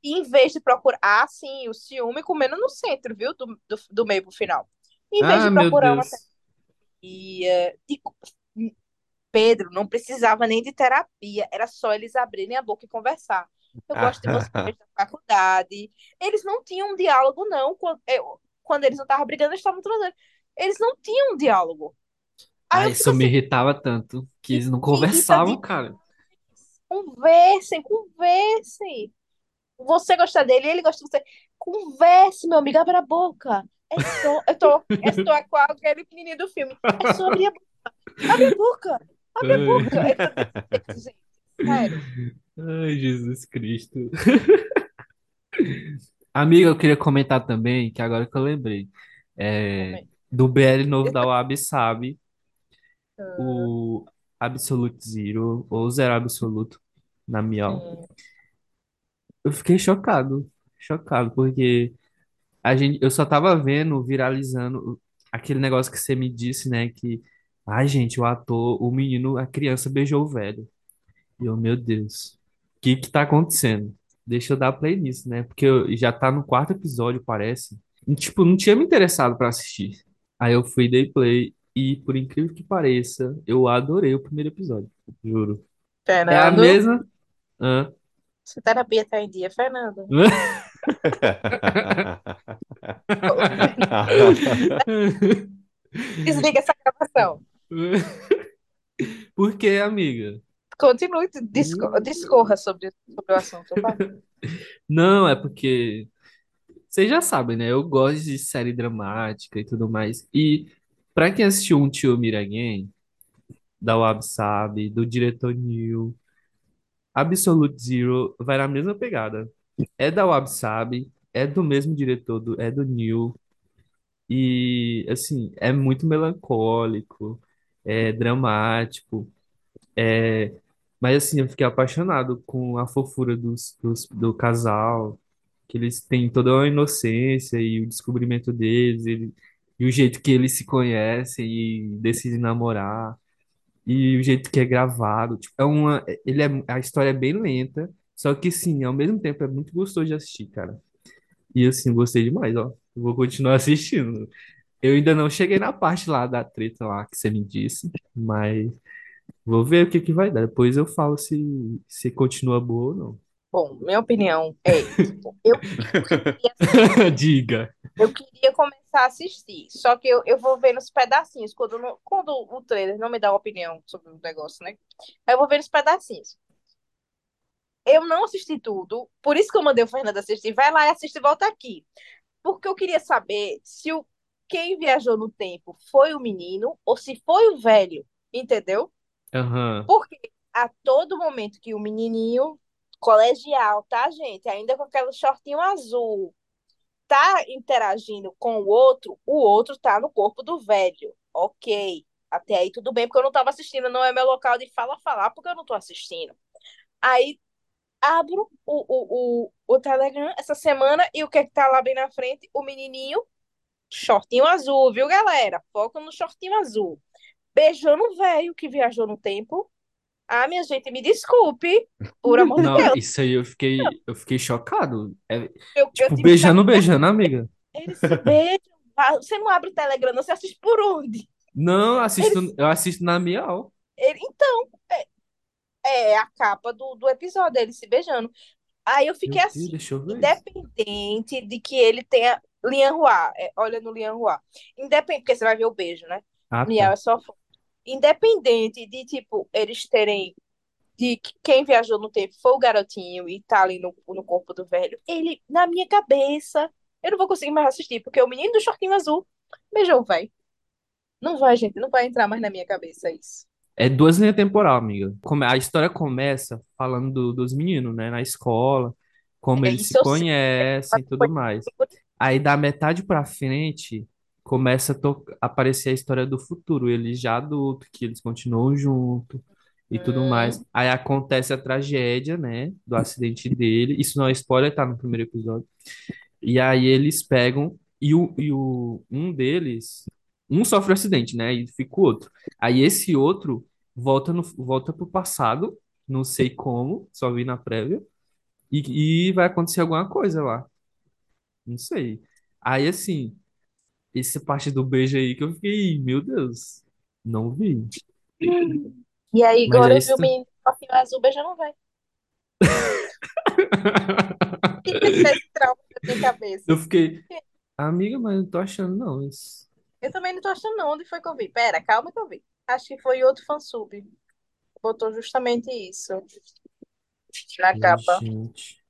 E em vez de procurar. Ah, sim, o ciúme comendo no centro, viu? Do, do, do meio pro final. Em vez Ah, de procurar uma terapia. de- Pedro, não precisava nem de terapia, era só eles abrirem a boca e conversar. Eu gosto de você desde a faculdade. Eles não tinham um diálogo, não. Eu- quando eles não estavam brigando, eles estavam transando. Eles não tinham um diálogo. Aí Ah, eu isso fico me assim, irritava tanto, que eles não conversavam, cara. Conversem, conversem. Você gosta dele, ele gosta de você. Converse, meu amigo, abra a boca. É só. Eu tô, é só com aquele menininho do filme. É só abrir a boca. Abre a boca. Abre a boca. Eu tô desse jeito, sério. ai, Jesus Cristo. Amiga, eu queria comentar também, que agora que eu lembrei, é, Também. do BL novo da Wabi Sabe, o Absolute Zero, ou Zero Absoluto, na Miau. Hum. Eu fiquei chocado, chocado, porque a gente, eu só tava vendo, viralizando, aquele negócio que você me disse, né, que, ai, gente, o ator, o menino, a criança beijou o velho. E eu, meu Deus, o que que tá acontecendo? Deixa eu dar play nisso, né, porque eu- já tá no quarto episódio, parece. E, tipo, não tinha me interessado pra assistir. Aí eu fui, dei play, e por incrível que pareça, eu adorei o primeiro episódio, juro. É a Fernando, mesma... Hã? Sua terapia tá em dia, Fernando. Desliga essa gravação. Por que, amiga? Continue, disco- discorra sobre, sobre o assunto. Não, é porque vocês já sabem, né? Eu gosto de série dramática e tudo mais. E pra quem assistiu um Tio Miranhen, da Wab Sabe, do diretor Neil, Absolute Zero vai na mesma pegada. É da Wab Sabe, é do mesmo diretor, do, é do Neil. E, assim, é muito melancólico, é dramático. É, mas assim, eu fiquei apaixonado com a fofura dos, dos- do casal, que eles têm toda a inocência e o descobrimento deles, ele- e o jeito que eles se conhecem e decidem namorar, e o jeito que é gravado. Tipo, é uma, ele é, a história é bem lenta, só que sim, ao mesmo tempo é muito gostoso de assistir, cara. E assim, gostei demais, ó. Vou continuar assistindo. Eu ainda não cheguei na parte lá da treta lá que você me disse, mas Vou ver o que que vai dar. Depois eu falo se, se continua boa ou não. Bom, minha opinião é, eu queria, Diga. eu queria começar a assistir, só que eu, eu vou ver nos pedacinhos, quando, não- quando o trailer não me dá uma opinião sobre o negócio, né? Aí eu vou ver nos pedacinhos. Eu não assisti tudo, por isso que eu mandei o Fernando assistir. Vai lá e assiste e volta aqui. Porque eu queria saber se o quem viajou no tempo foi o menino ou se foi o velho, entendeu? Aham. Porque a todo momento que o menininho colegial, tá, gente? Ainda com aquele shortinho azul, tá interagindo com o outro, o outro tá no corpo do velho. Ok. Até aí tudo bem, porque eu não tava assistindo, não é meu local de fala falar, porque eu não tô assistindo. Aí abro o, o, o, o Telegram essa semana e o que é que tá lá bem na frente? O menininho, shortinho azul, viu, galera? Foca no shortinho azul. Beijando o velho que viajou no tempo. Ah, minha gente, me desculpe, por amor de Não, Deus. isso aí eu fiquei, eu fiquei chocado. É, Eu, eu tipo, tive que beijando, beijando, amiga. Eles se beijam. Você não abre o Telegram, não, você assiste por onde? Não, assisto, Eles, eu assisto na Miau. ele, então, é a capa do, do episódio, eles se beijando. Aí eu fiquei Deus, assim, eu ver isso. independente de que ele tenha Lian Hua, é, olha no Lian Hua. Independente, porque você vai ver o beijo, né? Ah, Miau tá. é só foto. Independente de, tipo, eles terem, de que quem viajou no tempo foi o garotinho e tá ali no, no corpo do velho, ele, na minha cabeça, eu não vou conseguir mais assistir, porque o menino do shortinho azul beijou o velho. Não vai, gente, não vai entrar mais na minha cabeça isso. É duas linhas temporal, amiga. A história começa falando do- dos meninos, né, na escola, como É eles se conhecem e tudo mais. Aí da metade pra frente começa a to- aparecer a história do futuro, eles já adultos, que eles continuam juntos e tudo mais. Hum, Aí acontece a tragédia, né, do acidente dele. Isso não é spoiler, tá no primeiro episódio. E aí eles pegam e o, e o um deles, um sofre um acidente, né, e fica o outro. Aí esse outro volta no volta pro passado, não sei como, só vi na prévia, e, e vai acontecer alguma coisa lá. Não sei. Aí assim, essa parte do beijo aí que eu fiquei, meu Deus, não vi. E aí, Mas agora é eu vi o menino com shortinho azul beijando o velho. Fica esse trauma na minha cabeça. Eu fiquei, amiga, mas não tô achando não isso. Eu também não tô achando não onde foi que eu vi. Pera, calma que eu vi. Acho que foi outro fansub. Botou justamente isso na capa. gente,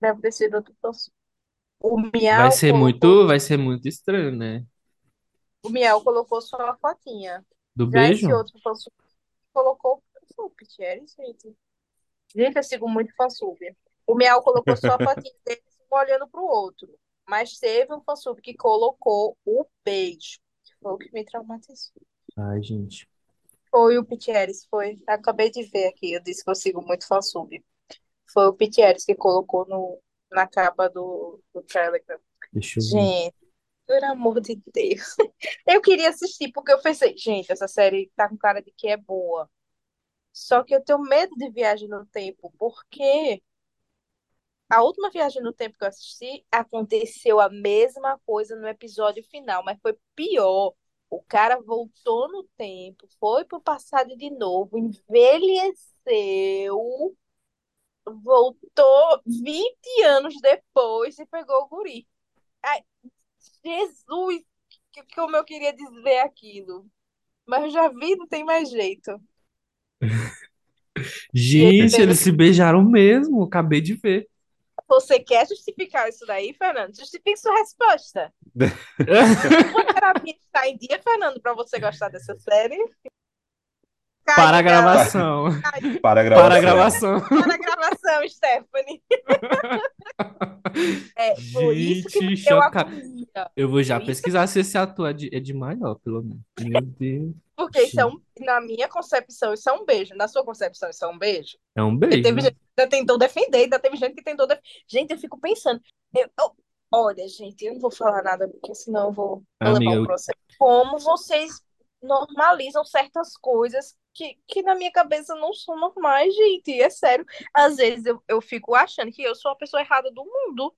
Deve ter sido outro fansub. O vai Miau ser colocou, muito, vai ser muito estranho, né? o Miau colocou só a fotinha. Do Já esse beijo? outro fansub colocou o fansub, Thierry, gente. Gente, eu sigo muito fansub. O Miau colocou só a fotinha deles, um olhando pro outro. Mas teve um fansub que colocou o beijo. Foi o que me traumatizou. Ai, gente, Foi o Pitieres, foi. Acabei de ver aqui, eu disse que eu sigo muito fansub. Foi o Pitieres que colocou no, na capa do, do Telegram. deixa eu ver. Gente, por amor de Deus. Eu queria assistir, porque eu pensei, gente, essa série tá com cara de que é boa. Só que eu tenho medo de viagem no tempo, porque a última viagem no tempo que eu assisti, aconteceu a mesma coisa no episódio final, mas foi pior. O cara voltou no tempo, foi pro passado de novo, envelheceu voltou 20 anos depois e pegou o guri. Ai, Jesus, que, como eu queria dizer aquilo. Mas já vi, não tem mais jeito. Gente, eles se beijaram mesmo, acabei de ver. Você quer justificar isso daí, Fernando? Justifique sua resposta. Sua terapia está em dia, Fernando, para você gostar dessa série? Cai, Para a gravação. Para a Para a gravação. gravação. Para a gravação, Stephanie. É, por isso que Gente. Eu vou já Por isso- pesquisar se esse ator é de, é de maior, pelo menos. Meu Deus. Porque isso é um, na minha concepção, isso é um beijo. Na sua concepção, isso é um beijo? É um beijo. teve né? gente que ainda tentou defender, ainda teve gente que tentou defender. Gente, eu fico pensando. eu- eu- olha, gente, eu não vou falar nada, porque senão eu vou, vou levar Amiga, um eu- processo. Como vocês normalizam certas coisas que, que na minha cabeça não são normais, gente. É sério. Às vezes eu, eu fico achando que eu sou a pessoa errada do mundo.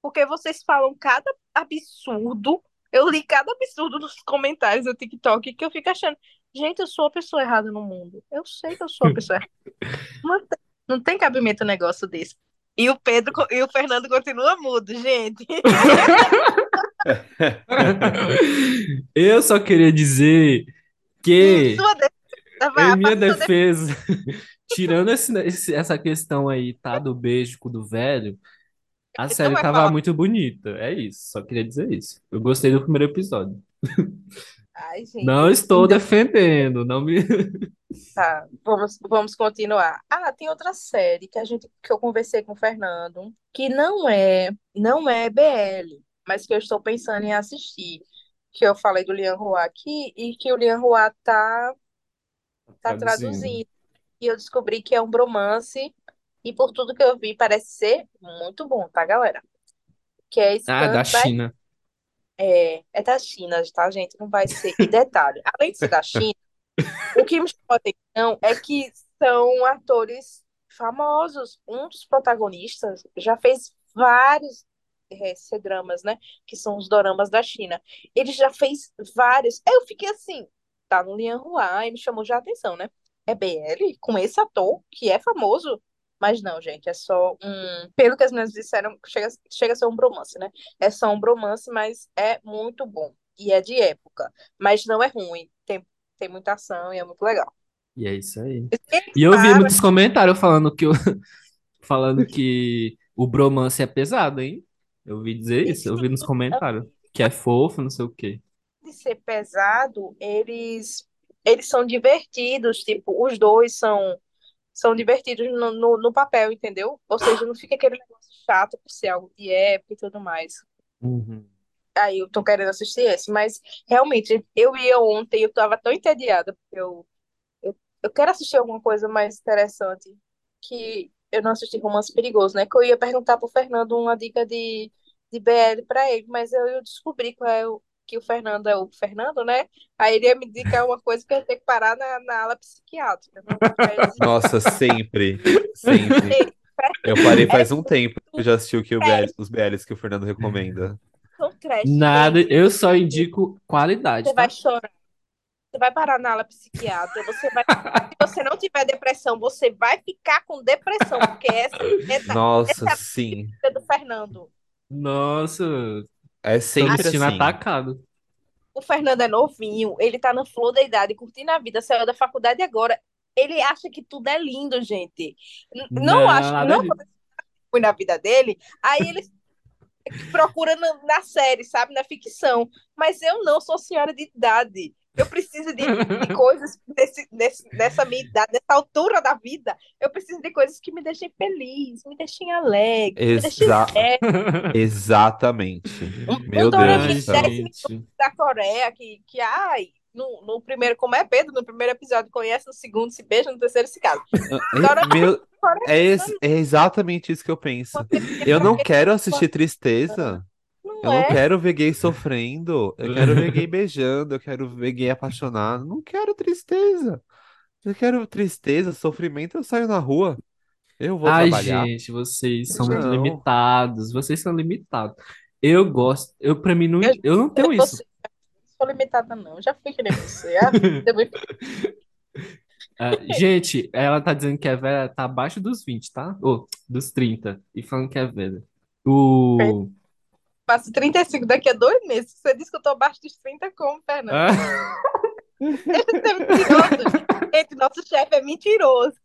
Porque vocês falam cada absurdo. Eu li cada absurdo nos comentários do TikTok que eu fico achando, gente, eu sou a pessoa errada no mundo. Eu sei que eu sou a pessoa errada. Não tem, não tem cabimento um negócio desse. E o Pedro e o Fernando continua mudo, gente. Eu só queria dizer que, Sua defesa, vá, em minha defesa, tirando esse- esse- essa questão aí, tá, do beijo do velho, a Não série vai tava falar. muito bonita. É isso, só queria dizer isso. Eu gostei do primeiro episódio. Ai, gente. Não estou defendendo, não me. Tá, vamos, vamos continuar. Ah, tem outra série que a gente que eu conversei com o Fernando, que não é, não é BL, mas que eu estou pensando em assistir. Que eu falei do Lian Hua aqui e que o Lian Hua tá, tá traduzindo. E eu descobri que é um bromance e por tudo que eu vi parece ser muito bom, tá, galera? Que é Ah, da by China. é, é da China, tá, gente? Não vai ser. E detalhe, além de ser da China, o que me chamou a atenção é que são atores famosos. Um dos protagonistas já fez vários é, C-dramas, né? Que são os doramas da China. Ele já fez vários. Eu fiquei assim, tá no Lian Hua, e me chamou já a atenção, né? É BL com esse ator que é famoso. Mas não, gente, é só um. Pelo que as meninas disseram, chega, chega a ser um bromance, né? É só um bromance, mas é muito bom. E é de época. Mas não é ruim. Tem, tem muita ação e é muito legal. E é isso aí. E eu vi muitos comentários falando que, o- falando que o bromance é pesado, hein? Eu ouvi dizer isso, eu vi nos comentários. Que é fofo, não sei o quê. De ser pesado, eles eles são divertidos, tipo, os dois são são divertidos no, no, no papel, entendeu? Ou seja, não fica aquele negócio chato por ser algo de época e tudo mais. Aí eu tô querendo assistir esse, mas realmente, eu ia ontem, eu tava tão entediada, porque eu, eu, eu quero assistir alguma coisa mais interessante, que eu não assisti Romance Perigoso, né? Que eu ia perguntar pro Fernando uma dica de, de BL pra ele, mas eu, eu descobri qual é o, que o Fernando é o Fernando, né? Aí ele ia me indicar uma coisa que eu ia ter que parar na, na ala psiquiátrica. né? Mas, Nossa, sempre. Sempre. Eu parei faz um tempo que eu já assisti o que o BL os BLs que o Fernando recomenda. são trash, Nada, eu só indico qualidade, Você tá? vai chorar. Você vai parar na ala psiquiátrica. Você vai... Se você não tiver depressão, você vai ficar com depressão, porque essa é da Nossa, sim. vida do Fernando. Nossa, É sempre assim. atacado. O Fernando é novinho, ele tá na flor da idade, curtindo a vida, saiu da faculdade agora. Ele acha que tudo é lindo, gente. Não, Não, acho, nada não disso. foi na vida dele. Aí ele procura na, na série, sabe, na ficção. Mas eu não sou senhora de idade. Eu preciso de, de coisas desse, desse, dessa minha idade, nessa altura da vida. Eu preciso de coisas que me deixem feliz, me deixem alegre, me deixem Exa-. Exatamente. Um- Meu um Deus da Coreia, que, que ai, no, no primeiro, como é Pedro, no primeiro episódio conhece, no segundo se beija, no terceiro se casa. Agora- Meu, é, ex- é exatamente isso que eu penso. Eu não quero assistir tristeza. Não Eu é? não quero ver gay sofrendo. Eu quero ver gay beijando. Eu quero ver gay apaixonado. Não quero tristeza. Eu quero tristeza, sofrimento. Eu saio na rua. Eu vou Ai, trabalhar. gente, vocês são muito Não. limitados. Vocês são limitados. Eu gosto, eu pra mim não, Eu- eu não tenho Eu isso. Sou limitada, não. Já fui que nem você. Ah, Ah, gente, ela tá dizendo que é velha, tá abaixo dos 20, tá? Ou dos 30. E falando que é velha. O. Faço 35 daqui a dois meses. Você disse que eu tô abaixo dos 30 como, Fernando? Ah, mentiroso. Gente, nosso chefe é mentiroso.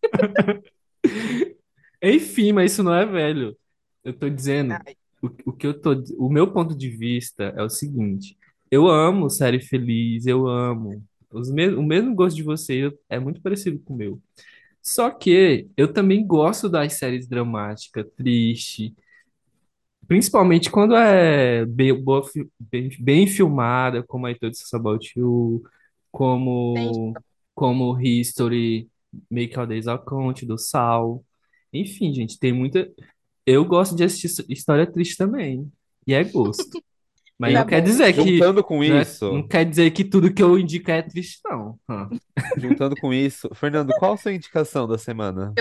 Enfim, mas isso não é velho. Eu tô dizendo, Ai, o, o que eu tô, o meu ponto de vista é o seguinte: eu amo série feliz, eu amo. Os me, o mesmo gosto de você é muito parecido com o meu. Só que eu também gosto das séries dramáticas, triste, principalmente quando é bem, boa, bem, bem filmada, como I Told You About You, como, como History, Make Our Days Count, do Sal. Enfim, gente, tem muita. Eu gosto de assistir his- história triste também. E é gosto. Mas não Tá quer bom. dizer que. juntando com Não, é- isso, não quer dizer que tudo que eu indico é triste, não. Juntando com isso, Fernando, qual a sua indicação da semana?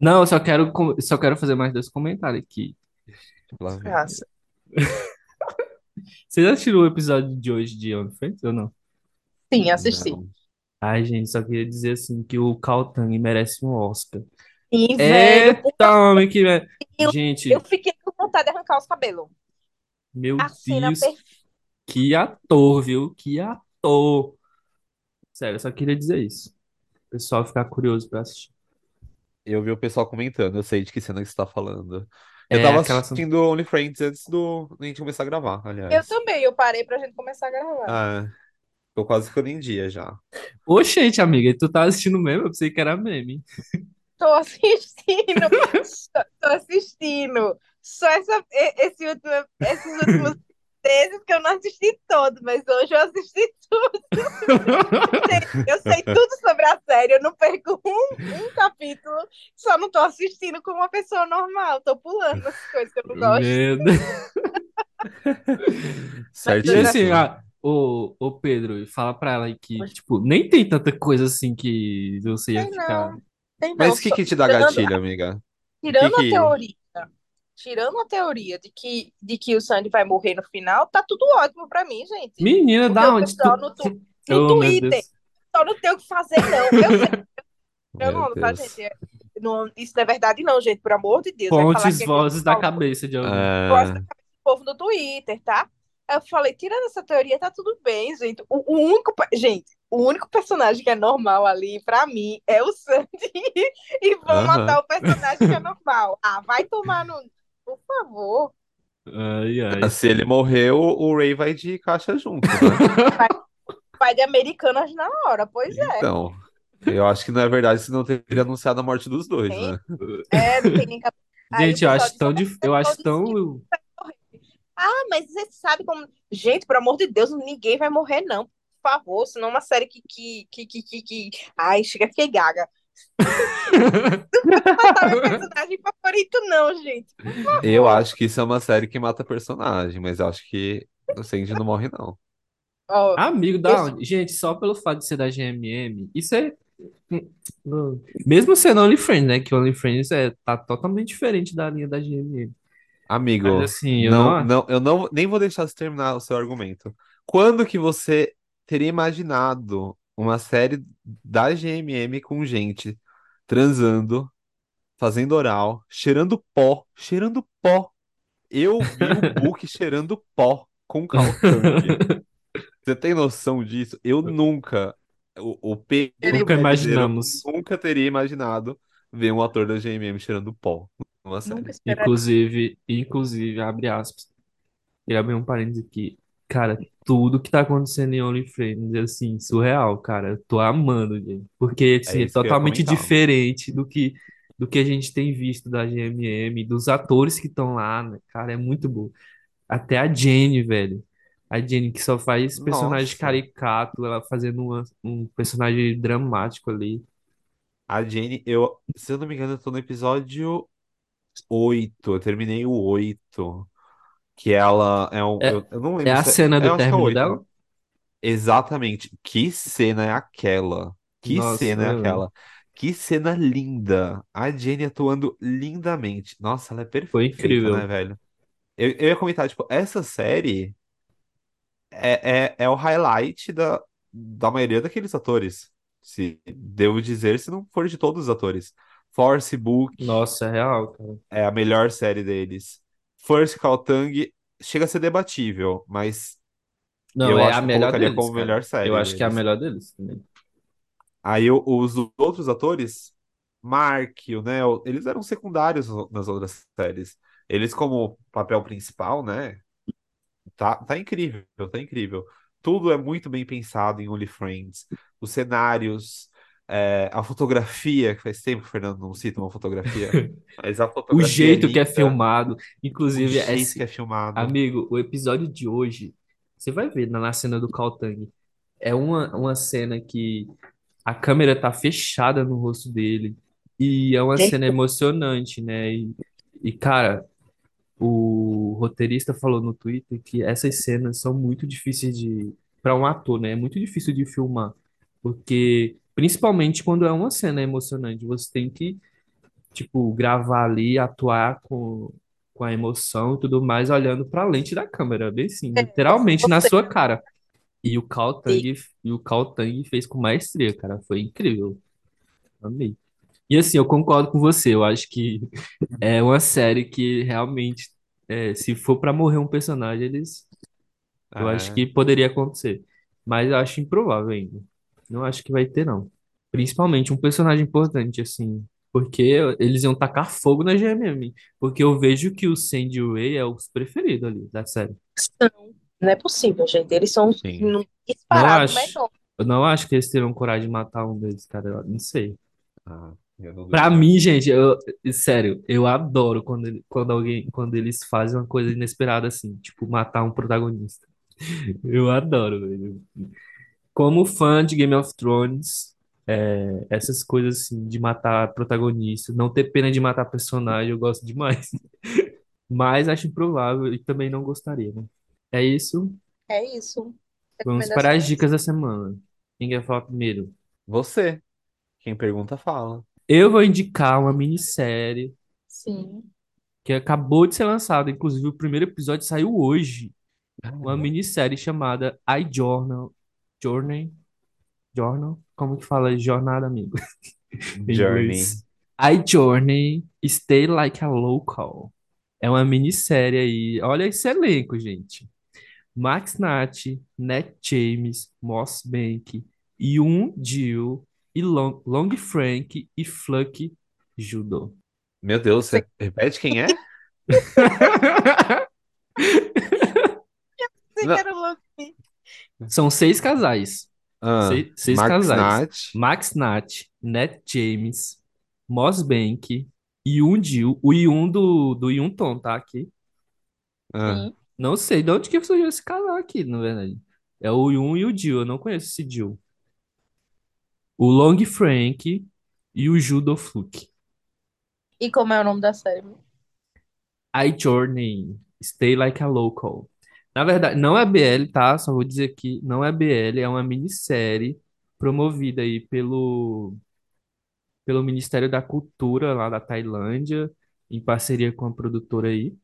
Não, eu só quero, só quero fazer mais dois comentários aqui. Nossa. Vocês assistiram o episódio de hoje de On Friends ou não? Sim, assisti. Não. Ai, gente, só queria dizer assim que o Cal Tang merece um Oscar. Sim, É, velho. homem, que. Eu- Gente, Eu fiquei com vontade de arrancar os cabelos. Meu A cena Deus, perfeita. que ator, viu? Que ator. Sério, eu só queria dizer isso. O pessoal ficar curioso pra assistir. Eu vi o pessoal comentando, eu sei de que cena que você tá falando. Eu É tava aquela. assistindo Only Friends antes do da gente começar a gravar, Eu aliás. também, eu parei pra gente começar a gravar. Ah, tô quase ficando em dia já. Oxente, amiga, e tu tá assistindo mesmo? Eu pensei que era meme. Tô assistindo, tô assistindo. Só essa, esse último, esses últimos meses que eu não assisti todo, mas hoje eu assisti tudo. Eu sei tudo sobre a série, eu não perco um, um capítulo, só não tô assistindo como uma pessoa normal, tô pulando as coisas que eu não gosto. Deus. E assim, ah, ô, ô Pedro, fala pra ela que, tipo, nem tem tanta coisa assim que você ia Tem ficar. não, tem Mas o que que te dá tirando, gatilho, amiga? tirando que a que- teoria, tirando a teoria de que, de que o Sandy vai morrer no final, tá tudo ótimo pra mim, gente. Menina, Porque da o onde tu. no, tu- no Oh, Twitter só não tem o que fazer, não. Eu sei, eu não, tá, gente? Não- isso não é verdade, não, gente, por amor de Deus. Que é vozes da cabeça de alguém. É, do povo no Twitter, tá? Eu falei, tirando essa teoria, tá tudo bem, gente. O, o único, gente, o único personagem que é normal ali, pra mim, é o Sandy. E vão matar o personagem que é normal. Ah, vai tomar no. Por favor. Ai, ai. se ele morreu, o Ray vai de caixa junto, né? Vai de Americanas na hora, pois é. Então, eu acho que não é verdade se não teria anunciado a morte dos dois, né? É, não tem nem cap- Aí Gente, eu acho tão, "Ah, dif... eu acho tão. Ah, mas você sabe como. Gente, por amor de Deus, ninguém vai morrer, não. Por favor, senão é uma série que. que, que, que, que, que... Ai, chega, fiquei gaga. Matar meu personagem favorito, não, gente. Eu acho que isso é uma série que mata personagem, mas eu acho que o Sandy não morre, não. Ó, Amigo da? Gente, só pelo fato de ser da GMM, isso é. Mesmo sendo OnlyFriends, né? Que OnlyFriends é, tá totalmente diferente da linha da GMM. Amigo, Mas assim, eu não, não. não, eu não, nem vou deixar você terminar o seu argumento. Quando que você teria imaginado uma série da GMM com gente transando, fazendo oral, cheirando pó, cheirando pó? Eu vi o Book cheirando pó com Caltangue. Você tem noção disso? Eu nunca, o, o Pedro Nunca brasileiro imaginamos. nunca teria imaginado ver um ator da GMM cheirando pó numa série. nunca esperaria. Inclusive, inclusive, abre aspas. Queria abrir um parênteses aqui. Cara, tudo que tá acontecendo em OnlyFans é assim, surreal, cara. Eu tô amando, gente. Porque assim, é isso que eu ia totalmente comentar. diferente do que, do que a gente tem visto da GMM, dos atores que estão lá, né? Cara, é muito bom. Até a Jenny, velho. A Jenny que só faz personagem Nossa. caricato, ela fazendo uma- um personagem dramático ali. A Jane, eu, se eu não me engano, eu tô no episódio 8. Eu terminei o 8. Que ela é um. É- eu, eu não É lembro a se cena é, do é término 8. dela? Exatamente. Que cena é aquela? Que Nossa, cena é é. aquela? Que cena linda. A Jane atuando lindamente. Nossa, ela é Foi perfeita, incrível. né, velho? Eu, eu ia comentar, tipo, essa série é, é, é o highlight da, da maioria daqueles atores. Se devo dizer, se não for de todos os atores. Force Book Nossa, é real, cara. é a melhor série deles. First Call Tang chega a ser debatível, mas Não, eu é acho a que melhor colocaria deles, como cara. melhor série Eu acho que é a deles. melhor deles também. Aí o- os outros atores, Mark, né? Eles eram secundários nas outras séries. Eles, como papel principal, né? Tá, tá incrível, tá incrível. Tudo é muito bem pensado em Only Friends. Os cenários, é, a fotografia, que faz tempo que o Fernando não cita uma fotografia, mas a O fotografia jeito que é filmado, o inclusive, jeito esse, que é filmado. amigo, o episódio de hoje, você vai ver na na cena do Kaltang, é uma, uma cena que a câmera tá fechada no rosto dele e é uma Gente. cena emocionante, né? E, e, cara, o roteirista falou no Twitter que essas cenas são muito difíceis de para um ator, né? É muito difícil de filmar, porque principalmente quando é uma cena emocionante, você tem que tipo gravar ali, atuar com com a emoção e tudo mais, olhando para a lente da câmera, bem assim, literalmente na sua cara. E o Kao Tang, e o Kao Tang fez com maestria, cara. Foi incrível. Amei. E assim, eu concordo com você. Eu acho que é uma série que realmente, é, se for pra morrer um personagem, eles, eu acho É. que poderia acontecer. Mas eu acho improvável ainda. Não acho que vai ter, não. Principalmente um personagem importante, assim. Porque eles iam tacar fogo na GMM. Porque eu vejo que o Sandy Ray é os preferidos ali da série. Não é possível, gente. Eles são Sim. no- Não disparado acho. melhor. Eu não acho que eles terão coragem de matar um deles, cara. Eu não sei. Ah, eu não Pra duvido. mim, gente, eu, sério, eu adoro quando, ele- quando alguém, quando eles fazem uma coisa inesperada assim, tipo matar um protagonista. Eu adoro, velho. Como fã de Game of Thrones, é, essas coisas assim, de matar protagonista, não ter pena de matar personagem, eu gosto demais. Mas acho improvável e também não gostaria, né? É isso. É isso. Vamos para as Recomendações. dicas da semana. Quem quer falar primeiro? Você. Quem pergunta, fala. Eu vou indicar uma minissérie Sim. que acabou de ser lançada. Inclusive, o primeiro episódio saiu hoje. Uma minissérie chamada I Journal. Journey? Journal? Como que fala jornada, amigo? Journey. I Journey, Stay Like a Local. É uma minissérie aí. Olha esse elenco, gente. Max Nath, Nat James, Moss Bank, Yoon Jill, e Long, Long Frank e Fluck Judo. Meu Deus, você repete quem é? Você Não. quer o louco? São seis casais. Ah, Seis, seis Max casais. Nath. Max Nath, Nat James, Moss Bank, Yoon Jill. O Yoon do, do Yoon Tom, tá aqui. Ah. Não sei de onde que surgiu esse casal aqui, na verdade. É o Yoon e o Jill. Eu não conheço esse Jill. O Long Frank e o Judo Fluke. E como é o nome da série? I Journey, Stay Like a Local. Na verdade, não é BL, tá? Só vou dizer que não é BL, é uma minissérie promovida aí pelo, pelo Ministério da Cultura lá da Tailândia, em parceria com a produtora aí.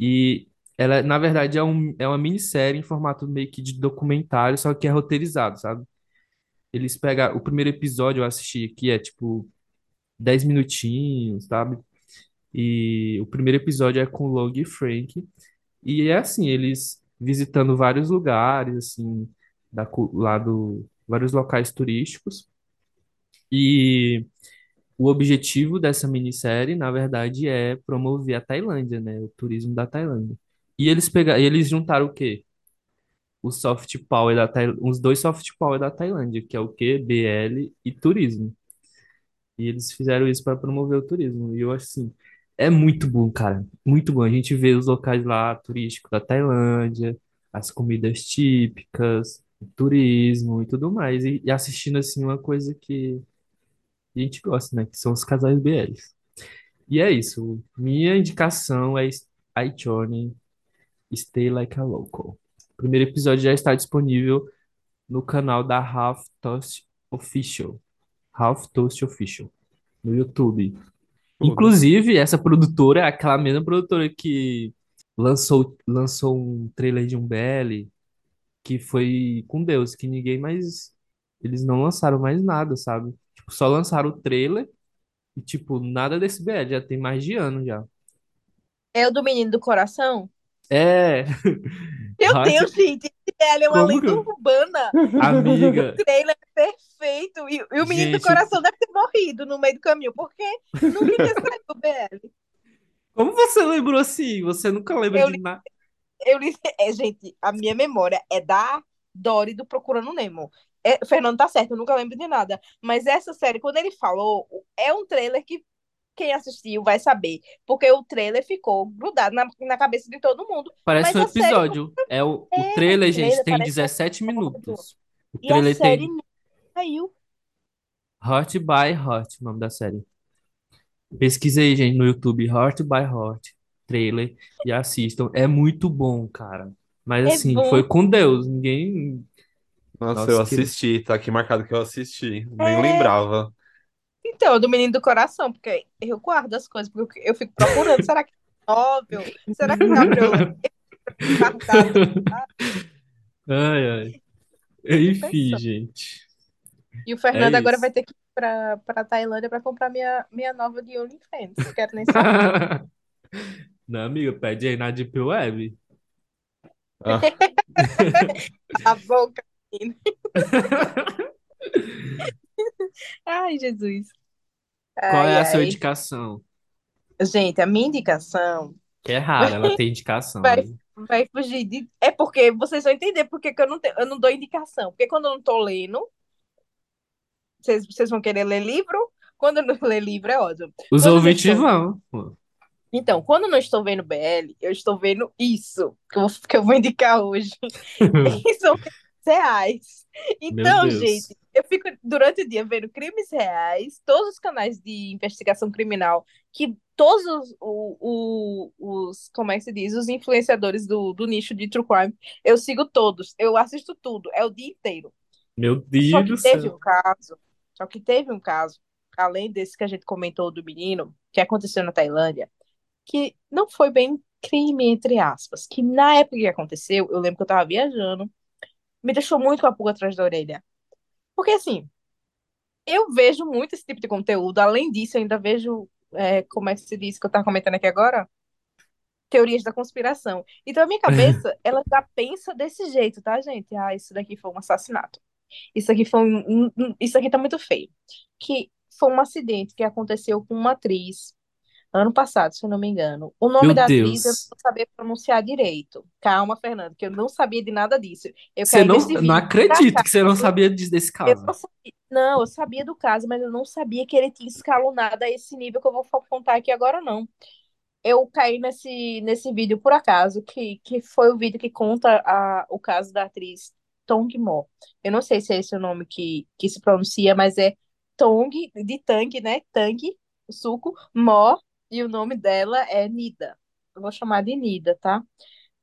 E ela, na verdade, é, um, é uma minissérie em formato meio que de documentário, só que é roteirizado, sabe? Eles pegam. O primeiro episódio eu assisti aqui é tipo 10 minutinhos, sabe? E o primeiro episódio é com Long e Frank. E é assim, eles visitando vários lugares, assim, da, lá do, vários locais turísticos. E o objetivo dessa minissérie, na verdade, é promover a Tailândia, né? O turismo da Tailândia. E eles pegaram, eles juntaram o quê? O soft power da Tail... uns dois soft power da Tailândia, que é o quê? BL e turismo. E eles fizeram isso para promover o turismo. E eu assim, é muito bom, cara. Muito bom. A gente vê os locais lá turísticos da Tailândia, as comidas típicas, o turismo e tudo mais. E, e assistindo assim uma coisa que a gente gosta, né? Que são os casais BLs. E é isso. Minha indicação é iJourney, Stay Like a Local. O primeiro episódio já está disponível no canal da Half Toast Official. Half Toast Official. No YouTube. Tudo. Inclusive, essa produtora é aquela mesma produtora que lançou, lançou um trailer de um BL que foi com Deus, que ninguém mais eles não lançaram mais nada, sabe? Tipo, só lançaram o trailer e, tipo, nada desse BL, já tem mais de ano já. É o do Menino do Coração? É, Meu Hot- Deus, gente, ela é uma Como lenda urbana. amiga, O trailer é perfeito. E, e o Menino Gente, do Coração deve ter morrido no meio do caminho, porque nunca tinha saído do BL. como você lembrou assim? Você nunca lembra Eu de nada? Eu li... é, gente, a minha memória é da Dory do Procurando Nemo. É, Fernando tá certo, eu nunca lembro de nada. Mas essa série, quando ele falou, é um trailer que quem assistiu vai saber. Porque o trailer ficou grudado na, na cabeça de todo mundo. Parece Mas um a série- episódio. É o, o É, trailer, o gente, trailer tem parece um 17 episódio. minutos. O E a trailer série tem não saiu. Hot by Hot, o nome da série. Pesquisa aí, gente, no YouTube, Hot by Hot, trailer, e assistam. É muito bom, cara. Mas É assim, bom. foi com Deus. Ninguém. Nossa, Nossa, eu que- assisti, tá aqui marcado que eu assisti. Nem É. lembrava. Então, do Menino do Coração, porque eu guardo as coisas, porque eu fico procurando. será que é móvel? Será que guardar? Ai, ai. Enfim, gente. E o Fernando É agora vai ter que ir pra, pra Tailândia pra comprar minha, minha nova de OnlyFans. Não quero nem saber. Não, amiga, pede aí na Deep Web. Ah, a boca. menino. Ai, Jesus. Qual é a sua ai. indicação? Gente, a minha indicação Que é rara, ela tem indicação. Vai. né? vai fugir de. É porque vocês vão entender porque que eu não, te- eu não dou indicação. Porque quando eu não tô lendo, vocês, vocês vão querer ler livro. Quando eu não ler livro, é ótimo. Os Quando ouvintes eles vão. pô. Então, quando eu não estou vendo BL, eu estou vendo isso que eu, que eu vou indicar hoje. E são reais. Então, Deus. gente, eu fico durante o dia vendo crimes reais, todos os canais de investigação criminal, que todos os, o- o- os como é que se diz, os influenciadores do, do nicho de true crime, eu sigo todos, eu assisto tudo, é o dia inteiro. Meu Só Deus que do teve céu. um caso, só que teve um caso, além desse que a gente comentou do menino, que aconteceu na Tailândia, que não foi bem crime, entre aspas, que na época que aconteceu, eu lembro que eu tava viajando, me deixou muito com a pulga atrás da orelha. Porque assim, eu vejo muito esse tipo de conteúdo, além disso, eu ainda vejo, é, como é que se diz que eu tava comentando aqui agora? Teorias da conspiração. Então a minha cabeça, ela já pensa desse jeito, tá, gente? Ah, isso daqui foi um assassinato. Isso aqui foi um, um- um- isso aqui tá muito feio. Que foi um acidente que aconteceu com uma atriz ano passado, se eu não me engano. O nome Meu da Deus. atriz eu não sabia pronunciar direito. Calma, Fernando, que eu não sabia de nada disso. Eu Você não, não acredito que você não sabia desse Eu caso. não sabia, não, eu sabia do caso, mas eu não sabia que ele tinha escalonado a esse nível que eu vou contar aqui agora, não. Eu caí nesse, nesse vídeo por acaso, que, que foi o vídeo que conta a, o caso da atriz Tong Mo. Eu não sei se é esse o nome que, que se pronuncia, mas é Tong, de Tang, né? Tang, suco, Mo, e o nome dela é Nida. Eu vou chamar de Nida, tá?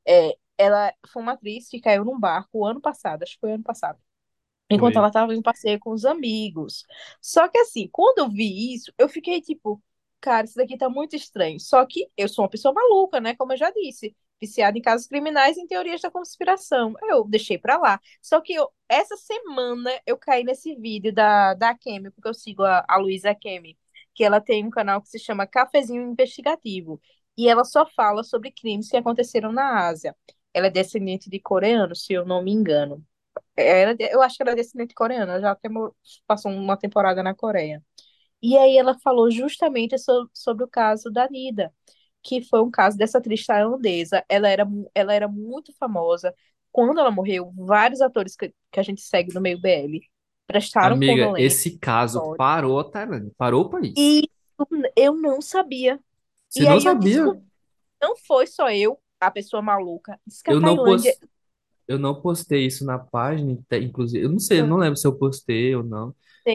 É, ela foi uma atriz que caiu num barco ano passado, acho que foi ano passado enquanto Foi. ela estava em passeio com os amigos. Só que assim, quando eu vi isso, eu fiquei tipo, cara, isso daqui tá muito estranho. Só que eu sou uma pessoa maluca, né? Como eu já disse, viciada em casos criminais e em teorias da conspiração. Eu deixei pra lá. Só que eu- essa semana eu caí nesse vídeo da, da Kemi, porque eu sigo a, a Luísa Kemi, que ela tem um canal que se chama Cafezinho Investigativo. E ela só fala sobre crimes que aconteceram na Ásia. Ela é descendente de coreano, se eu não me engano. Era, de- eu acho que ela é descendente coreana, ela já passou uma temporada na Coreia. E aí ela falou justamente so- sobre o caso da Nida, que foi um caso dessa atriz tailandesa. Ela era, ela era muito famosa. Quando ela morreu, vários atores que, que a gente segue no meio BL prestaram Amiga, esse caso História. parou a Tailândia, parou o país. E eu não sabia. Você e não sabia? não foi só eu, a pessoa maluca. Diz que a Eu não, Tailândia pos... eu não postei isso na página, inclusive. Eu não sei, eu não lembro se eu postei ou não.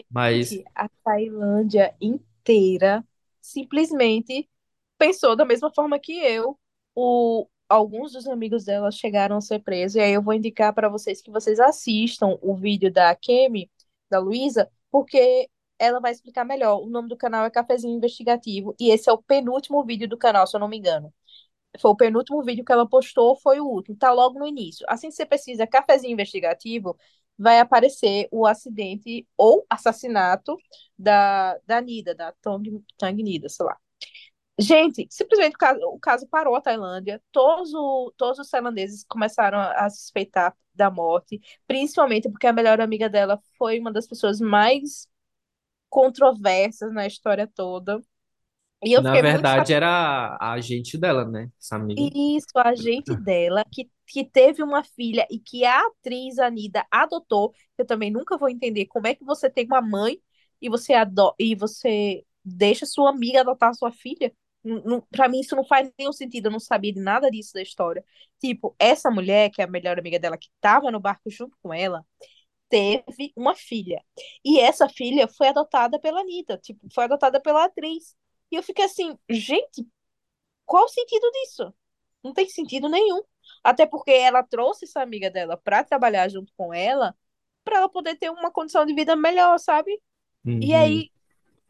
Mas Gente, a Tailândia inteira simplesmente pensou da mesma forma que eu. O, alguns dos amigos dela chegaram a ser presos, e aí eu vou indicar para vocês que vocês assistam o vídeo da Kemi, da Luísa, porque ela vai explicar melhor. O nome do canal é Cafezinho Investigativo, e esse é o penúltimo vídeo do canal, se eu não me engano. Foi o penúltimo vídeo que ela postou, foi o último, tá logo no início. Assim que você pesquisa Cafezinho Investigativo, vai aparecer o acidente ou assassinato da, da Nida, da Tong, Tang Nida, sei lá. Gente, simplesmente o caso, o caso parou a Tailândia, todos, o, todos os tailandeses começaram a, a suspeitar da morte, principalmente porque a melhor amiga dela foi uma das pessoas mais controversas na história toda. E eu na verdade era a agente dela, né? Essa amiga. Isso, a agente dela, que, que teve uma filha e que a atriz Anida adotou. Eu também nunca vou entender como é que você tem uma mãe e você ado e você deixa sua amiga adotar sua filha. Para mim, isso não faz nenhum sentido. Eu não sabia de nada disso da história. Tipo, essa mulher, que é a melhor amiga dela, que estava no barco junto com ela, teve uma filha. E essa filha foi adotada pela Anitta, tipo, foi adotada pela atriz. E eu fiquei assim, gente, qual o sentido disso? Não tem sentido nenhum. Até porque ela trouxe essa amiga dela para trabalhar junto com ela, para ela poder ter uma condição de vida melhor, sabe? E Uhum. aí,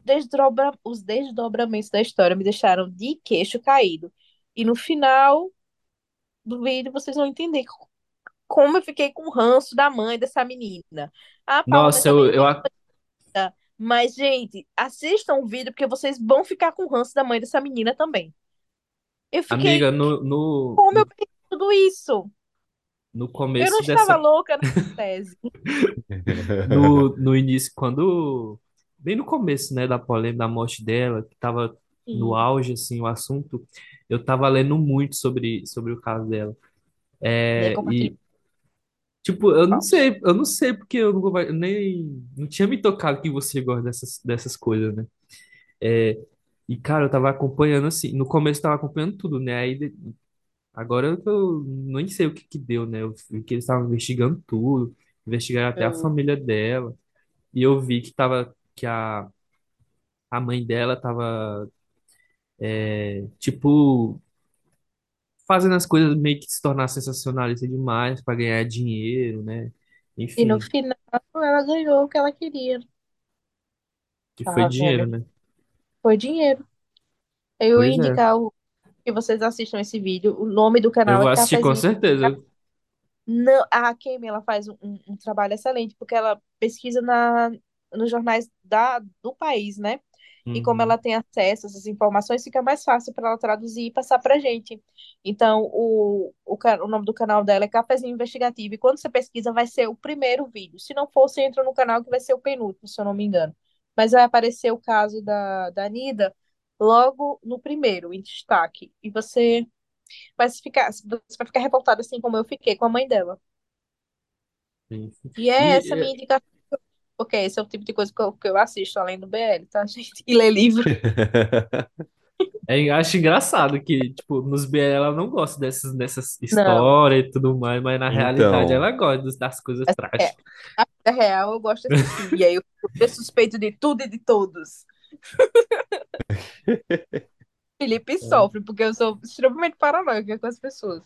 desdobra... os desdobramentos da história me deixaram de queixo caído. E no final do vídeo vocês vão entender como eu fiquei com o ranço da mãe dessa menina. Paula, mas Nossa, eu eu, a- Mas, gente, assistam o vídeo porque vocês vão ficar com o ranço da mãe dessa menina também. Eu fiquei, amiga, no, no, como eu perdi tudo isso? no Eu não começo estava dessa. louca nessa tese. No, no início, quando. Bem no começo, né, da polêmica da morte dela, que tava no auge, assim, o assunto, eu tava lendo muito sobre, sobre o caso dela. E É, e, tipo, eu não sei, eu não sei porque eu não, nem. Não tinha me tocado que você gosta dessas, dessas coisas, né? É, e, cara, eu tava acompanhando, assim, no começo eu tava acompanhando tudo, né? Aí Agora eu nem sei o que que deu, né? Eu vi que eles estavam investigando tudo, investigaram até a Hum. família dela, e eu vi que tava, que a, a mãe dela tava, é, tipo, fazendo as coisas meio que se tornar sensacionalista demais para ganhar dinheiro, né? E no Enfim, final ela ganhou o que ela queria. que foi Ah, dinheiro, velho. né? Foi dinheiro. Eu ia Pois é. indicar o, que vocês assistam esse vídeo. O nome do Eu canal vou é assistir com Cafezinho. certeza. Não, a Kemi, ela faz um, um- um trabalho excelente, porque ela pesquisa na, nos jornais da, do país, né? E como ela Uhum. tem acesso a essas informações, fica mais fácil para ela traduzir e passar para gente. Então, o, o, o nome do canal dela é Cafezinho Investigativo. E quando você pesquisa, vai ser o primeiro vídeo. Se não for, você entra no canal que vai ser o penúltimo, se eu não me engano. Mas vai aparecer o caso da, da Nida logo no primeiro, em destaque. E você vai ficar, você vai ficar revoltada assim como eu fiquei com a mãe dela. E é essa a E minha indicação, porque esse é o tipo de coisa que eu, que eu assisto além do BL, tá, gente? E ler livro. é, é- acho engraçado que, tipo, nos BL ela não gosta dessas, dessas Não, histórias e tudo mais, mas na realidade Então, ela gosta das coisas é trágicas. a vida real, eu gosto assistir. E aí eu fico suspeito de tudo e de todos. Felipe sofre, porque eu sou extremamente paranoica com as pessoas.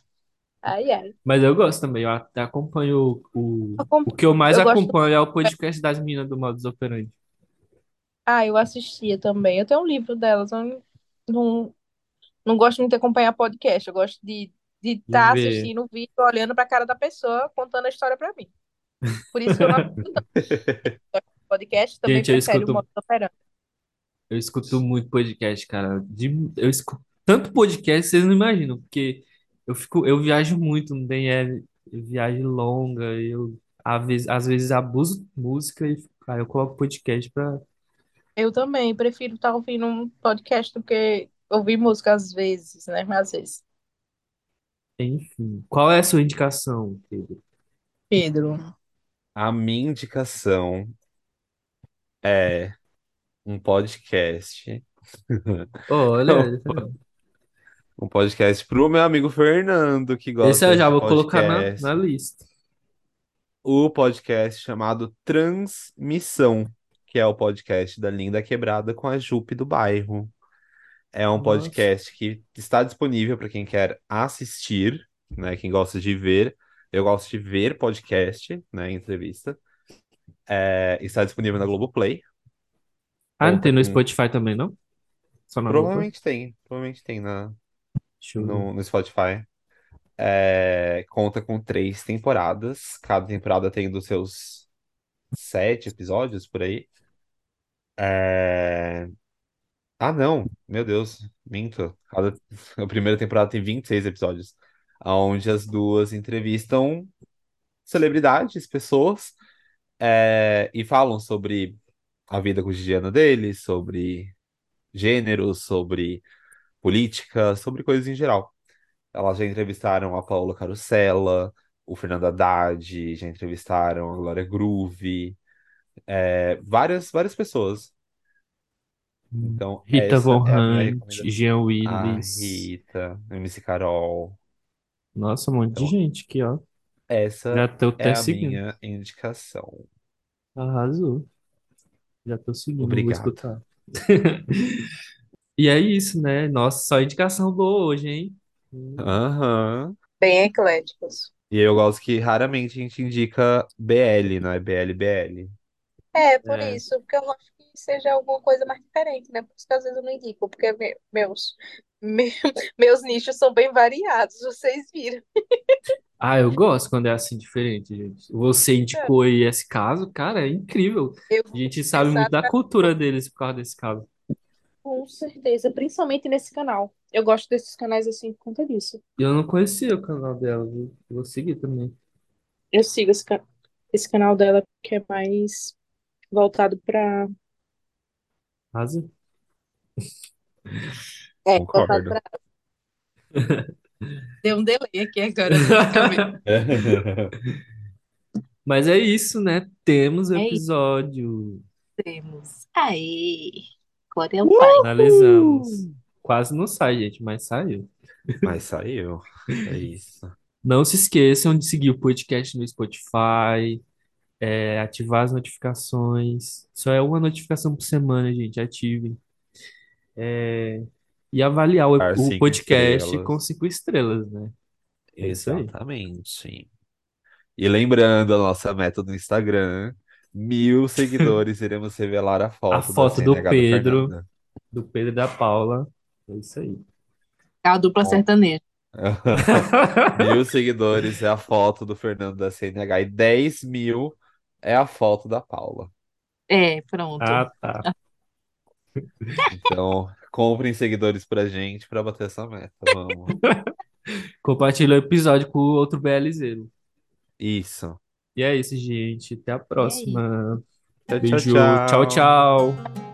Ai, ai. Mas eu gosto também, eu até acompanho o, o, que eu mais eu gosto. acompanho é o podcast das meninas do Modus Operandi. Ah, eu assistia também. Eu tenho um livro delas. Eu não, não, não gosto muito de acompanhar podcast. Eu gosto de de De estar ver. assistindo o vídeo, olhando pra cara da pessoa, contando a história pra mim. Por isso que eu não tanto podcast, também Gente, eu prefere o escuto, modo operando. eu escuto muito podcast, cara. De, eu escuto tanto podcast, vocês não imaginam, porque eu fico, eu viajo muito, não tem é, viagem longa, eu às vezes, às vezes abuso de música e aí eu coloco podcast pra. Eu também prefiro estar ouvindo um podcast do que ouvir música às vezes, né? Às vezes. Enfim. Qual é a sua indicação, Pedro? Pedro. a minha indicação é um podcast. Olha, Um podcast pro meu amigo Fernando, que esse eu gosta já vou colocar na, na podcast. lista. O podcast chamado Transmissão, que é o podcast da Linda Quebrada com a Jupe do Bairro. É um Nossa. podcast que está disponível para quem quer assistir, né? Quem gosta de ver. Eu gosto de ver podcast, né? Entrevista. É, está disponível na Globoplay. Ah, não tem no com. Spotify também, não? Provavelmente tem. Provavelmente tem na, No, no Spotify. é, conta com três temporadas. Cada temporada tem dos seus sete episódios por aí. É, Ah, não, meu Deus, minto. Cada... A primeira temporada tem 26 episódios, onde as duas entrevistam celebridades, pessoas, é, e falam sobre a vida cotidiana deles, sobre gênero, sobre política, sobre coisas em geral. Elas já entrevistaram a Paola Carosella, o Fernando Haddad, já entrevistaram a Glória Groove, é, várias, várias pessoas. Então, Rita Von é a Hunt. Jean A Willis. Rita, MC Carol. Nossa, um monte de Então, gente aqui, ó. essa Já tô é até a seguindo. minha indicação. Arrasou. Já tô seguindo, vou Obrigado. escutar. E é isso, né? Nossa, só indicação boa hoje, hein? Aham. Bem ecléticos. E eu gosto que raramente a gente indica BL, não é BL, BL. É, por É. isso, porque eu acho que seja alguma coisa mais diferente, né? Por isso que às vezes eu não indico, porque me- meus, me- meus nichos são bem variados, vocês viram. Ah, eu gosto quando é assim diferente, gente. Você indicou aí esse caso, cara, é incrível. Eu A gente sabe muito da pra- cultura deles por causa desse caso. Com certeza, principalmente nesse canal. Eu gosto desses canais assim por conta disso. E eu não conhecia o canal dela, viu? Eu Vou seguir também. Eu sigo esse, ca- esse canal dela que é mais voltado pra. Arrasa. É, voltado Concordo. pra. Deu um delay aqui agora. Mas é isso, né? Temos o É isso. episódio. Temos. Aê! Glória ao Pai. Finalizamos. Quase não sai, gente, mas saiu. Mas saiu. É isso. Não se esqueçam de seguir o podcast no Spotify, é, ativar as notificações. Só é uma notificação por semana, gente. Ativem. É, e avaliar o, Dar o cinco podcast estrelas. com cinco estrelas, né? É isso aí. Exatamente. E lembrando a nossa meta do Instagram, mil seguidores, iremos revelar a foto da foto do Pedro. Fernanda. Do Pedro e da Paula. É isso aí. É a dupla Bom. sertaneja. Mil seguidores é a foto do Fernando da CNH e 10 mil é a foto da Paula. É, pronto. Ah, tá. Então, comprem seguidores pra gente pra bater essa meta. Vamos. Compartilha o episódio com o outro BLZero. Isso. E é isso, gente. Até a próxima. Tchau, tchau, Beijo. tchau. Tchau, tchau.